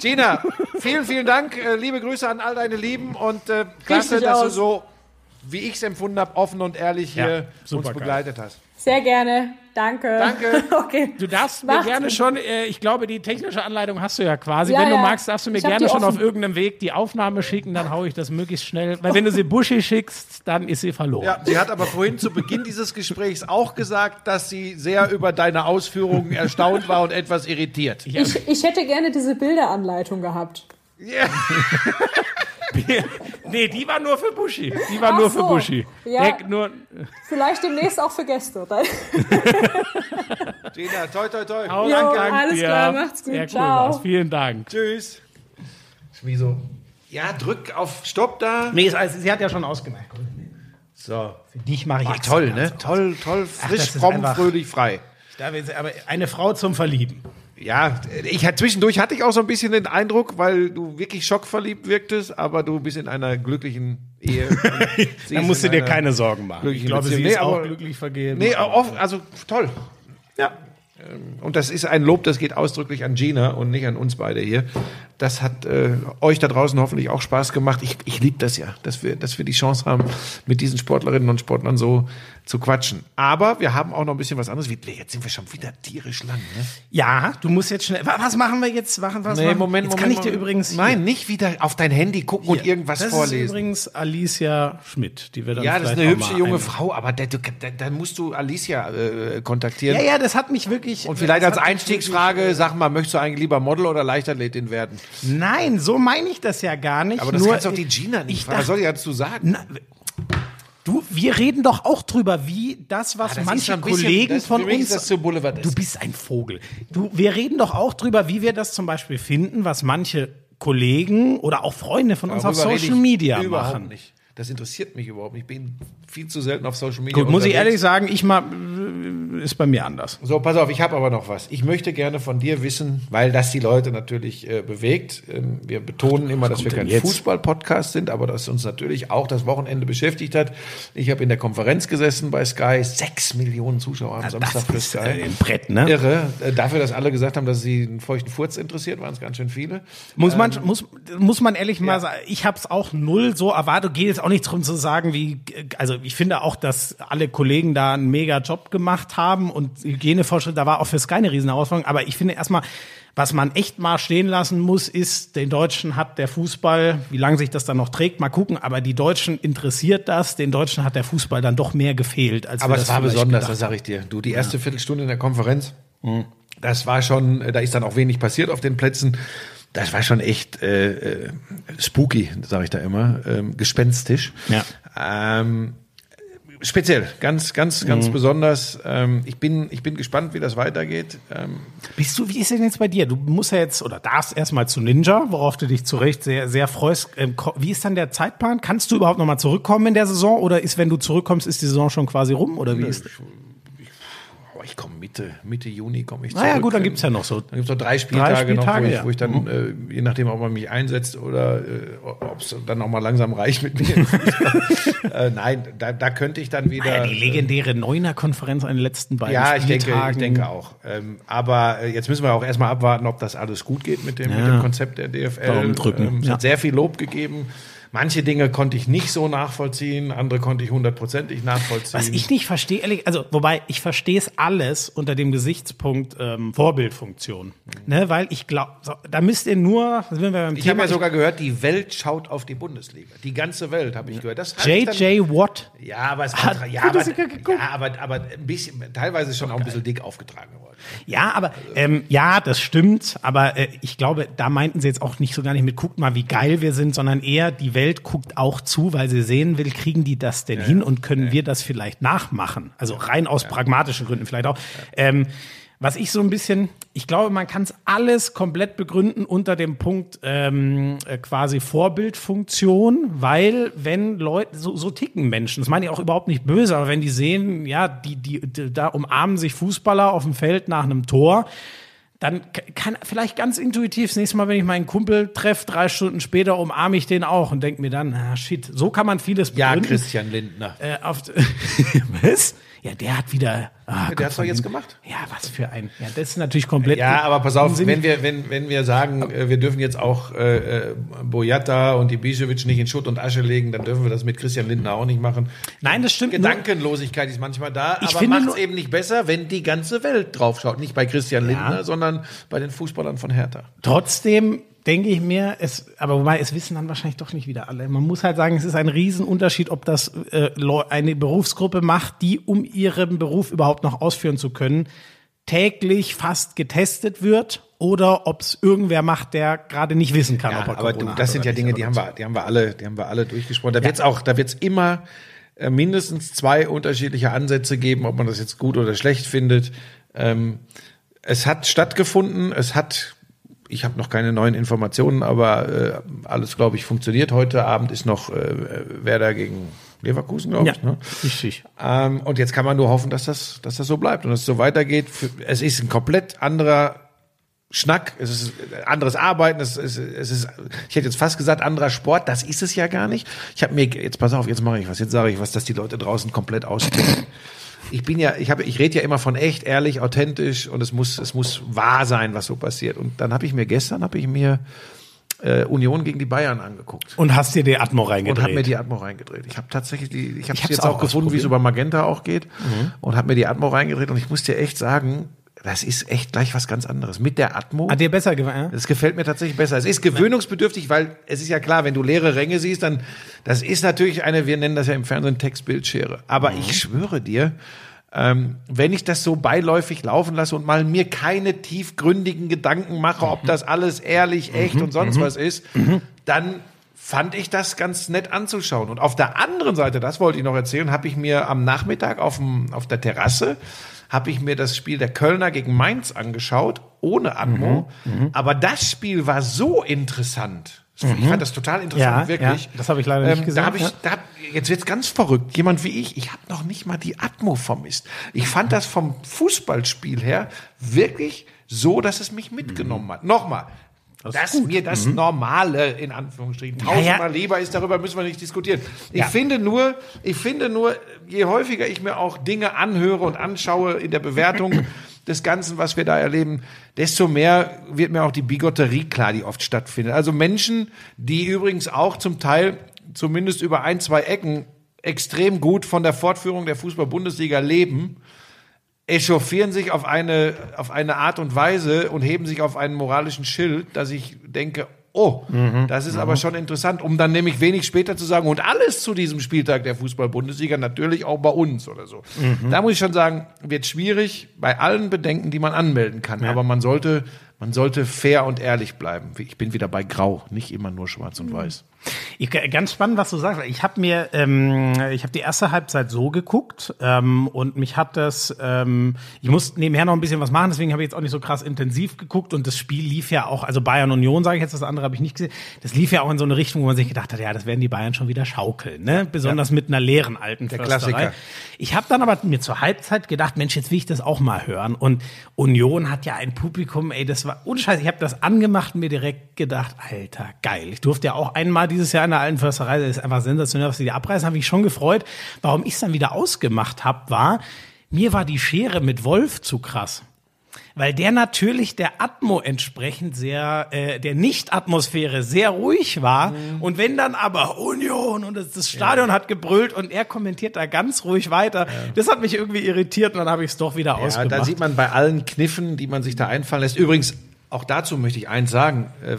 Gina, vielen, vielen Dank. Äh, liebe Grüße an all deine Lieben und äh, klasse, dass du so, wie ich es empfunden habe, offen und ehrlich Ja, hier uns begleitet hast. Sehr gerne. Danke. Danke. okay. du darfst mir Macht's gerne gut. schon, äh, ich glaube, die technische Anleitung hast du ja quasi. Ja, wenn du ja. magst, darfst du mir gerne schon auf irgendeinem Weg die Aufnahme schicken, dann haue ich das möglichst schnell. Weil wenn du sie Buschi schickst, dann ist sie verloren. Ja, sie hat aber vorhin zu Beginn dieses Gesprächs auch gesagt, dass sie sehr über deine Ausführungen erstaunt war und etwas irritiert. Ich, ich hätte gerne diese Bilderanleitung gehabt. Ja. Nee, die war nur für Buschi. Die war Ach nur für so. Buschi. Ja. Der, nur, Vielleicht demnächst auch für Gäste. Gina, toi, toi, toi. Jo, Dank alles klar, macht's gut. Sehr cool Ciao. war's. Vielen Dank. Tschüss. Schmiso. Ja, drück auf Stopp da. Nee, alles- sie hat ja schon ausgemerkt. So. Für dich mache ich Ach, toll, ne? Toll, toll, frisch, fromm, einfach- fröhlich, frei. Da will sie- Aber eine Frau zum Verlieben. Ja, ich hatte zwischendurch hatte ich auch so ein bisschen den Eindruck, weil du wirklich schockverliebt wirktest, aber du bist in einer glücklichen Ehe. Da musst du dir keine Sorgen machen. Ich glaube, sie ist Nee, auch glücklich vergeben. Nee, oft, also toll. ja. Und das ist ein Lob, das geht ausdrücklich an Gina und nicht an uns beide hier. Das hat äh, euch da draußen hoffentlich auch Spaß gemacht. Ich, ich liebe das ja, dass wir, dass wir die Chance haben, mit diesen Sportlerinnen und Sportlern so zu quatschen. Aber wir haben auch noch ein bisschen was anderes. Jetzt sind wir schon wieder tierisch lang. Ne? ja, du musst jetzt schnell. Wa- Was machen wir jetzt? Machen, was machen? jetzt kann ich dir übrigens. Nein, nicht wieder auf dein Handy gucken und irgendwas das ist vorlesen. übrigens Alicia Schmidt, die wir dann Ja, das ist eine auch hübsche junge Frau, aber dann musst du Alicia äh, kontaktieren. Ja, ja, das hat mich wirklich. Und vielleicht das als hat mich Einstiegsfrage, sag mal, möchtest du eigentlich lieber Model oder Leichtathletin werden? Wirklich, nein, so meine ich das ja gar nicht. Aber das Nur, kannst doch die Gina nicht ich fragen. Was soll ich dazu sagen? Na, du, wir reden doch auch drüber, wie das, was Ah, das manche ein bisschen- Kollegen das- von uns. das boulevardesk. Du bist ein Vogel. Du, wir reden doch auch drüber, wie wir das zum Beispiel finden, was manche Kollegen oder auch Freunde von uns auf Darüber rede Social Media machen. Nicht. Das interessiert mich überhaupt nicht. Ich bin viel zu selten auf Social Media. Gut, muss ich ehrlich sagen, ich mal, ist bei mir anders. So, pass auf, ich habe aber noch was. Ich möchte gerne von dir wissen, weil das die Leute natürlich äh, bewegt. Ähm, wir betonen immer, dass wir kein? Fußball-Podcast sind, aber das uns natürlich auch das Wochenende beschäftigt hat. Ich habe in der Konferenz gesessen bei Sky. Sechs Millionen Zuschauer am Samstag Das für ist Sky. äh, ein Brett, ne? Irre. Äh, Dafür, dass alle gesagt haben, dass sie einen feuchten Furz interessiert, waren es ganz schön viele. Muss man, Ähm, muss, muss man ehrlich mal sagen, ich habe es auch null so erwartet. Geht jetzt auch nicht darum zu sagen, wie, also ich finde auch, dass alle Kollegen da einen mega Job gemacht haben und Hygienefortschritt, da war auch für Sky eine riesen Herausforderung. Aber ich finde erstmal, was man echt mal stehen lassen muss, ist, den Deutschen hat der Fußball, wie lange sich das dann noch trägt, mal gucken, aber die Deutschen interessiert das, den Deutschen hat der Fußball dann doch mehr gefehlt, als Aber es das war besonders, das sage ich dir. Du, die erste Viertelstunde in der Konferenz, das war schon, äh, da ist dann auch wenig passiert auf den Plätzen. Das war schon echt äh, äh, spooky, sage ich da immer, ähm, gespenstisch. Ja. Ähm, speziell, ganz, ganz, ganz besonders. Ähm, ich bin, ich bin gespannt, wie das weitergeht. Ähm, Bist du, wie ist denn jetzt bei dir? Du musst ja jetzt oder darfst erstmal zu Ninja, worauf du dich zu Recht sehr, sehr freust. Ähm, Wie ist dann der Zeitplan? Kannst du überhaupt nochmal zurückkommen in der Saison oder ist, wenn du zurückkommst, ist die Saison schon quasi rum oder wie ist? Ich komme Mitte, Mitte Juni komme ich Naja, zurück. gut, dann gibt's ja noch so. Dann gibt es noch drei Spieltage, Spieltage, noch, wo ich, ja. Mhm. wo ich dann, äh, je nachdem, ob man mich einsetzt oder äh, ob es dann auch mal langsam reicht mit mir. äh, nein, da, da könnte ich dann wieder. Ja, die legendäre Neuner-Konferenz an den letzten beiden Ja, ich denke, ich Spieltagen. denke auch. Ähm, aber äh, jetzt müssen wir auch erstmal abwarten, ob das alles gut geht mit dem, mit Ja. dem Konzept der DFL. Daumen drücken, Ähm, es ja. hat sehr viel Lob gegeben. Manche Dinge konnte ich nicht so nachvollziehen, andere konnte ich hundertprozentig nachvollziehen. Was ich nicht verstehe, ehrlich, also wobei ich verstehe es alles unter dem Gesichtspunkt ähm, Vorbildfunktion, ne, weil ich glaube, so, da müsst ihr nur, sind wir beim ich habe ja sogar gehört, die Welt schaut auf die Bundesliga. Die ganze Welt habe ich gehört. Das JJ Watt. Ja, aber es Hat ja, aber, ja, aber, aber ein bisschen, teilweise schon auch ein bisschen dick aufgetragen worden. Ja, aber ähm, ja, das stimmt. Aber äh, ich glaube, da meinten sie jetzt auch nicht so gar nicht mit, guckt mal, wie geil wir sind, sondern eher die Welt guckt auch zu, weil sie sehen will, kriegen die das denn hin und können wir das vielleicht nachmachen? Also rein aus pragmatischen Gründen vielleicht auch. Ähm, was ich so ein bisschen, ich glaube, man kann es alles komplett begründen unter dem Punkt ähm, äh, quasi Vorbildfunktion, weil wenn Leute, so, so ticken Menschen, das meine ich auch überhaupt nicht böse, aber wenn die sehen, ja, die, die, die da umarmen sich Fußballer auf dem Feld nach einem Tor, dann kann vielleicht ganz intuitiv das nächste Mal, wenn ich meinen Kumpel treffe, drei Stunden später umarme ich den auch und denke mir dann, ah, shit, so kann man vieles Ja, begründen. Christian Lindner. Äh, auf, was? Ja, der hat wieder. Ah, der hat's doch jetzt gemacht. Ja, was für ein. Ja, das ist natürlich komplett. Ja, aber pass auf, unsinnig. wenn wir, wenn, wenn wir sagen, äh, wir dürfen jetzt auch äh, äh, Boyata und Ibišević nicht in Schutt und Asche legen, dann dürfen wir das mit Christian Lindner auch nicht machen. Nein, das stimmt. Nur, Gedankenlosigkeit ist manchmal da, Ich aber finde macht es nur- eben nicht besser, wenn die ganze Welt draufschaut. Nicht bei Christian Lindner, sondern bei den Fußballern von Hertha. trotzdem denke ich mir, es, aber wobei es wissen dann wahrscheinlich doch nicht wieder alle. Man muss halt sagen, es ist ein Riesenunterschied, ob das äh, eine Berufsgruppe macht, die, um ihren Beruf überhaupt noch ausführen zu können, täglich fast getestet wird oder ob es irgendwer macht, der gerade nicht wissen kann, ob er aber Corona du, das sind ja. Dinge, die haben wir, die haben wir alle, die haben wir alle durchgesprochen. Da wird's auch, da wird's immer äh, mindestens zwei unterschiedliche Ansätze geben, ob man das jetzt gut oder schlecht findet. Ähm, es hat stattgefunden, es hat, ich habe noch keine neuen Informationen, aber äh, alles, glaube ich, funktioniert. Heute Abend ist noch äh, Werder gegen Leverkusen, glaube Ja, ich. Ne? richtig. Ähm, und jetzt kann man nur hoffen, dass das, dass das so bleibt und dass es so weitergeht. Für- Es ist ein komplett anderer Schnack, es ist anderes Arbeiten, es ist, es ist, ich hätte jetzt fast gesagt, anderer Sport, das ist es ja gar nicht. Ich habe mir, jetzt pass auf, jetzt mache ich was, jetzt sage ich was, dass die Leute draußen komplett austicken. Ich bin ja, ich habe, ich rede ja immer von echt, ehrlich, authentisch und es muss, es muss wahr sein, was so passiert. Und dann habe ich mir gestern, habe ich mir äh, Union gegen die Bayern angeguckt Und hast dir die Atmo und reingedreht. habe mir die Atmo reingedreht. Ich habe tatsächlich die, ich habe jetzt auch auch gefunden, wie es über Magenta auch geht und habe mir die Atmo reingedreht und ich muss dir echt sagen, das ist echt gleich was ganz anderes. Mit der Atmo, Hat dir besser gefallen? das gefällt mir tatsächlich besser. Es ist gewöhnungsbedürftig, weil es ist ja klar, wenn du leere Ränge siehst, dann das ist natürlich eine, wir nennen das ja im Fernsehen Textbildschere. Aber ich schwöre dir, ähm, wenn ich das so beiläufig laufen lasse und mal mir keine tiefgründigen Gedanken mache, ob das alles ehrlich, echt und sonst was ist, dann fand ich das ganz nett anzuschauen. Und auf der anderen Seite, das wollte ich noch erzählen, habe ich mir am Nachmittag auf, dem, auf der Terrasse habe ich mir das Spiel der Kölner gegen Mainz angeschaut, ohne Atmo. Aber das Spiel war so interessant. Ich fand das total interessant, Ja, wirklich. ja, das habe ich leider nicht gesehen, Da hab ich, ja. da, hab- jetzt wird's ganz verrückt. Jemand wie ich, ich habe noch nicht mal die Atmo vermisst. Ich fand das vom Fußballspiel her wirklich so, dass es mich mitgenommen hat. Nochmal. dass mir das Normale, in Anführungsstrichen, tausendmal lieber ist, darüber müssen wir nicht diskutieren. Ich Ja. finde nur, ich finde nur, je häufiger ich mir auch Dinge anhöre und anschaue in der Bewertung des Ganzen, was wir da erleben, desto mehr wird mir auch die Bigotterie klar, die oft stattfindet. Also Menschen, die übrigens auch zum Teil zumindest über ein, zwei Ecken extrem gut von der Fortführung der Fußball-Bundesliga leben, echauffieren sich auf eine, auf eine Art und Weise und heben sich auf einen moralischen Schild, dass ich denke, oh, das ist aber schon interessant, um dann nämlich wenig später zu sagen, und alles zu diesem Spieltag der Fußball-Bundesliga, natürlich auch bei uns oder so. Da muss ich schon sagen, wird schwierig bei allen Bedenken, die man anmelden kann. Aber man sollte, man sollte fair und ehrlich bleiben. Ich bin wieder bei Grau, nicht immer nur schwarz und weiß. Ich, ganz spannend, was du sagst. Ich habe mir, ähm, ich habe die erste Halbzeit so geguckt ähm, und mich hat das, ähm, ich musste nebenher noch ein bisschen was machen, deswegen habe ich jetzt auch nicht so krass intensiv geguckt und das Spiel lief ja auch, also Bayern Union sage ich jetzt, das andere habe ich nicht gesehen, das lief ja auch in so eine Richtung, wo man sich gedacht hat, ja, das werden die Bayern schon wieder schaukeln, ne? Besonders mit einer leeren alten Der Klassiker. Ich habe dann aber mir zur Halbzeit gedacht, Mensch, jetzt will ich das auch mal hören und Union hat ja ein Publikum, ey, das war unscheiß, ich habe das angemacht und mir direkt gedacht, Alter, geil. Ich durfte ja auch einmal dieses Jahr in der alten Försterei, das ist einfach sensationell, was die da abreißen, habe ich schon gefreut. Warum ich es dann wieder ausgemacht habe, war, mir war die Schere mit Wolf zu krass. weil der natürlich der Atmo entsprechend sehr, äh, der Nicht-Atmosphäre sehr ruhig war. Mhm. Und wenn dann aber Union und das, das Stadion ja. hat gebrüllt und er kommentiert da ganz ruhig weiter, ja. das hat mich irgendwie irritiert und dann habe ich es doch wieder ja, ausgemacht. Da sieht man bei allen Kniffen, die man sich da einfallen lässt. Übrigens, auch dazu möchte ich eins sagen, äh,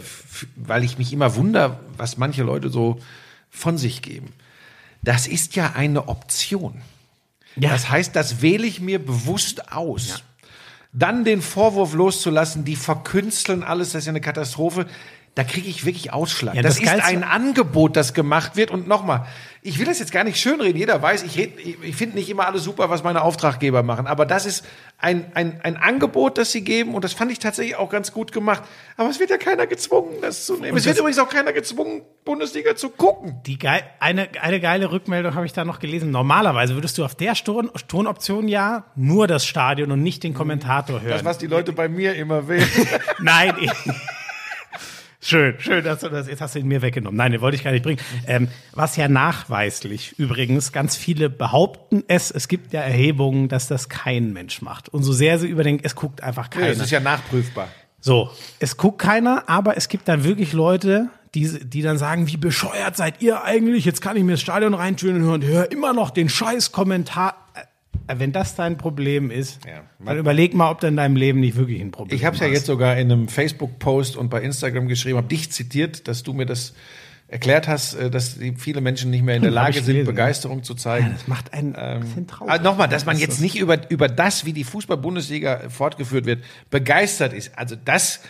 weil ich mich immer wundere, was manche Leute so von sich geben. Das ist ja eine Option. Ja. Das heißt, das wähle ich mir bewusst aus. Ja. Dann den Vorwurf loszulassen, die verkünsteln alles, das ist ja eine Katastrophe da kriege ich wirklich Ausschlag. Ja, das, das ist ein Angebot, das gemacht wird. Und nochmal, ich will das jetzt gar nicht schönreden. Jeder weiß, ich, ich finde nicht immer alles super, was meine Auftraggeber machen. Aber das ist ein, ein, ein Angebot, das sie geben. Und das fand ich tatsächlich auch ganz gut gemacht. Aber es wird ja keiner gezwungen, das zu nehmen. Und es wird übrigens auch keiner gezwungen, Bundesliga zu gucken. Die geil, eine, eine geile Rückmeldung habe ich da noch gelesen. Normalerweise würdest du auf der Ton, Tonoption ja nur das Stadion und nicht den Kommentator hören. Das, was die Leute bei mir immer wählen. Nein, ich, Schön, schön, dass du das, jetzt hast du ihn mir weggenommen. Nein, den wollte ich gar nicht bringen. Ähm, was ja nachweislich übrigens, ganz viele behaupten es, es gibt ja Erhebungen, dass das kein Mensch macht. Und so sehr sie überdenken, es guckt einfach keiner. Das ist ja nachprüfbar. So, es guckt keiner, aber es gibt dann wirklich Leute, die, die dann sagen, wie bescheuert seid ihr eigentlich? Jetzt kann ich mir das Stadion reintönen und höre immer noch den scheiß Kommentar wenn das dein Problem ist, ja. dann überleg mal, ob in deinem Leben nicht wirklich ein Problem ist. Ich habe es ja jetzt sogar in einem Facebook-Post und bei Instagram geschrieben, habe dich zitiert, dass du mir das erklärt hast, äh, dass viele Menschen nicht mehr in der Lage sind, Begeisterung zu zeigen. Ja, das macht einen ähm, bisschen traurig. Also Nochmal, dass man jetzt nicht über, über das, wie die Fußball-Bundesliga fortgeführt wird, begeistert ist. Also das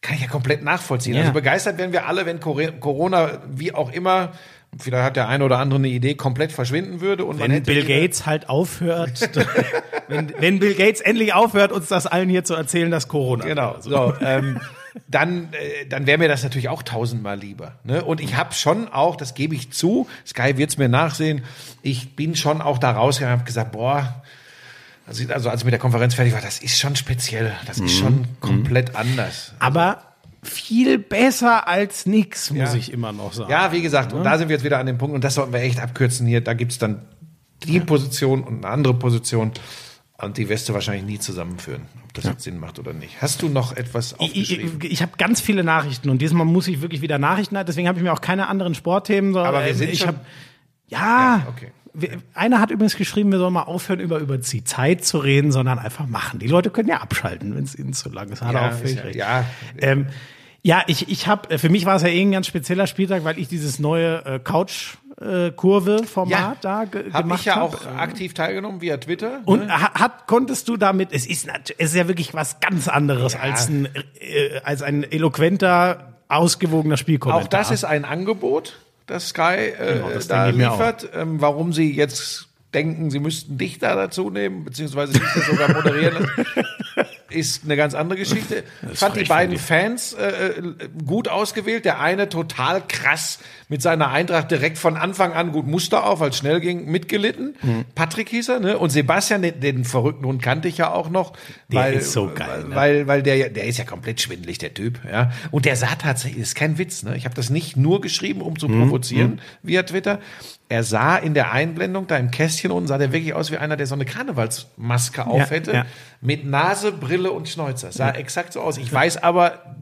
kann ich ja komplett nachvollziehen. Ja. Also begeistert werden wir alle, wenn Corona, wie auch immer, vielleicht hat der eine oder andere eine Idee, komplett verschwinden würde. Und wenn Bill Gates halt aufhört, wenn, wenn Bill Gates endlich aufhört, uns das allen hier zu erzählen, dass Corona. Genau. So, ähm, dann, äh, dann wäre mir das natürlich auch tausendmal lieber. Ne? Und ich habe schon auch, das gebe ich zu, Sky wird's mir nachsehen, ich bin schon auch da rausgegangen und habe gesagt, boah, also, also als ich mit der Konferenz fertig war, das ist schon speziell, das ist schon mhm. komplett mhm. anders. Aber viel besser als nix, muss ja. ich immer noch sagen. Ja, wie gesagt, ja. und da sind wir jetzt wieder an dem Punkt, und das sollten wir echt abkürzen hier. Da gibt's dann die Position und eine andere Position. Und die wirst du wahrscheinlich nie zusammenführen, ob das ja. jetzt Sinn macht oder nicht. Hast du noch etwas aufgeschrieben? Ich, ich, ich habe ganz viele Nachrichten und diesmal muss ich wirklich wieder Nachrichten, deswegen habe ich mir auch keine anderen Sportthemen. So, Aber wir sind ich schon... Hab, ja, ja okay. Einer hat übrigens geschrieben, wir sollen mal aufhören, über, über die Zeit zu reden, sondern einfach machen. Die Leute können ja abschalten, wenn es ihnen zu lang ist. Hat ja, auch völlig ja, recht. Ja, ähm, ja, ich, ich habe, äh, für mich war es ja eh ein ganz spezieller Spieltag, weil ich dieses neue äh, Couch äh, Kurve-Format ja, da ge hab gemacht habe. ich ja hab. auch aktiv teilgenommen via Twitter. Und ne? hat, konntest du damit, es ist, es ist ja wirklich was ganz anderes ja. als, ein, äh, als ein eloquenter, ausgewogener Spielkommentar. Auch das ist ein Angebot, das Sky äh, genau, das da liefert. Ähm, warum sie jetzt denken, sie müssten dich da dazu nehmen, beziehungsweise dich sogar moderieren lassen. ist eine ganz andere Geschichte. Ich fand die beiden Fans äh, äh, gut ausgewählt. Der eine total krass mit seiner Eintracht direkt von Anfang an gut Muster auf, als schnell ging, mitgelitten. Mhm. Patrick hieß er, ne? Und Sebastian, den, den verrückten Hund kannte ich ja auch noch. Der weil, ist so geil. Ne? Weil, weil der, der ist ja komplett schwindelig, der Typ. Ja. Und der sah tatsächlich, ist kein Witz, ne? Ich habe das nicht nur geschrieben, um zu mhm. provozieren mhm. via Twitter. Er sah in der Einblendung, da im Kästchen unten, sah der wirklich aus wie einer, der so eine Karnevalsmaske auf hätte. Ja, ja. Mit Nase, Brille und Schnäuzer. Sah exakt so aus. Ich weiß aber,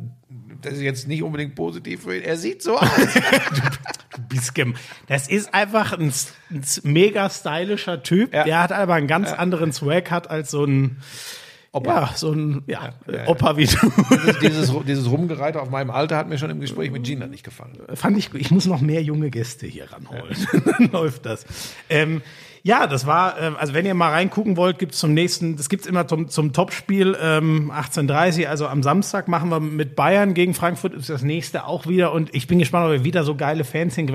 das ist jetzt nicht unbedingt positiv für ihn. Er sieht so aus. du bist gem das ist einfach ein, ein mega stylischer Typ. Ja. Der hat aber einen ganz ja. anderen Swag hat als so ein Opa. Ja, so ein ja, ja, Opa wie du. Dieses, dieses, dieses Rumgereite auf meinem Alter hat mir schon im Gespräch mit Gina nicht gefallen. Fand ich, ich muss noch mehr junge Gäste hier ranholen. Dann läuft das. Ähm, ja, das war, äh, also wenn ihr mal reingucken wollt, gibt's zum nächsten, das gibt's immer zum, zum Topspiel ähm, 18.30 also am Samstag machen wir mit Bayern gegen Frankfurt, ist das nächste auch wieder und ich bin gespannt, ob wir wieder so geile Fans sind.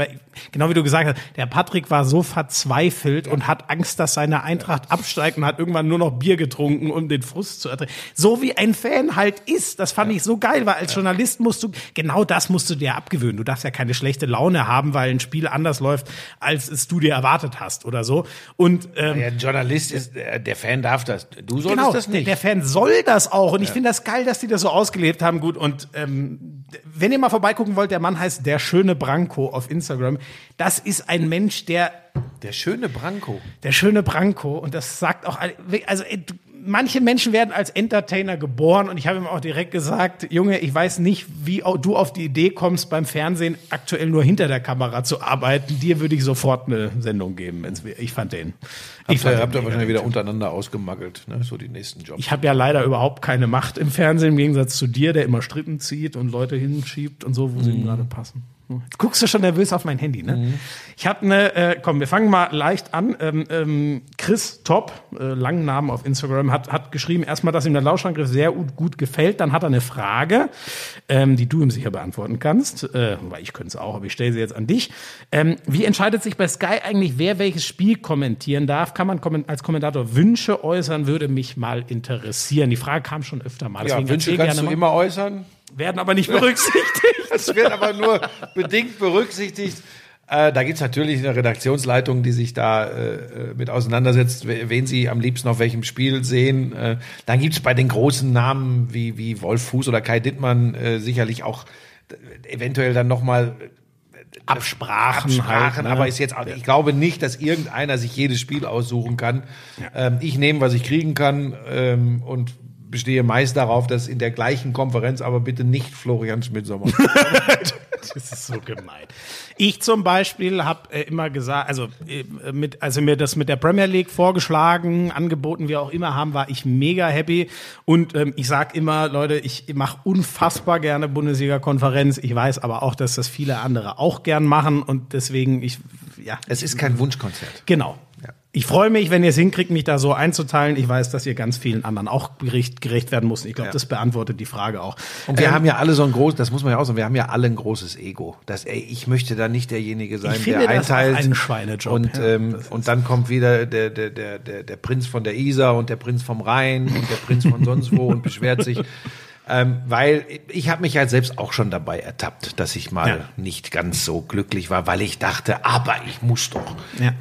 Genau wie du gesagt hast, der Patrick war so verzweifelt ja. und hat Angst, dass seine Eintracht ja. absteigt und hat irgendwann nur noch Bier getrunken, um den Frust zu ertragen. So wie ein Fan halt ist, das fand ja. ich so geil, weil als Journalist musst du, genau das musst du dir abgewöhnen. Du darfst ja keine schlechte Laune haben, weil ein Spiel anders läuft, als es du dir erwartet hast oder so. Und ähm, ja, Journalist ist, der Fan darf das. Du solltest genau, das nicht. Der, der Fan soll das auch. Und ja. ich finde das geil, dass die das so ausgelebt haben. Gut. Und ähm, wenn ihr mal vorbeigucken wollt, der Mann heißt der schöne Branko auf Instagram. Das ist ein Mensch, der der schöne Branko. Der schöne Branko. Und das sagt auch, also manche Menschen werden als Entertainer geboren und ich habe ihm auch direkt gesagt, Junge, ich weiß nicht, wie du auf die Idee kommst, beim Fernsehen aktuell nur hinter der Kamera zu arbeiten. Dir würde ich sofort eine Sendung geben. Ich fand den. Ich habt ihr, habt wahrscheinlich wieder untereinander ausgemaggelt, ne? so die nächsten Jobs. Ich habe ja leider überhaupt keine Macht im Fernsehen, im Gegensatz zu dir, der immer Strippen zieht und Leute hinschiebt und so, wo sie ihm gerade passen. Jetzt guckst du schon nervös auf mein Handy, ne? Mhm. Ich habe eine, äh, komm, wir fangen mal leicht an. Ähm, ähm, Chris Top, äh, langen Namen auf Instagram, hat, hat geschrieben, erstmal, dass ihm der Lauschangriff sehr gut, gut gefällt. Dann hat er eine Frage, ähm, die du ihm sicher beantworten kannst. Äh, weil ich könnte es auch, aber ich stelle sie jetzt an dich. Ähm, wie entscheidet sich bei Sky eigentlich, wer welches Spiel kommentieren darf? Kann man als Kommentator Wünsche äußern? Würde mich mal interessieren. Die Frage kam schon öfter mal. Deswegen ja, Wünsche kannst du mal. immer äußern werden aber nicht berücksichtigt. Es wird aber nur bedingt berücksichtigt. Äh, da gibt's natürlich eine Redaktionsleitung, die sich da äh, mit auseinandersetzt, wen sie am liebsten auf welchem Spiel sehen. Äh, dann gibt's bei den großen Namen wie, wie Wolf Fuß oder Kai Dittmann äh, sicherlich auch äh, eventuell dann nochmal äh, Absprachen, Absprachen halt, ne? aber ist jetzt, ich glaube nicht, dass irgendeiner sich jedes Spiel aussuchen kann. Ja. Ähm, ich nehme, was ich kriegen kann ähm, und bestehe meist darauf, dass in der gleichen Konferenz aber bitte nicht Florian Schmidt-Sommer. das ist so gemein. Ich zum Beispiel habe äh, immer gesagt, also äh, mit, also mir das mit der Premier League vorgeschlagen, angeboten, wie auch immer haben, war ich mega happy. Und ähm, ich sag immer, Leute, ich mache unfassbar gerne Bundesliga-Konferenz. Ich weiß aber auch, dass das viele andere auch gern machen und deswegen ich ja. Es ist kein Wunschkonzert. Genau. Ja. Ich freue mich, wenn ihr es hinkriegt, mich da so einzuteilen. Ich weiß, dass ihr ganz vielen anderen auch gerecht, gerecht werden muss. Ich glaube, ja. das beantwortet die Frage auch. Und wir ähm, haben ja alle so ein großes, das muss man ja auch sagen, wir haben ja alle ein großes Ego. Das, ey, ich möchte da nicht derjenige sein, der finde, einteilt. Das ist ein Schweinejob. Und, ähm, und dann kommt wieder der, der, der, der, der Prinz von der Isar und der Prinz vom Rhein und der Prinz von sonst wo und beschwert sich. Ähm, weil ich habe mich halt selbst auch schon dabei ertappt, dass ich mal ja. nicht ganz so glücklich war, weil ich dachte, aber ich muss doch. Ja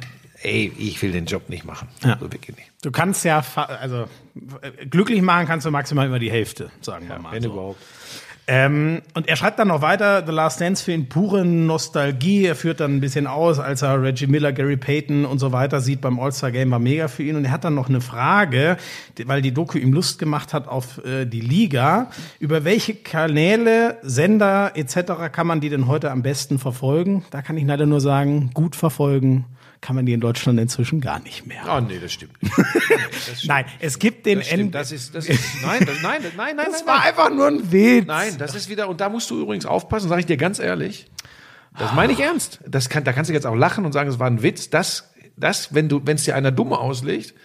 ey, ich will den Job nicht machen. Ja. So wirklich nicht. Du kannst ja, also glücklich machen kannst du maximal immer die Hälfte, sagen ja, wir mal. Wenn so. überhaupt. Ähm, und er schreibt dann noch weiter, The Last Dance für ihn pure Nostalgie. Er führt dann ein bisschen aus, als er Reggie Miller, Gary Payton und so weiter sieht beim All-Star-Game, war mega für ihn. Und er hat dann noch eine Frage, weil die Doku ihm Lust gemacht hat auf äh, die Liga. Über welche Kanäle, Sender etc. kann man die denn heute am besten verfolgen? Da kann ich leider nur sagen, gut verfolgen kann man die in Deutschland inzwischen gar nicht mehr. Ah, oh, nee, das stimmt nicht. Das stimmt. nein, es gibt den das, stimmt, das ist, das ist, nein, das, nein, nein, nein, das nein, war nein. einfach nur ein Witz. Nein, das ist wieder, und da musst du übrigens aufpassen, sage ich dir ganz ehrlich. Das meine ich ernst. Das kann, da kannst du jetzt auch lachen und sagen, es war ein Witz. Das, das, wenn du, wenn es dir einer dumm auslegt,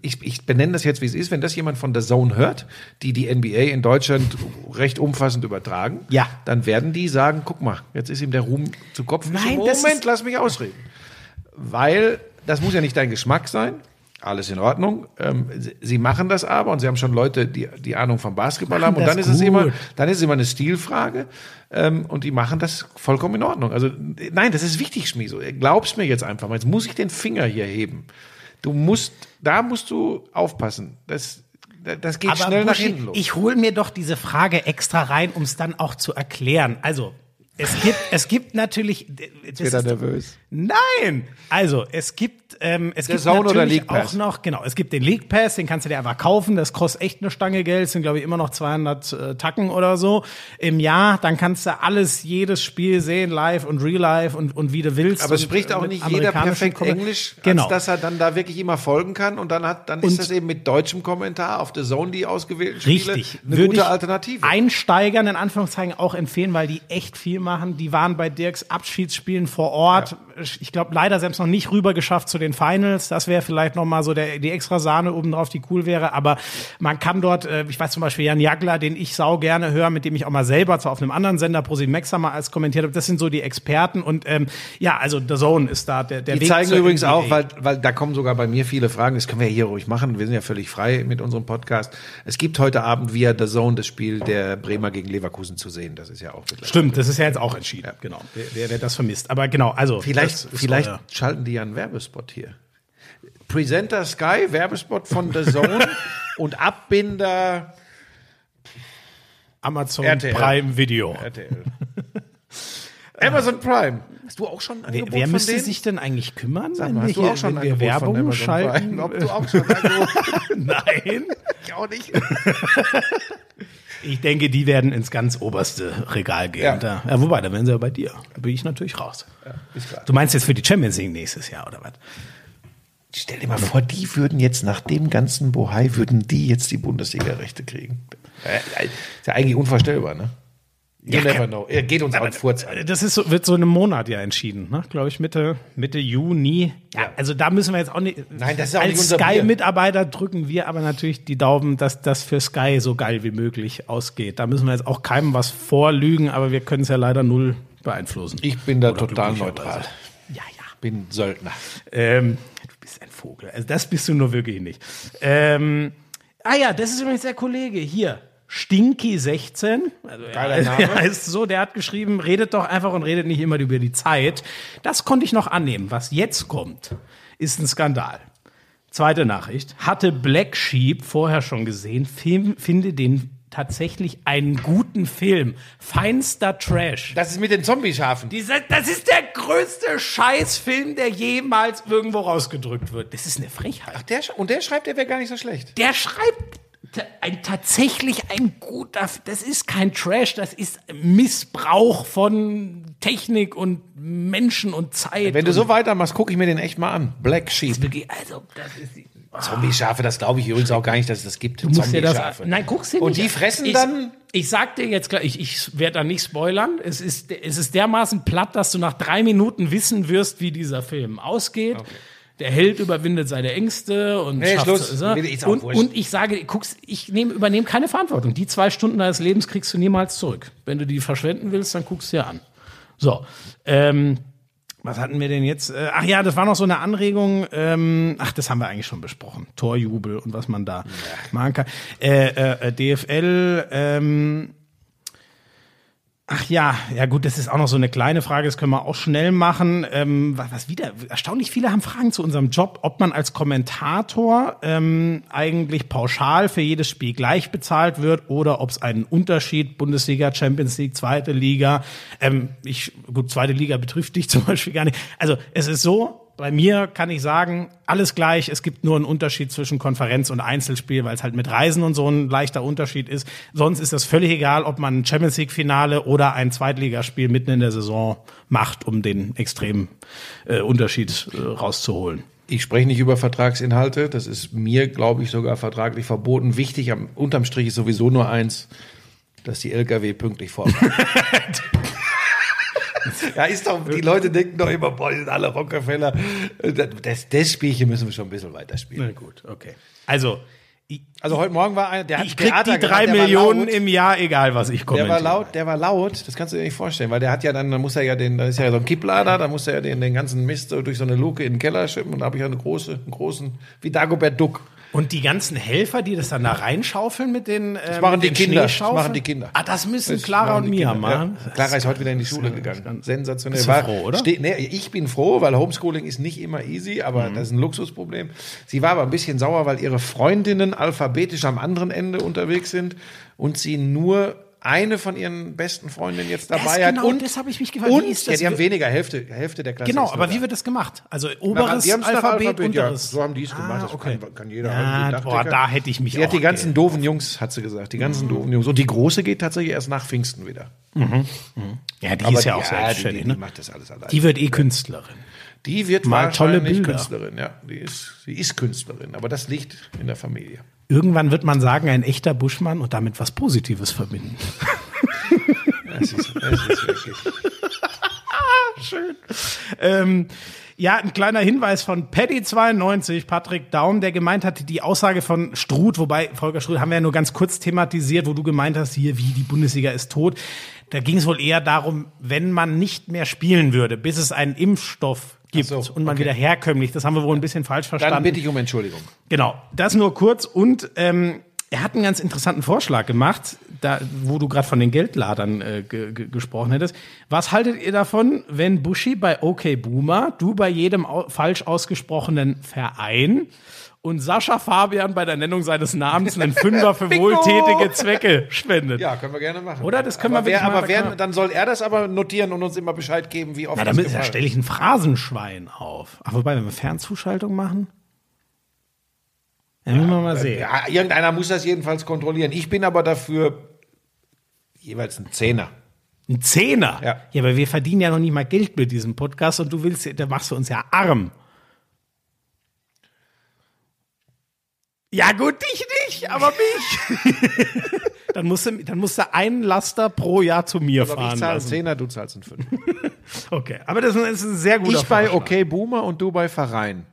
ich, ich benenne das jetzt, wie es ist, wenn das jemand von der Zone hört, die die NBA in Deutschland recht umfassend übertragen, ja. dann werden die sagen, guck mal, jetzt ist ihm der Ruhm zu Kopf. Nein, Moment, lass mich ausreden weil das muss ja nicht dein Geschmack sein. Alles in Ordnung. Ähm, sie machen das aber und sie haben schon Leute, die die Ahnung vom Basketball haben. Und dann ist gut. es immer, dann ist es immer eine Stilfrage. Ähm, und die machen das vollkommen in Ordnung. Also nein, das ist wichtig, Schmieso. Glaubst mir jetzt einfach mal. Jetzt muss ich den Finger hier heben. Du musst, da musst du aufpassen. Das, das geht aber schnell Buschi, nach hinten los. Ich hole mir doch diese Frage extra rein, um es dann auch zu erklären. Also es gibt, es gibt natürlich. Jetzt wird er nervös. Nein! Also, es gibt ähm, es der gibt Zone natürlich oder League auch noch, genau, es gibt den League Pass, den kannst du dir einfach kaufen, das kostet echt eine Stange Geld, sind glaube ich immer noch 200 äh, Tacken oder so im Jahr, dann kannst du alles, jedes Spiel sehen, live und real live und, und wie du willst. Aber es spricht auch nicht jeder perfekt Englisch, genau. als dass er dann da wirklich immer folgen kann und dann hat, dann ist das eben mit deutschem Kommentar auf der Zone die ausgewählten Spiele richtig, eine Würde gute Alternative. Einsteigern in Anführungszeichen auch empfehlen, weil die echt viel machen. Die waren bei Dirks Abschiedsspielen vor Ort. Ja. Ich glaube leider selbst noch nicht rüber geschafft zu den Finals. Das wäre vielleicht noch mal so der, die extra Sahne obendrauf, die cool wäre. Aber man kann dort, äh, ich weiß zum Beispiel Jan Jagler, den ich sau gerne höre, mit dem ich auch mal selber zwar auf einem anderen Sender ProSieben Maxa mal als kommentiert habe. Das sind so die Experten und ähm, ja, also The Zone ist da der, der die Weg. Die zeigen übrigens NBA. auch, weil, weil da kommen sogar bei mir viele Fragen. Das können wir hier ruhig machen. Wir sind ja völlig frei mit unserem Podcast. Es gibt heute Abend via The Zone das Spiel der Bremer gegen Leverkusen zu sehen. Das ist ja auch Stimmt, das ist ja jetzt auch entschieden. Ja. Genau. Wer, wer, wer das vermisst. Aber genau, also vielleicht, vielleicht schalten die ja einen Werbespot hier. Presenter Sky, Werbespot von The Zone und Abbinder Amazon RTL. Prime Video. RTL. Amazon Prime. Hast du auch schon ein Wer, Angebot wer von müsste denen? sich denn eigentlich kümmern, Sag wenn mal, wir, hast du hier, auch schon wenn wir Werbung schalten? Prime? Ob du auch schon Nein. Ich auch nicht. Ich denke, die werden ins ganz oberste Regal gehen. Ja. Da, ja, wobei, da wären sie ja bei dir. Da bin ich natürlich raus. Klar. Du meinst jetzt für die Champions League nächstes Jahr, oder was? Stell dir mal vor, die würden jetzt nach dem ganzen Bohai, würden die jetzt die Bundesliga-Rechte kriegen. Äh, Ist ja eigentlich unvorstellbar, ne? You Ja, never know. Er geht uns auch Furz an. Das ist so, wird so in einem Monat ja entschieden, ne? glaube ich, Mitte, Mitte Juni. Ja, Ja. also da müssen wir jetzt auch nicht. Nein, das ist auch als. Sky-Mitarbeiter drücken wir aber natürlich die Daumen, dass das für Sky so geil wie möglich ausgeht. Da müssen wir jetzt auch keinem was vorlügen, aber wir können es ja leider null beeinflussen. Ich bin da Oder total neutral. Ja, ja. Bin Söldner. Ähm, du bist ein Vogel. Also das bist du nur wirklich nicht. Ähm, ah ja, das ist übrigens der Kollege hier. Stinky16, also Geiler er, Name. er heißt so, der hat geschrieben, redet doch einfach und redet nicht immer über die Zeit. Das konnte ich noch annehmen. Was jetzt kommt, ist ein Skandal. Zweite Nachricht. Hatte Black Sheep vorher schon gesehen, Film, finde den tatsächlich einen guten Film. Feinster Trash. Das ist mit den Zombie-Schafen. Dieser, das ist der größte Scheißfilm, der jemals irgendwo rausgedrückt wird. Das ist eine Frechheit. Der, sch- und der schreibt, der wäre gar nicht so schlecht. Der schreibt ein, tatsächlich ein guter, das ist kein Trash, das ist Missbrauch von Technik und Menschen und Zeit. Wenn du und so weitermachst, gucke ich mir den echt mal an. Black Sheep. also, das ist, Zombie-Schafe, das glaube ich übrigens auch gar nicht, dass es das gibt. du musst dir das, Zombie-Schafe. nein, guck's dir Und nicht die an. fressen ich, dann- Ich sag dir jetzt gleich, ich, ich werde da nicht spoilern. Es ist, es ist dermaßen platt, dass du nach drei Minuten wissen wirst, wie dieser Film ausgeht. Der Held überwindet seine Ängste und Nee, schafft Schluss. so- Ist auch und, und ich sage, guckst, ich nehm, übernehme keine Verantwortung. Die zwei Stunden deines Lebens kriegst du niemals zurück. Wenn du die verschwenden willst, dann guckst du dir an. So, ähm, was hatten wir denn jetzt? Äh, ach ja, das war noch so eine Anregung. Ähm, ach, das haben wir eigentlich schon besprochen. Torjubel und was man da machen kann. Äh, äh, äh, DFL. Ähm, ach ja, ja gut, das ist auch noch so eine kleine Frage. Das können wir auch schnell machen. Ähm, was, wieder? Erstaunlich viele haben Fragen zu unserem Job, ob man als Kommentator ähm, eigentlich pauschal für jedes Spiel gleich bezahlt wird oder ob es einen Unterschied Bundesliga, Champions League, zweite Liga. Ähm, ich gut, zweite Liga betrifft dich zum Beispiel gar nicht. Also es ist so. Bei mir kann ich sagen, alles gleich. Es gibt nur einen Unterschied zwischen Konferenz und Einzelspiel, weil es halt mit Reisen und so ein leichter Unterschied ist. Sonst ist das völlig egal, ob man ein Champions League Finale oder ein Zweitligaspiel mitten in der Saison macht, um den extremen äh, Unterschied äh, rauszuholen. Ich spreche nicht über Vertragsinhalte. Das ist mir, glaube ich, sogar vertraglich verboten. Wichtig, am, unterm Strich ist sowieso nur eins, dass die LKW pünktlich vorfahren. ja, ist doch, die Leute denken doch immer, boah, die sind alle Rockefeller. Das, das Spielchen müssen wir schon ein bisschen weiterspielen. Na gut, okay. Also, ich, Also heute Morgen war einer, der hat ich krieg Theater die gemacht, drei der war Millionen laut. im Jahr, egal was ich Der kommentiere. war laut, der war laut, das kannst du dir nicht vorstellen, weil der hat ja dann, dann muss er ja den, da ist ja so ein Kipplader, da muss er ja den, den ganzen Mist durch so eine Luke in den Keller schippen und da habe ich ja eine große, einen großen, wie Dagobert Duck. Und die ganzen Helfer, die das dann da reinschaufeln mit den, äh, machen mit die Kinder, das machen die Kinder. Ah, das müssen Das Clara machen und Mia machen. Ja. Clara ist heute wieder in die Schule gegangen. Sensationell. Bist du froh, oder? Ste nee, ich bin froh, weil Homeschooling ist nicht immer easy, aber Mhm. das ist ein Luxusproblem. Sie war aber ein bisschen sauer, weil ihre Freundinnen alphabetisch am anderen Ende unterwegs sind und sie nur eine von ihren besten Freundinnen jetzt dabei Das hat. genau, und, das habe ich mich gefragt. Und, ist ja, das? die haben weniger, Hälfte, Hälfte der Klasse. Genau, aber wie wird das gemacht? Also Na, oberes die nach Alphabet, Alphabet, ja. unteres. So haben die es gemacht. Ah, Das okay. kann, kann jeder. Ja, boah, da hätte ich mich Sie hat auch die ganzen ge- doofen Jungs, hat sie gesagt. Die ganzen doofen Jungs. Und die große geht tatsächlich erst nach Pfingsten wieder. Ja, die Aber ist ja die- auch die, selbstständig. die, ne? die macht das alles allein. Die wird eh Künstlerin. Die wird Mal tolle Bilder. Künstlerin, ja. Die ist, sie ist Künstlerin, aber das liegt in der Familie. Irgendwann wird man sagen, ein echter Buschmann und damit was Positives verbinden. Das ist, das ist wirklich. Schön. Ähm, ja, ein kleiner Hinweis von Paddy92, Patrick Daum, der gemeint hat, die Aussage von Struth, wobei, Volker Struth, haben wir ja nur ganz kurz thematisiert, wo du gemeint hast, hier, wie die Bundesliga ist tot. Da ging es wohl eher darum, wenn man nicht mehr spielen würde, bis es einen Impfstoff gibt so, und man okay. wieder herkömmlich, das haben wir wohl ein bisschen falsch verstanden. Dann bitte ich um Entschuldigung. Genau, das nur kurz und ähm, er hat einen ganz interessanten Vorschlag gemacht, da, wo du gerade von den Geldladern äh, ge ge gesprochen hättest. Was haltet ihr davon, wenn Buschi bei OK Boomer, du bei jedem au falsch ausgesprochenen Verein und Sascha Fabian bei der Nennung seines Namens einen Fünfer für wohltätige Zwecke spendet. Ja, können wir gerne machen. Oder? Das können aber wir wer, wirklich Aber wer, dann soll er das aber notieren und uns immer Bescheid geben, wie oft Na, das damit stelle ich ein Phrasenschwein auf. Ach, wobei, wenn wir Fernzuschaltung machen? Ja, müssen wir mal sehen. Ja, irgendeiner muss das jedenfalls kontrollieren. Ich bin aber dafür jeweils ein Zehner. Ein Zehner? Ja. ja, aber wir verdienen ja noch nicht mal Geld mit diesem Podcast und du willst, da machst du uns ja arm. Ja, gut, dich nicht, aber mich. dann, musst du, dann musst du einen Laster pro Jahr zu mir Aber ich fahren zahle einen. Zehner, du zahlst einen Fünfer. Okay, aber das ist ein sehr guter Ich bei Vorschlag. Okay Boomer und du bei Verein.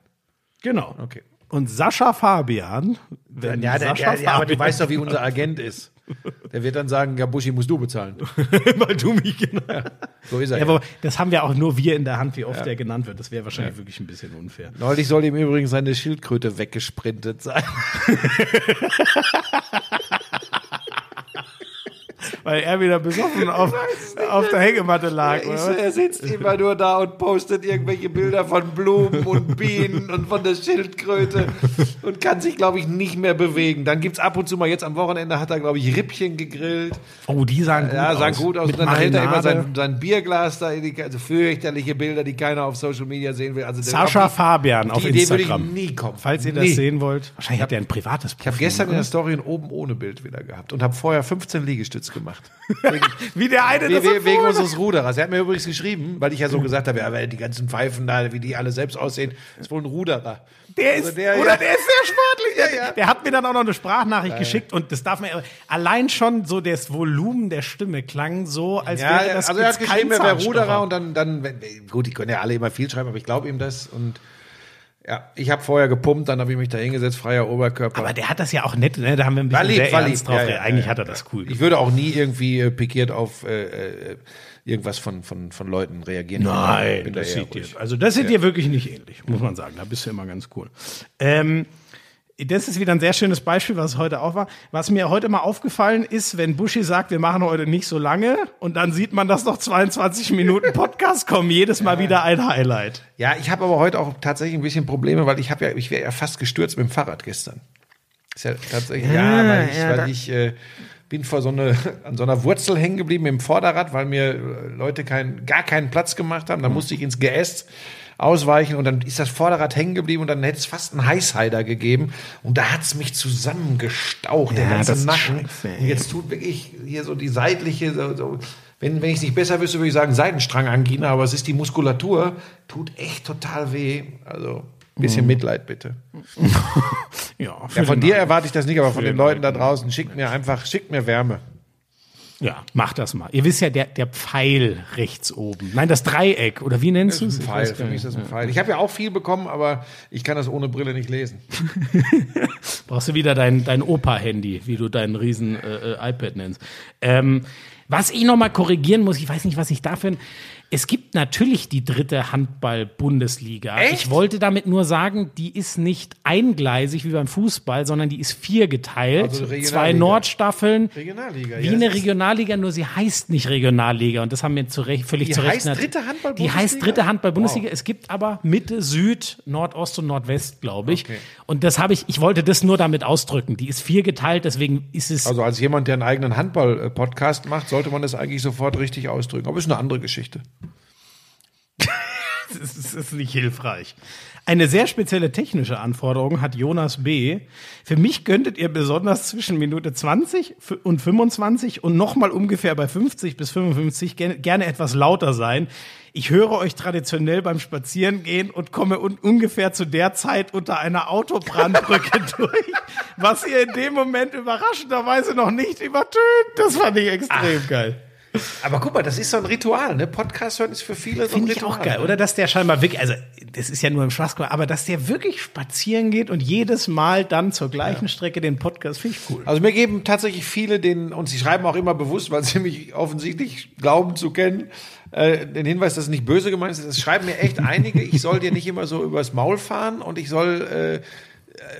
Genau. Okay. Und Sascha Fabian, wenn Ja, der, Sascha der, ja, aber du Fabian, weißt doch, wie unser Agent ist. Der wird dann sagen, ja, Buschi, musst du bezahlen. weil du mich genau. So ist er. Ja, Ja, aber das haben wir auch nur wir in der Hand, wie oft der genannt wird. Das wäre wahrscheinlich wirklich ein bisschen unfair. Neulich soll ihm übrigens seine Schildkröte weggesprintet sein. Weil er wieder besoffen auf, auf der Hängematte lag. Ich, Oder? er sitzt immer nur da und postet irgendwelche Bilder von Blumen und Bienen und von der Schildkröte und kann sich, glaube ich, nicht mehr bewegen. Dann gibt's ab und zu mal, jetzt am Wochenende hat er, glaube ich, Rippchen gegrillt. Oh, die sahen gut Ja, aus. sah gut aus. Mit Und dann hält er immer Marinade. sein, sein Bierglas da in die also fürchterliche Bilder, die keiner auf Social Media sehen will. Also der- Sascha die- Fabian auf die Idee würde Instagram. ich nie kommen. Falls ihr das sehen wollt. Wahrscheinlich hat er ein privates Ich habe gestern in der Story ein oben ohne Bild wieder gehabt und habe vorher 15 Liegestütz gemacht. Wegen, Wie der eine we- das we- wegen empfohlen unseres Ruderers. Er hat mir übrigens geschrieben, weil ich ja so gesagt habe, ja, weil die ganzen Pfeifen da, wie die alle selbst aussehen, ist wohl ein Ruderer. Der ist, Also der- oder ja. der ist sehr sportlich. Ja, Der- ja. Der hat mir dann auch noch eine Sprachnachricht geschickt und das darf man allein schon so das Volumen der Stimme klang so, als Ja, wäre das also er hat geschrieben, er wäre. Ruderer und dann, dann, gut, die können ja alle immer viel schreiben, aber ich glaube ihm das und ja, ich habe vorher gepumpt, dann habe ich mich da hingesetzt, freier Oberkörper. Aber der hat das ja auch nett, ne? Da haben wir ein bisschen lieb, sehr ernst lieb. drauf. Ja, ja, Eigentlich ja, hat er das cool Ich würde auch nie irgendwie äh, pikiert auf äh, äh, irgendwas von, von, von Leuten reagieren. Nein, das sieht dir, also das sieht dir wirklich nicht ähnlich, muss man sagen. Da bist du immer ganz cool. Ähm, das ist wieder ein sehr schönes Beispiel, was heute auch war. Was mir heute mal aufgefallen ist, wenn Buschi sagt, wir machen heute nicht so lange und dann sieht man, dass noch 22 Minuten Podcast kommen, jedes Mal wieder ein Highlight. Ja, ich habe aber heute auch tatsächlich ein bisschen Probleme, weil ich habe ja, ich wäre ja fast gestürzt mit dem Fahrrad gestern. Ist ja tatsächlich, ja, weil ich, ja, weil da- ich äh, bin vor so eine, an so einer Wurzel hängen geblieben im Vorderrad, weil mir äh, Leute kein, gar keinen Platz gemacht haben. Dann musste ich ins Geäst ausweichen und dann ist das Vorderrad hängen geblieben und dann hätte es fast einen Heißheider gegeben und da hat es mich zusammengestaucht, der Ja, ganze das ist Nacken. scheiße, und jetzt tut wirklich hier so die seitliche, so, so, wenn, wenn ich es nicht besser wüsste, würde ich sagen Seitenstrangangina, aber es ist die Muskulatur, tut echt total weh. Also ein bisschen Mitleid bitte. Ja, Ja, von dir erwarte ich das nicht, aber von den den Leuten da draußen, schickt mir einfach, schickt mir Wärme. Ja, mach das mal. Ihr wisst ja, der, der Pfeil rechts oben. Nein, das Dreieck, oder wie nennst du es? Pfeil, für mich ist das ein Pfeil. Ich habe ja auch viel bekommen, aber ich kann das ohne Brille nicht lesen. Brauchst du wieder dein, dein Opa-Handy, wie du dein riesen äh, äh, iPad nennst. Ähm, was ich noch mal korrigieren muss, ich weiß nicht, was ich dafür... Es gibt natürlich die dritte Handball-Bundesliga. Ich wollte damit nur sagen, die ist nicht eingleisig wie beim Fußball, sondern die ist viergeteilt. Also. Zwei Nordstaffeln. Regionalliga, Wie ja, eine Regionalliga, nur sie heißt nicht Regionalliga. Und das haben wir zu Recht, völlig Die zu Recht. heißt dritte Handball-Bundesliga? Die heißt dritte Handball-Bundesliga. Es gibt aber Mitte, Süd, Nordost und Nordwest, glaube ich. Okay. Und das habe ich, ich wollte das nur damit ausdrücken. Die ist viergeteilt, deswegen ist es. Also als jemand, der einen eigenen Handball-Podcast macht, sollte man das eigentlich sofort richtig ausdrücken. Aber ist eine andere Geschichte. Es ist, ist nicht hilfreich. Eine sehr spezielle technische Anforderung hat Jonas B. Für mich könntet ihr besonders zwischen Minute 20 und 25 und nochmal ungefähr bei 50 bis 55 gerne, etwas lauter sein. Ich höre euch traditionell beim Spazierengehen und komme un ungefähr zu der Zeit unter einer Autobrandbrücke durch, was ihr in dem Moment überraschenderweise noch nicht übertönt. Das fand ich extrem geil. Aber guck mal, das ist so ein Ritual, ne? Podcast hören ist für viele so ein Finde ich Ritual. auch geil, oder? Dass der scheinbar wirklich, also das ist ja nur im Spaß, aber dass der wirklich spazieren geht und jedes Mal dann zur gleichen Strecke den Podcast, finde ich cool. Also mir geben tatsächlich viele den, und sie schreiben auch immer bewusst, weil sie mich offensichtlich glauben zu kennen, äh, den Hinweis, dass es nicht böse gemeint ist. Es schreiben mir echt einige, ich soll dir nicht immer so übers Maul fahren und ich soll äh,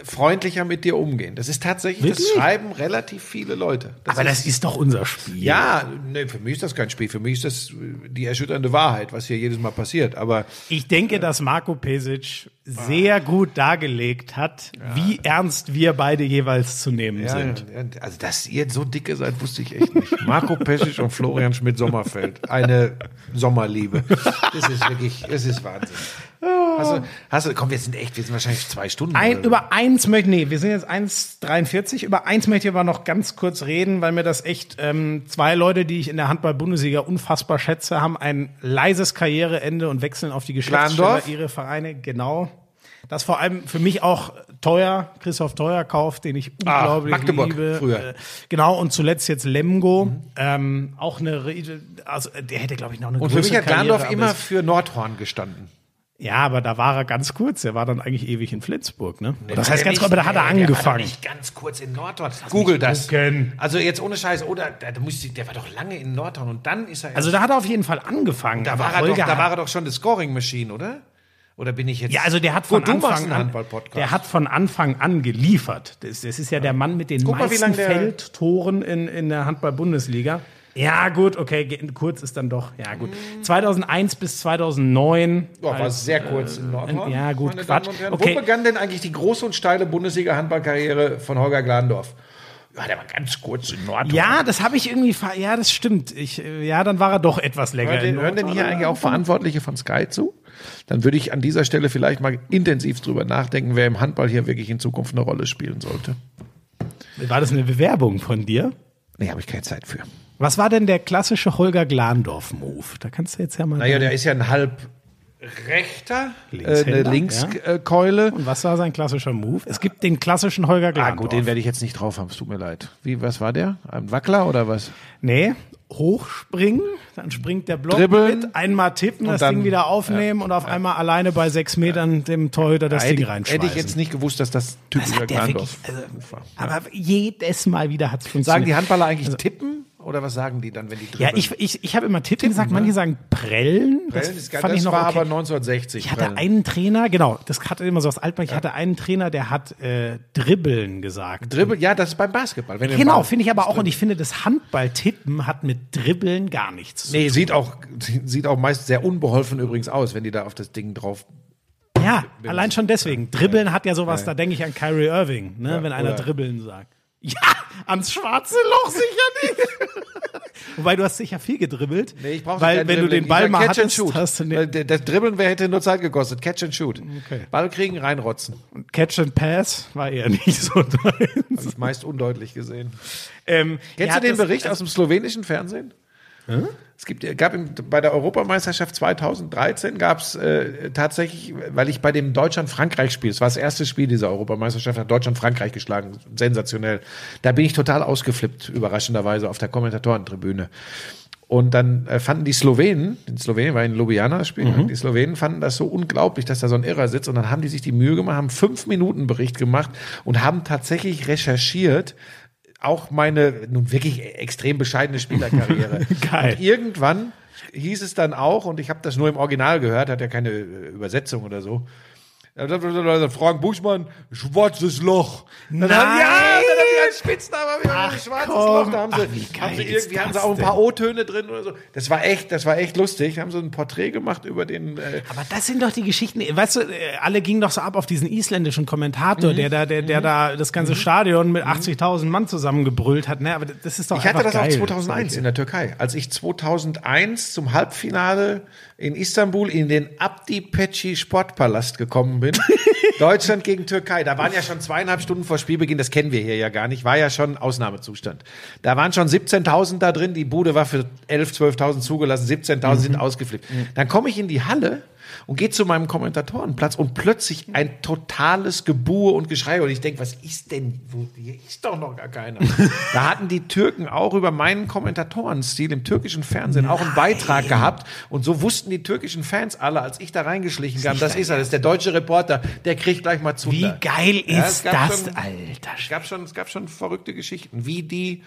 freundlicher mit dir umgehen. Das ist tatsächlich, das Wirklich? schreiben relativ viele Leute. Das aber ist, das ist doch unser Spiel. ja, nee, für mich ist das kein Spiel. Für mich ist das äh, die erschütternde Wahrheit, was hier jedes Mal passiert. Aber Ich denke, dass Marco Pesic sehr gut dargelegt hat, wie ernst wir beide jeweils zu nehmen Ja, sind. ja, also, dass ihr so dicke seid, wusste ich echt nicht. Marco Peschisch und Florian Schmidt-Sommerfeld. Eine Sommerliebe. Das ist wirklich, es ist Wahnsinn. Hast du, hast du, komm, wir sind echt, wir sind wahrscheinlich zwei Stunden. Ein, über eins möchte, nee, wir sind jetzt 1,43. Über eins möchte ich aber noch ganz kurz reden, weil mir das echt ähm, zwei Leute, die ich in der Handball-Bundesliga unfassbar schätze, haben ein leises Karriereende und wechseln auf die Geschäftsstelle ihre Vereine. Genau. Das vor allem für mich auch teuer, Christoph Teuer kauft, den ich Ah, unglaublich Magdeburg, liebe. früher. Äh, genau, und zuletzt jetzt Lemgo. Ähm, auch eine, also der hätte, glaube ich, noch eine Und für mich hat Glandorf immer für Nordhorn gestanden. Ja, aber da war er ganz kurz. Der war dann eigentlich ewig in Flensburg, ne? das War heißt der ganz kurz, aber da hat er nee, der war angefangen. nicht ganz kurz in Nordhorn. Google das. gucken. Also jetzt ohne Scheiß, oder? Musste, der war doch lange in Nordhorn und dann ist er. Also da hat er auf jeden Fall angefangen. da, war er doch, da war er doch schon die Scoring Machine, oder? Oder bin ich jetzt. ja, also der hat von Gut, Anfang an, der hat von Anfang an geliefert. Das, das ist ja der Mann mit den Guck mal, meisten der- Feldtoren in, in der Handball-Bundesliga. Ja, gut, okay, kurz ist dann doch, ja gut. 2001 bis 2009. Oh, war als- sehr kurz in Nordhorn. ja, gut, Quatsch. Okay. Wo begann denn eigentlich die große und steile Bundesliga-Handballkarriere von Holger Glandorf? Ja, der war ganz kurz in Nordhorn. Ja, das habe ich irgendwie, ja, das stimmt. Ich, äh, ja, dann war er doch etwas länger. Hören, hören denn hier eigentlich auch Verantwortliche von Sky zu? Dann würde ich an dieser Stelle vielleicht mal intensiv drüber nachdenken, wer im Handball hier wirklich in Zukunft eine Rolle spielen sollte. War das eine Bewerbung von dir? Nee, habe ich keine Zeit für. Was war denn der klassische Holger Glandorf-Move? Da kannst du jetzt ja mal. Naja, der ist ja ein halb rechter, äh, eine Linkskeule. Und was war sein klassischer Move? Es gibt den klassischen Holger Ah, Glandorf. gut, den werde ich jetzt nicht drauf haben, es tut mir leid. Wie, was war der? Ein Wackler oder was? Nee, hochspringen, dann springt der Block Dribbeln. mit, einmal tippen, das dann- Ding wieder aufnehmen und auf einmal alleine bei sechs Metern dem Torhüter das Ding reinschmeißen. hätte ich jetzt nicht gewusst, dass das typischer Glandorf also, Aber jedes Mal wieder hat es funktioniert. Sagen die Handballer eigentlich tippen oder was sagen die dann, wenn die ja, dribbeln? ich, ich, ich habe immer Tippen gesagt, manche sagen Prellen. Das, Prellen ist geil. fand das ich noch war okay. aber 1960. Ich hatte Prellen. einen Trainer, genau, das hatte immer so was Altmann, ich hatte einen Trainer, der hat äh, Dribbeln gesagt. Dribbel, ja, das ist beim Basketball. Genau, finde ich aber auch. Und ich finde, das Handballtippen hat mit Dribbeln gar nichts zu tun. Nee, sieht auch, sieht auch meist sehr unbeholfen übrigens aus, wenn die da auf das Ding drauf. Ja, allein schon deswegen. Dribbeln hat ja sowas, da denke ich an Kyrie Irving, ne, wenn einer Dribbeln sagt. Ja, ans schwarze Loch sicher nicht. Wobei du hast sicher viel gedribbelt. Nee, ich brauche weil wenn du Dribbling. den Ball mal Catch and hattest, shoot. hast du Weil den Das Dribbeln wer hätte nur Zeit gekostet. Catch and shoot. Okay. Ball kriegen, reinrotzen. Catch and Pass war eher nicht so deins. Habe ich meist undeutlich gesehen. Ähm, Kennst ja, du den das- Bericht aus dem slowenischen Fernsehen? Es gibt, gab im, bei der Europameisterschaft 2013 gab es äh, tatsächlich, weil ich bei dem Deutschland-Frankreich-Spiel, es war das erste Spiel dieser Europameisterschaft, hat Deutschland-Frankreich geschlagen, sensationell. Da bin ich total ausgeflippt, überraschenderweise, auf der Kommentatorentribüne. Und dann äh, fanden die Slowenen, in Slowenien war in Ljubljana das Spiel, die Slowenen fanden das so unglaublich, dass da so ein Irrer sitzt. Und dann haben die sich die Mühe gemacht, haben fünf Minuten Bericht gemacht und haben tatsächlich recherchiert, auch meine nun wirklich extrem bescheidene Spielerkarriere. Geil. Und irgendwann hieß es dann auch, und ich habe das nur im Original gehört, hat ja keine äh, Übersetzung oder so. Frank Buschmann, schwarzes Loch. Dann Nein! Haben, ja, dann haben die als Spitznamen haben Ach, ein schwarzes komm. Loch. Da haben sie, Ach, haben sie irgendwie haben sie auch ein paar? O-Töne drin oder so. Das war echt, das war echt lustig. Haben so ein Porträt gemacht über den. Äh, Aber das sind doch die Geschichten, weißt du, äh, alle gingen doch so ab auf diesen isländischen Kommentator, der da, der, der da das ganze Stadion mit 80.000 Mann zusammengebrüllt hat, ne? Aber das ist doch Ich hatte das auch geil. 2001 in der Türkei, als ich 2001 zum Halbfinale in Istanbul in den Abdi Sportpalast gekommen bin. Deutschland gegen Türkei. Da waren ja schon zweieinhalb Stunden vor Spielbeginn, das kennen wir hier ja gar nicht, war ja schon Ausnahmezustand. Da waren schon 17.000 da drin, die Bude war für 11.000, 12.000 zugelassen, 17.000 sind ausgeflippt. Dann komme ich in die Halle und gehe zu meinem Kommentatorenplatz und plötzlich ein totales Gebuhe und Geschrei und ich denke, was ist denn, wo, hier ist doch noch gar keiner. da hatten die Türken auch über meinen Kommentatorenstil im türkischen Fernsehen auch einen Beitrag gehabt und so wussten die türkischen Fans alle, als ich da reingeschlichen kam, das ist er, das ist der deutsche Reporter, der kriegt gleich mal zu. Wie geil Ja, ist gab das, schon- Alter? Es gab schon, es gab schon verrückte Geschichten, wie die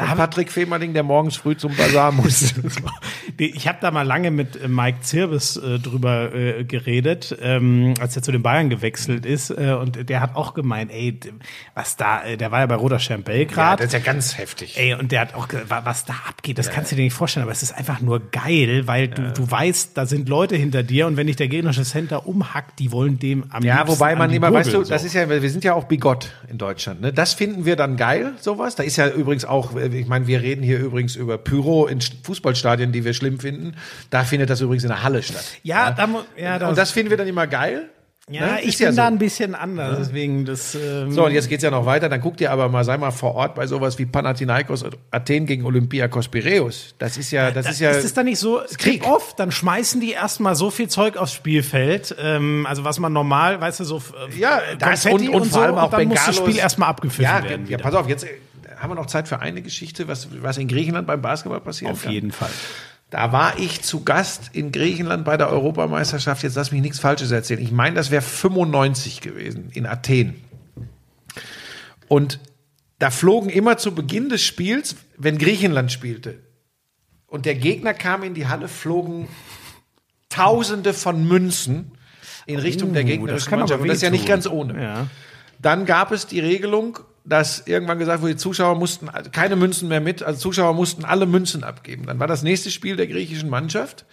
Und Patrick Fehmerling, der morgens früh zum Bazar muss. ich habe da mal lange mit äh, Mike Zirbis äh, drüber äh, geredet, ähm, als er zu den Bayern gewechselt ist. Äh, und der hat auch gemeint, ey, was da, äh, der war ja bei Roter Stern Belgrad. Ja, das ist ja ganz heftig. Ey, und der hat auch, was da abgeht, das kannst du dir nicht vorstellen, aber es ist einfach nur geil, weil du, du weißt, da sind Leute hinter dir und wenn dich der gegnerische Center umhackt, die wollen dem am Ja, wobei an man immer, weißt du, Gurgel, das so. ist ja, wir sind ja auch bigott in Deutschland. Ne? Das finden wir dann geil, sowas. Da ist ja übrigens auch, ich meine, wir reden hier übrigens über Pyro in St- Fußballstadien, die wir schlimm finden. Da findet das übrigens in der Halle statt. Ja, da mu- ja, da- Und das finden wir dann immer geil. ja, ne? ich bin ja so. da ein bisschen anders, deswegen das. Ähm, So, und jetzt geht's ja noch weiter. Dann guck dir aber mal, sei mal vor Ort bei sowas wie Panathinaikos Athen gegen Olympiakos Piräus. Das ist ja, das ist ja. ist es dann nicht so, Krieg. oft, dann schmeißen die erstmal so viel Zeug aufs Spielfeld, ähm, also was man normal, weißt du, so äh, ja, das und, Konfetti und, vor so, allem auch und dann muss Bengalos. das Spiel erstmal abgepfiffen ja, werden. Ja, wieder. pass auf, jetzt haben wir noch Zeit für eine Geschichte, was, was in Griechenland beim Basketball passiert. Auf jeden Fall. Da war ich zu Gast in Griechenland bei der Europameisterschaft. Jetzt lass mich nichts Falsches erzählen. Ich meine, das wäre 95 gewesen in Athen. Und da flogen immer zu Beginn des Spiels, wenn Griechenland spielte, und der Gegner kam in die Halle, flogen Tausende von Münzen in Richtung der Uh, das gegnerischen kann aber Mannschaft. Und das ist ja nicht ganz ohne. Ja. Dann gab es die Regelung, dass irgendwann gesagt wurde, die Zuschauer mussten also keine Münzen mehr mit, also Zuschauer mussten alle Münzen abgeben. Dann war das nächste Spiel der griechischen Mannschaft.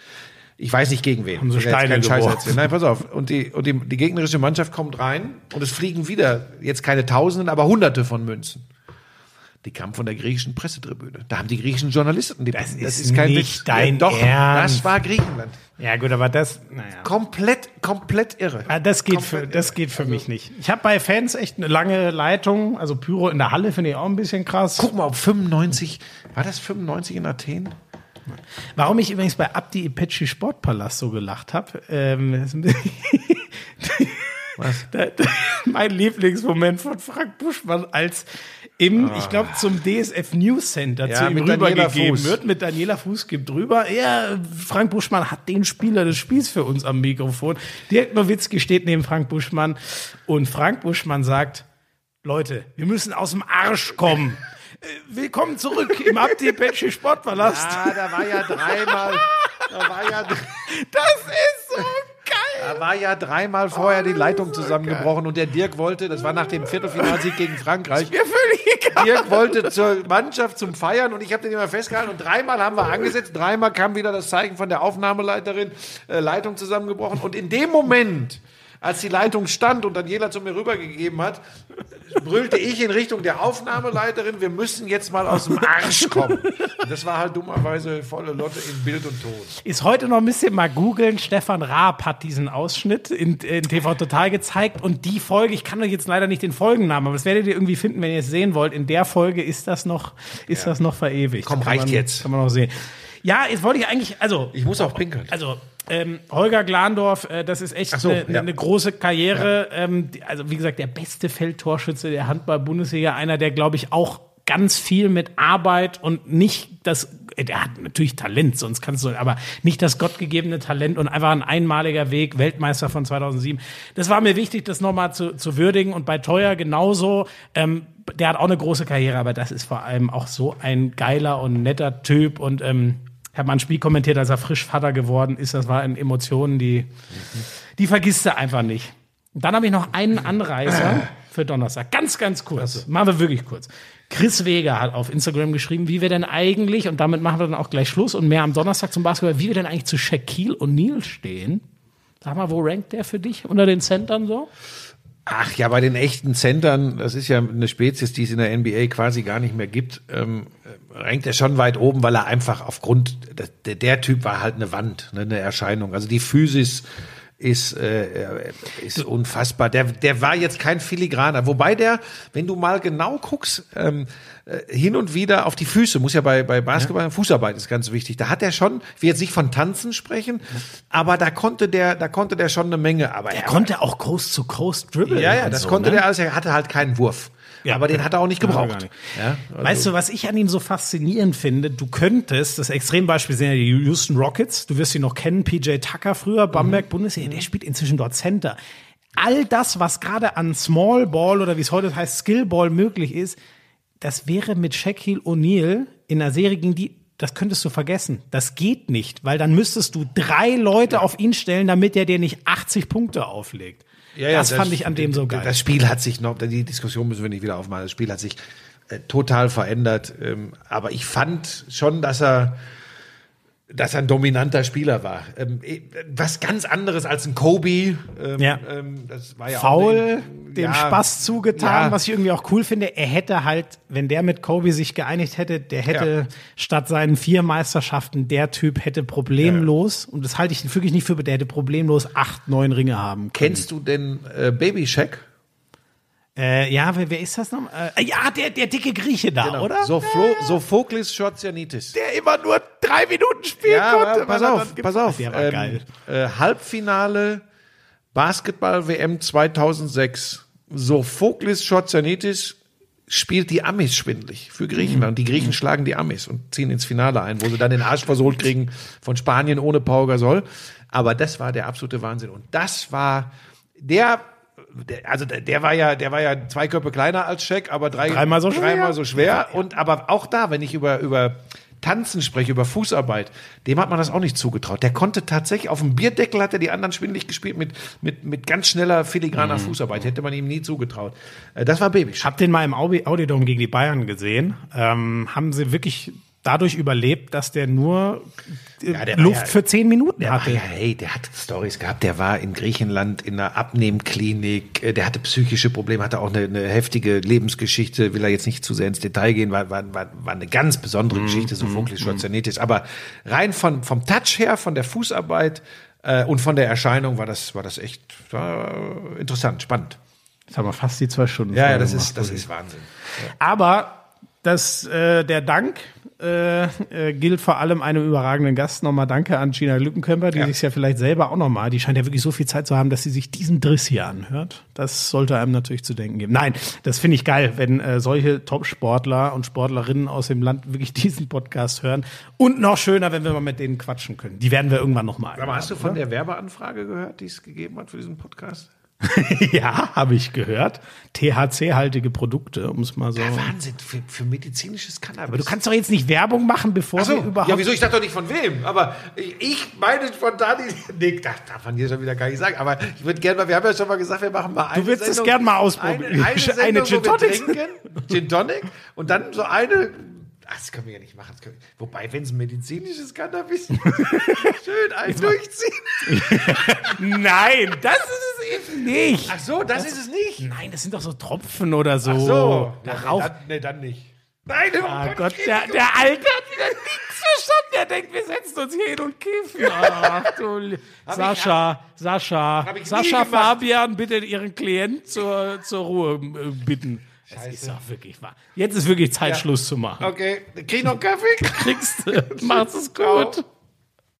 Ich weiß nicht gegen wen. Haben jetzt Steine. Nein, pass auf. Und die, und die, die gegnerische Mannschaft kommt rein und es fliegen wieder, jetzt keine Tausenden, aber Hunderte von Münzen. Die kamen von der griechischen Pressetribüne. Da haben die griechischen Journalisten die Das ist nicht Witz. dein Doch, Ernst. das war Griechenland. Ja, gut, aber das, naja. Komplett, komplett irre. Ah, Das geht für, Komplett das irre. geht für mich nicht. Ich habe bei Fans echt eine lange Leitung, also Pyro in der Halle finde ich auch ein bisschen krass. Guck mal, ob 95, war das 95 in Athen? Warum ich übrigens bei Abdi Ipechi Sportpalast so gelacht habe, ähm, das Was? Mein Lieblingsmoment von Frank Buschmann als im, ich glaube, zum DSF News Center Ah. Ja, zu ihm mit Daniela rübergegeben wird. Mit Daniela Fuß gibt drüber. Ja, Frank Buschmann hat den Spieler des Spiels für uns am Mikrofon. Dirk Nowitzki steht neben Frank Buschmann und Frank Buschmann sagt, Leute, wir müssen aus dem Arsch kommen. Äh, Willkommen zurück im Abdi Ipechi Sportpalast. Ah, da war ja dreimal, da war ja, Das ist so. Da war ja dreimal vorher die Leitung zusammengebrochen und der Dirk wollte, das war nach dem Viertelfinalsieg gegen Frankreich, Mir völlig egal. Dirk wollte zur Mannschaft zum Feiern und ich habe den immer festgehalten und dreimal haben wir angesetzt, dreimal kam wieder das Zeichen von der Aufnahmeleiterin, äh, Leitung zusammengebrochen und in dem Moment, als die Leitung stand und Daniela zu mir rübergegeben hat, brüllte ich in Richtung der Aufnahmeleiterin, wir müssen jetzt mal aus dem Arsch kommen. Und das war halt dummerweise volle Lotte in Bild und Ton. Ist heute noch ein bisschen mal googeln. Stefan Raab hat diesen Ausschnitt in, in TV Total gezeigt und die Folge, ich kann euch jetzt leider nicht den Folgennamen, aber das werdet ihr irgendwie finden, wenn ihr es sehen wollt. In der Folge ist das noch, ist das noch verewigt. Komm, reicht man, jetzt. Kann man noch sehen. Ja, jetzt wollte ich eigentlich, also, Ich muss auch pinkeln. also ähm, Holger Glandorf, äh, das ist echt Ach so, eine ja. eine große Karriere. Ähm, die, also wie gesagt, der beste Feldtorschütze der Handball-Bundesliga, einer, der glaube ich auch ganz viel mit Arbeit und nicht das, äh, der hat natürlich Talent, sonst kannst du, aber nicht das gottgegebene Talent und einfach ein einmaliger Weg, Weltmeister von 2007. Das war mir wichtig, das nochmal zu, zu würdigen und bei Teuer genauso. Ähm, der hat auch eine große Karriere, aber das ist vor allem auch so ein geiler und netter Typ und ähm, ich habe mal ein Spiel kommentiert, als er frisch Vater geworden ist. Das war in Emotionen, die, die vergisst er einfach nicht. Und dann habe ich noch einen Anreißer für Donnerstag. Ganz, ganz kurz. Machen wir wirklich kurz. Chris Weger hat auf Instagram geschrieben, wie wir denn eigentlich, und damit machen wir dann auch gleich Schluss und mehr am Donnerstag zum Basketball, wie wir denn eigentlich zu Shaquille O'Neal stehen. Sag mal, wo rankt der für dich unter den Centern so? Ach ja, bei den echten Centern, das ist ja eine Spezies, die es in der NBA quasi gar nicht mehr gibt, ähm, äh, rankt er schon weit oben, weil er einfach aufgrund, der, der Typ war halt eine Wand, ne, eine Erscheinung. Also die Physis ist, äh, ist unfassbar. Der, der war jetzt kein Filigraner. Wobei der, wenn du mal genau guckst, ähm, äh, hin und wieder auf die Füße, muss ja bei, bei Basketball, Fußarbeit ist ganz wichtig. Da hat er schon, ich will jetzt nicht von Tanzen sprechen, aber da konnte der, da konnte der schon eine Menge. Aber Er konnte auch Coast to Coast dribbeln. ja, ja, das so, konnte ne? der alles. Er hatte halt keinen Wurf. Ja. aber den hat er auch nicht gebraucht. nicht. Ja, also, Weißt du, was ich an ihm so faszinierend finde? Du könntest, das Extrembeispiel sind ja die Houston Rockets, du wirst sie noch kennen, PJ Tucker früher, Bamberg, Bundesliga, der spielt inzwischen dort Center. All das, was gerade an Small Ball oder wie es heute heißt, Skill Ball möglich ist, das wäre mit Shaquille O'Neal in einer Serie gegen die, das könntest du vergessen. Das geht nicht, weil dann müsstest du drei Leute auf ihn stellen, damit er dir nicht 80 Punkte auflegt. Das, fand ich an dem so geil. Das Spiel hat sich noch, die Diskussion müssen wir nicht wieder aufmachen. Das Spiel hat sich äh, total verändert. Ähm, aber ich fand schon, dass er dass er ein dominanter Spieler war. Ähm, eh, was ganz anderes als ein Kobe. Ähm, ja. Ähm, das war ja Faul, auch dem ja, Spaß zugetan, ja. was ich irgendwie auch cool finde. Er hätte halt, wenn der mit Kobe sich geeinigt hätte, der hätte ja. statt seinen vier Meisterschaften, der Typ hätte problemlos, und das halte ich wirklich nicht für, der hätte problemlos acht, neun Ringe haben können. Kennst du den äh, Baby Shack? Äh, ja, wer, wer ist das noch? Äh, ja, der, der dicke Grieche da, genau. oder? Soflo, Sophokles Schotsianitis. Der immer nur drei Minuten spielen ja, konnte. Pass auf, pass auf. Der war ähm, geil. Äh, Halbfinale Basketball-WM 2006. Sophokles Schotsianitis spielt die Amis schwindlig für Griechenland. Mhm. Die Griechen schlagen die Amis und ziehen ins Finale ein, wo sie dann den Arsch versohlt kriegen von Spanien ohne Pau Gasol. Aber das war der absolute Wahnsinn. Und das war der der, also der, der, war ja, der war ja zwei Köpfe kleiner als Scheck, aber drei, dreimal so schwer. Dreimal so schwer. Und aber auch da, wenn ich über über Tanzen spreche, über Fußarbeit, dem hat man das auch nicht zugetraut. Der konnte tatsächlich auf dem Bierdeckel hat er die anderen schwindelig gespielt mit mit mit ganz schneller filigraner mhm. Fußarbeit. Hätte man ihm nie zugetraut. Äh, das war Baby. Hab den mal im Audiodom gegen die Bayern gesehen. Ähm, haben sie wirklich dadurch überlebt, dass der nur äh, ja, Luft ja, für zehn Minuten der hatte. ja, hey, der hat Stories gehabt. Der war in Griechenland in einer Abnehmklinik. Äh, der hatte psychische Probleme, hatte auch eine, eine heftige Lebensgeschichte. Will er jetzt nicht zu sehr ins Detail gehen, war, war, war, war eine ganz besondere mm, Geschichte, so mm, Funklis Schwarzanitis. Mm. Aber rein von, vom Touch her, von der Fußarbeit äh, und von der Erscheinung war das, war das echt war interessant, spannend. Jetzt haben wir fast die zwei Stunden. Ja, ja das, ist, das ist Wahnsinn. Ja. Aber das, äh, der Dank äh, äh, gilt vor allem einem überragenden Gast. Nochmal danke an Gina Lückenkömper, die ja. sich ja vielleicht selber auch nochmal, die scheint ja wirklich so viel Zeit zu haben, dass sie sich diesen Driss hier anhört. Das sollte einem natürlich zu denken geben. Nein, das finde ich geil, wenn äh, solche Top-Sportler und Sportlerinnen aus dem Land wirklich diesen Podcast hören. Und noch schöner, wenn wir mal mit denen quatschen können. Die werden wir irgendwann nochmal. Aber hast du von oder? der Werbeanfrage gehört, die es gegeben hat für diesen Podcast? ja, habe ich gehört. THC-haltige Produkte, um es mal so. Ja, Wahnsinn, für, für, medizinisches Cannabis. Aber du kannst doch jetzt nicht Werbung machen, bevor so, wir überhaupt. Ja, wieso? Ich dachte doch nicht von wem. Aber ich meine spontan, nee, das darf man hier schon wieder gar nicht sagen. Aber ich würde gerne mal, wir haben ja schon mal gesagt, wir machen mal eine. Du würdest es gerne mal ausprobieren. Eine, eine, Sendung, eine Gin Tonic. Gin Tonic und dann so eine das können wir ja nicht machen. Wobei, wenn es medizinisches Cannabis schön ein durchziehen. Nein, das ist es eben nicht. Ach so, das, das, ist es nicht. Nein, das sind doch so Tropfen oder so. Ach so. Darauf. Nee, dann, nee, dann nicht. Nein, oh ah, Gott, Gott der, der Alte hat wieder nichts verstanden. Der denkt, wir setzen uns hier hin und kiffen. Ach du Sascha, ich, Sascha, Sascha Fabian bittet ihren Klient zur, zur Ruhe äh, bitten. Scheiße. Das ist doch wirklich wahr. Jetzt ist wirklich Zeit, ja. Schluss zu machen. Okay, krieg noch Kaffee? Kriegst du. Mach's es gut. Ciao.